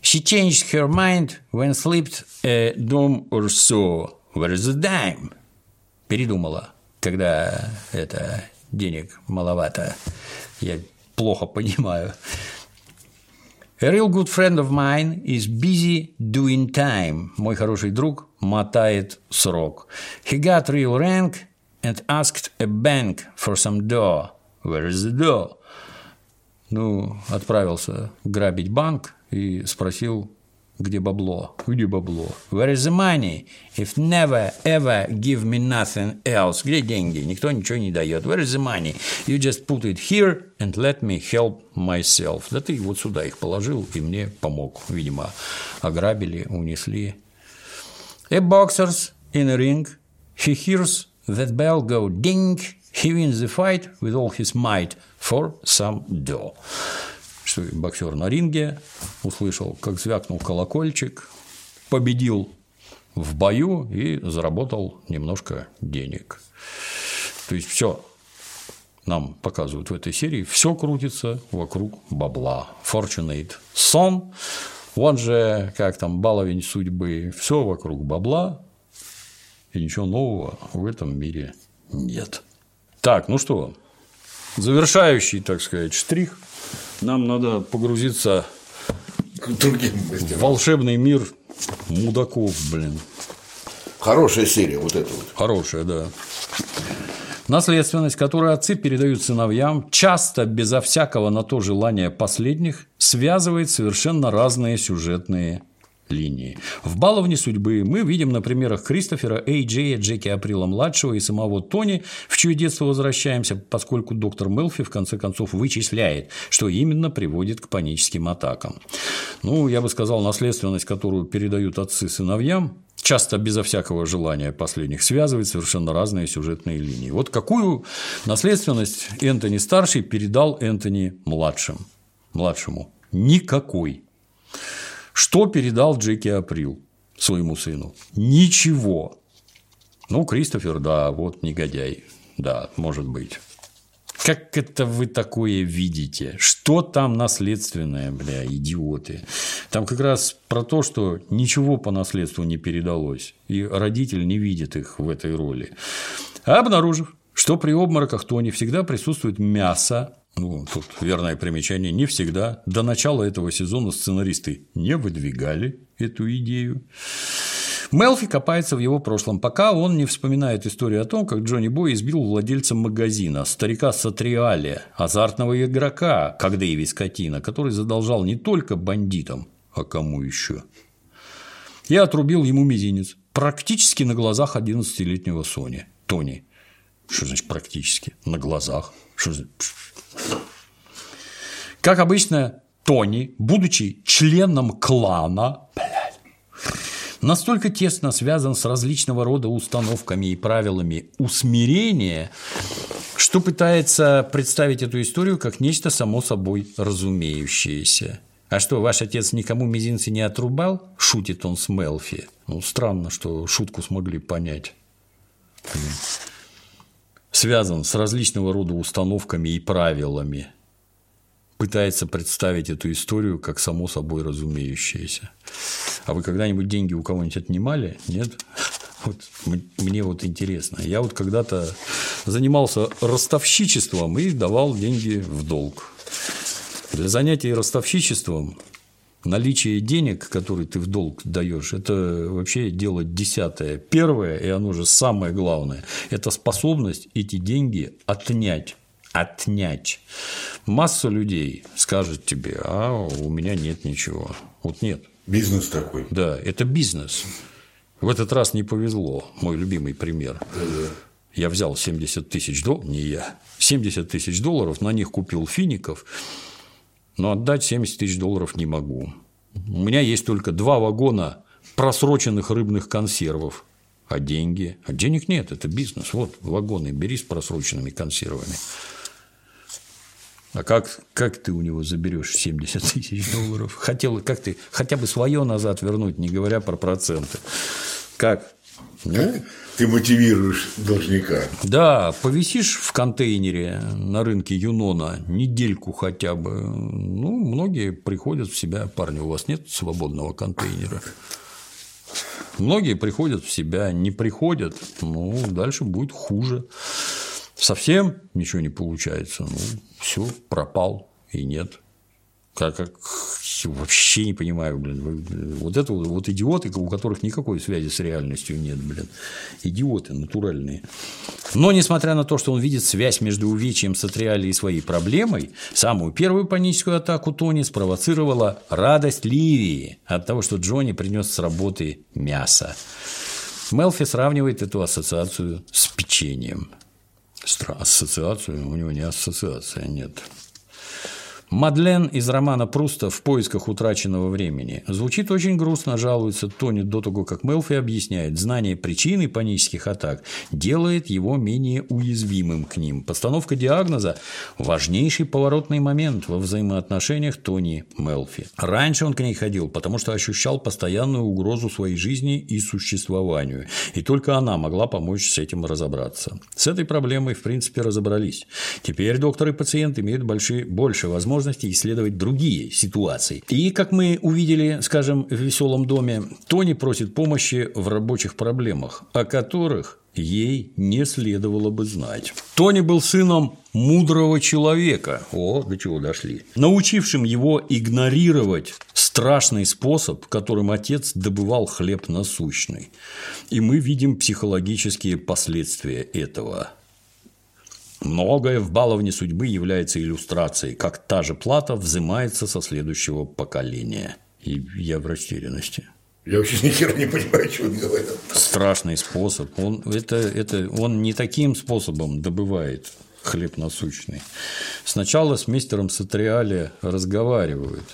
S1: She changed her mind when slipped a dime or so. Where's the dime? Передумала, когда это денег маловато. Я плохо понимаю. A real good friend of mine is busy doing time. Мой хороший друг мотает срок. He got real rank and asked a bank for some dough. Where is the dough? Ну, отправился грабить банк, и спросил, где бабло? Где бабло? Where is the money? If never ever give me nothing else. Где деньги? Никто ничего не дает. Where is the money? You just put it here and let me help myself. Да ты вот сюда их положил и мне помог. Видимо, ограбили, унесли. A boxer's in a ring. He hears that bell go ding. He wins the fight with all his might for some dough боксер на ринге услышал, как звякнул колокольчик, победил в бою и заработал немножко денег. То есть все нам показывают в этой серии, все крутится вокруг бабла. Fortunate Son, он же, как там, баловень судьбы, все вокруг бабла, и ничего нового в этом мире нет. Так, ну что, завершающий, так сказать, штрих – нам надо погрузиться другим в волшебный мир мудаков, блин.
S2: Хорошая серия, вот эта вот.
S1: Хорошая, да. Наследственность, которую отцы передают сыновьям, часто безо всякого на то желания последних, связывает совершенно разные сюжетные линии. В «Баловне судьбы» мы видим на примерах Кристофера, Эй Джея, Джеки Априла-младшего и самого Тони, в чье детство возвращаемся, поскольку доктор Мелфи в конце концов вычисляет, что именно приводит к паническим атакам. Ну, я бы сказал, наследственность, которую передают отцы сыновьям, часто безо всякого желания последних связывает совершенно разные сюжетные линии. Вот какую наследственность Энтони старший передал Энтони младшим, младшему? Никакой. Что передал Джеки Април своему сыну? Ничего. Ну, Кристофер, да, вот негодяй. Да, может быть. Как это вы такое видите? Что там наследственное, бля, идиоты? Там как раз про то, что ничего по наследству не передалось, и родитель не видит их в этой роли. А обнаружив, что при обмороках Тони всегда присутствует мясо, ну, тут верное примечание, не всегда. До начала этого сезона сценаристы не выдвигали эту идею. Мелфи копается в его прошлом, пока он не вспоминает историю о том, как Джонни Бой избил владельца магазина, старика Сатриале, азартного игрока, как Дэйви Скотина, который задолжал не только бандитам, а кому еще. Я отрубил ему мизинец, практически на глазах 11-летнего Сони, Тони. Что значит практически? На глазах. Что за... Как обычно, Тони, будучи членом клана, настолько тесно связан с различного рода установками и правилами усмирения, что пытается представить эту историю как нечто само собой разумеющееся. А что, ваш отец никому мизинцы не отрубал? Шутит он с Мелфи. Ну, странно, что шутку смогли понять. Связан с различного рода установками и правилами. Пытается представить эту историю как само собой разумеющееся. А вы когда-нибудь деньги у кого-нибудь отнимали? Нет? Вот мне вот интересно. Я вот когда-то занимался ростовщичеством и давал деньги в долг. Для занятий ростовщичеством наличие денег, которые ты в долг даешь, это вообще дело десятое. Первое, и оно же самое главное, это способность эти деньги отнять. Отнять. Масса людей скажет тебе, а у меня нет ничего. Вот нет.
S2: Бизнес такой.
S1: Да, это бизнес. В этот раз не повезло, мой любимый пример.
S2: Да-да.
S1: Я взял 70 тысяч долларов, не я, 70 тысяч долларов, на них купил фиников, но отдать 70 тысяч долларов не могу. У меня есть только два вагона просроченных рыбных консервов. А деньги? А денег нет, это бизнес. Вот вагоны бери с просроченными консервами. А как, как ты у него заберешь 70 тысяч долларов? Хотел, как ты хотя бы свое назад вернуть, не говоря про проценты. Как?
S2: Ну, ты мотивируешь должника.
S1: Да, повисишь в контейнере на рынке Юнона недельку хотя бы. Ну, многие приходят в себя. Парни, у вас нет свободного контейнера? Многие приходят в себя, не приходят, ну, дальше будет хуже. Совсем ничего не получается, ну, все, пропал и нет. Как, как вообще не понимаю, блин. Вот это вот идиоты, у которых никакой связи с реальностью нет, блин. Идиоты натуральные. Но, несмотря на то, что он видит связь между увечьем Сатриали и своей проблемой, самую первую паническую атаку Тони спровоцировала радость Ливии от того, что Джонни принес с работы мясо. Мелфи сравнивает эту ассоциацию с печеньем. Ассоциацию? У него не ассоциация, нет. Мадлен из романа Пруста «В поисках утраченного времени». Звучит очень грустно, жалуется Тони до того, как Мелфи объясняет, знание причины панических атак делает его менее уязвимым к ним. Постановка диагноза – важнейший поворотный момент во взаимоотношениях Тони Мелфи. Раньше он к ней ходил, потому что ощущал постоянную угрозу своей жизни и существованию, и только она могла помочь с этим разобраться. С этой проблемой, в принципе, разобрались. Теперь доктор и пациент имеют большие, больше возможностей возможности исследовать другие ситуации. И, как мы увидели, скажем, в «Веселом доме», Тони просит помощи в рабочих проблемах, о которых ей не следовало бы знать. Тони был сыном мудрого человека, о, до чего дошли, научившим его игнорировать страшный способ, которым отец добывал хлеб насущный. И мы видим психологические последствия этого. Многое в баловне судьбы является иллюстрацией, как та же плата взимается со следующего поколения. И я в растерянности.
S2: Я вообще ни хера не понимаю, что он говорит.
S1: Страшный способ. Он, это, это, он не таким способом добывает хлеб насущный. Сначала с мистером Сатриали разговаривают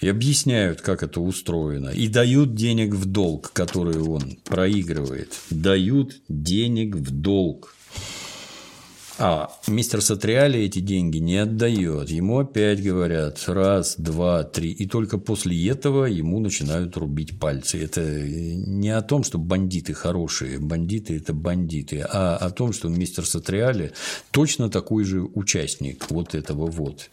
S1: и объясняют, как это устроено, и дают денег в долг, который он проигрывает. Дают денег в долг. А мистер Сатриали эти деньги не отдает. Ему опять говорят раз, два, три. И только после этого ему начинают рубить пальцы. Это не о том, что бандиты хорошие. Бандиты – это бандиты. А о том, что мистер Сатриали точно такой же участник вот этого вот.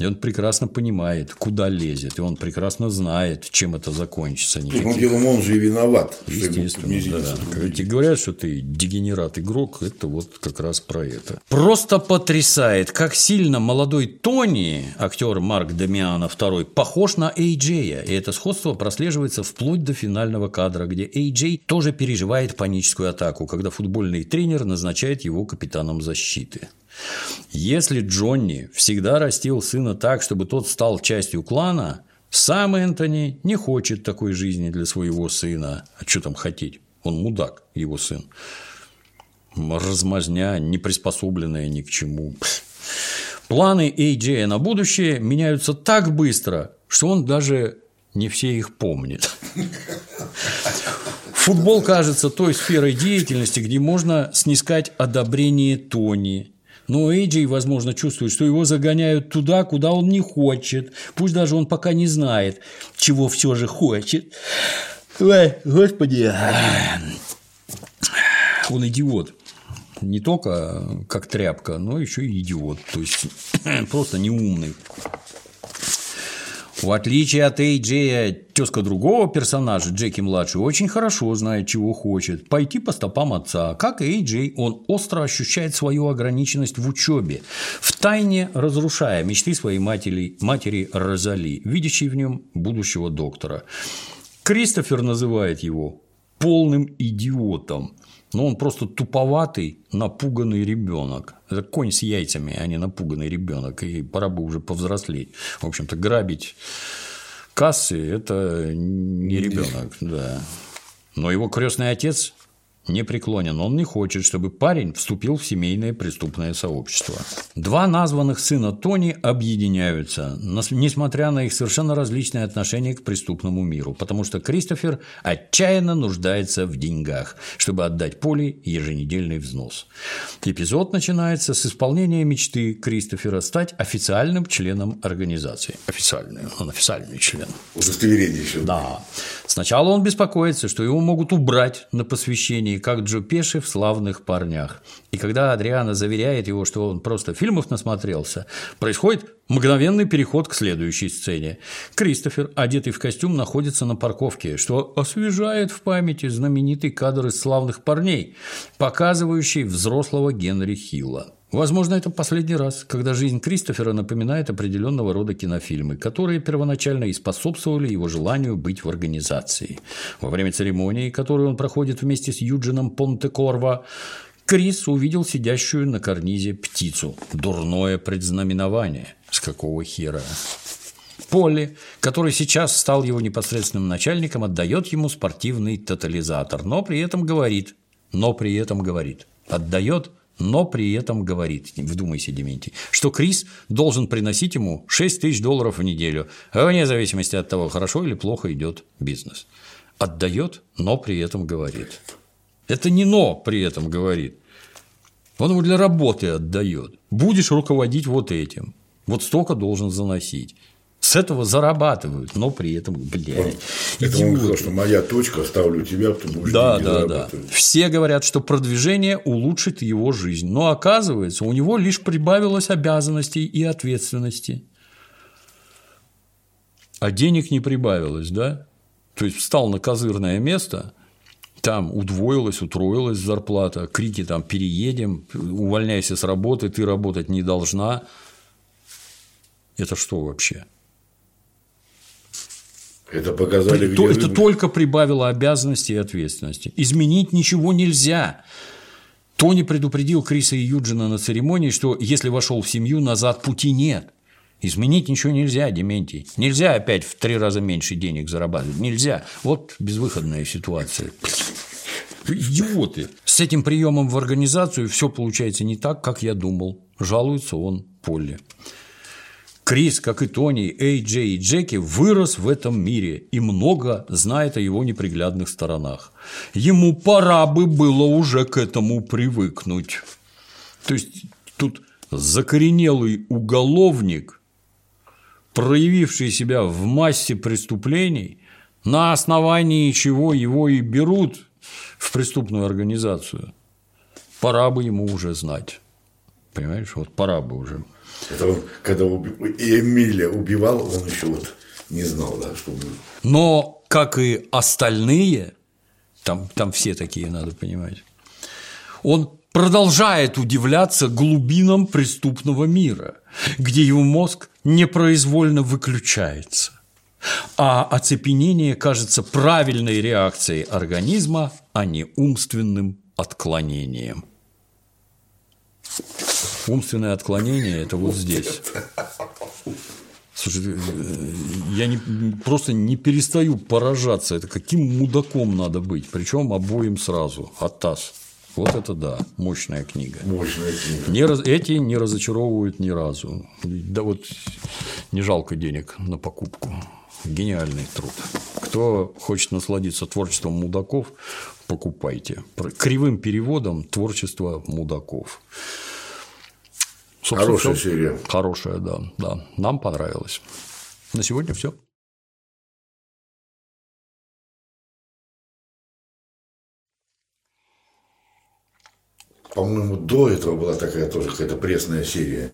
S1: И он прекрасно понимает, куда лезет. И он прекрасно знает, чем это закончится.
S2: Никаких... делом он же и виноват.
S1: Естественно, да. Когда тебе говорят, что ты дегенерат-игрок, это вот как раз про это. Просто потрясает, как сильно молодой Тони, актер Марк Дамиана II, похож на Эй-Джея. И это сходство прослеживается вплоть до финального кадра, где Эй-Джей тоже переживает паническую атаку, когда футбольный тренер назначает его капитаном защиты. Если Джонни всегда растил сына так, чтобы тот стал частью клана, сам Энтони не хочет такой жизни для своего сына. А что там хотеть? Он мудак, его сын. Размазня, не приспособленная ни к чему. Планы AJ на будущее меняются так быстро, что он даже не все их помнит. Футбол кажется той сферой деятельности, где можно снискать одобрение Тони. Но Эйджей, возможно, чувствует, что его загоняют туда, куда он не хочет. Пусть даже он пока не знает, чего все же хочет. Ой, господи. Он идиот. Не только как тряпка, но еще и идиот. То есть [COUGHS] просто неумный. В отличие от Эйджея, тезка другого персонажа, Джеки-младший, очень хорошо знает, чего хочет – пойти по стопам отца. Как и Эйджей, он остро ощущает свою ограниченность в учебе, втайне разрушая мечты своей матери, матери Розали, видящей в нем будущего доктора. Кристофер называет его полным идиотом. Но он просто туповатый, напуганный ребенок. Это конь с яйцами, а не напуганный ребенок. И пора бы уже повзрослеть. В общем-то, грабить кассы – это не ребенок, да. Но его крестный отец непреклонен. Он не хочет, чтобы парень вступил в семейное преступное сообщество. Два названных сына Тони объединяются, несмотря на их совершенно различные отношения к преступному миру, потому что Кристофер отчаянно нуждается в деньгах, чтобы отдать Поле еженедельный взнос. Эпизод начинается с исполнения мечты Кристофера стать официальным членом организации. Официальный, он официальный член.
S2: Удостоверение еще.
S1: Да. Сначала он беспокоится, что его могут убрать на посвящение как Джо Пеши в «Славных парнях». И когда Адриана заверяет его, что он просто фильмов насмотрелся, происходит мгновенный переход к следующей сцене. Кристофер, одетый в костюм, находится на парковке, что освежает в памяти знаменитый кадр из «Славных парней», показывающий взрослого Генри Хилла. Возможно, это последний раз, когда жизнь Кристофера напоминает определенного рода кинофильмы, которые первоначально и способствовали его желанию быть в организации. Во время церемонии, которую он проходит вместе с Юджином Понтекорво, Крис увидел сидящую на карнизе птицу. Дурное предзнаменование. С какого хера? Полли, который сейчас стал его непосредственным начальником, отдает ему спортивный тотализатор, но при этом говорит, но при этом говорит, отдает но при этом говорит, вдумайся, Дементий, что Крис должен приносить ему 6 тысяч долларов в неделю, вне зависимости от того, хорошо или плохо идет бизнес. Отдает, но при этом говорит. Это не но при этом говорит. Он ему для работы отдает. Будешь руководить вот этим. Вот столько должен заносить. С этого зарабатывают, но при этом, блядь.
S2: Это он сказал, что моя точка, ставлю тебя, ты будешь
S1: Да, да, да. Все говорят, что продвижение улучшит его жизнь, но оказывается, у него лишь прибавилось обязанностей и ответственности. А денег не прибавилось, да? То есть встал на козырное место, там удвоилась, утроилась зарплата, крики там переедем, увольняйся с работы, ты работать не должна. Это что вообще?
S2: Это показали
S1: то, Это только прибавило обязанности и ответственности. Изменить ничего нельзя. Тони предупредил Криса и Юджина на церемонии, что если вошел в семью, назад пути нет. Изменить ничего нельзя, Дементий. Нельзя опять в три раза меньше денег зарабатывать. Нельзя. Вот безвыходная ситуация. Идиоты. С этим приемом в организацию все получается не так, как я думал. Жалуется он Полли. Крис, как и Тони, Эй, Джей и Джеки, вырос в этом мире и много знает о его неприглядных сторонах. Ему пора бы было уже к этому привыкнуть. То есть тут закоренелый уголовник, проявивший себя в массе преступлений, на основании чего его и берут в преступную организацию. Пора бы ему уже знать. Понимаешь, вот пора бы уже.
S2: Это он, когда и Эмиля убивал, он еще вот не знал, да, что будет.
S1: Но, как и остальные, там, там все такие, надо понимать, он продолжает удивляться глубинам преступного мира, где его мозг непроизвольно выключается. А оцепенение кажется правильной реакцией организма, а не умственным отклонением. Умственное отклонение – это вот здесь. Слушай, я не, просто не перестаю поражаться. Это каким мудаком надо быть, причем обоим сразу, таз. Вот это да, мощная книга.
S2: Мощная книга.
S1: Не раз... Эти не разочаровывают ни разу. Да вот не жалко денег на покупку. Гениальный труд. Кто хочет насладиться творчеством мудаков, покупайте. Кривым переводом творчество мудаков.
S2: Собственно, Хорошая все. серия.
S1: Хорошая, да, да. Нам понравилось. На сегодня все.
S2: По-моему, до этого была такая тоже какая-то пресная серия.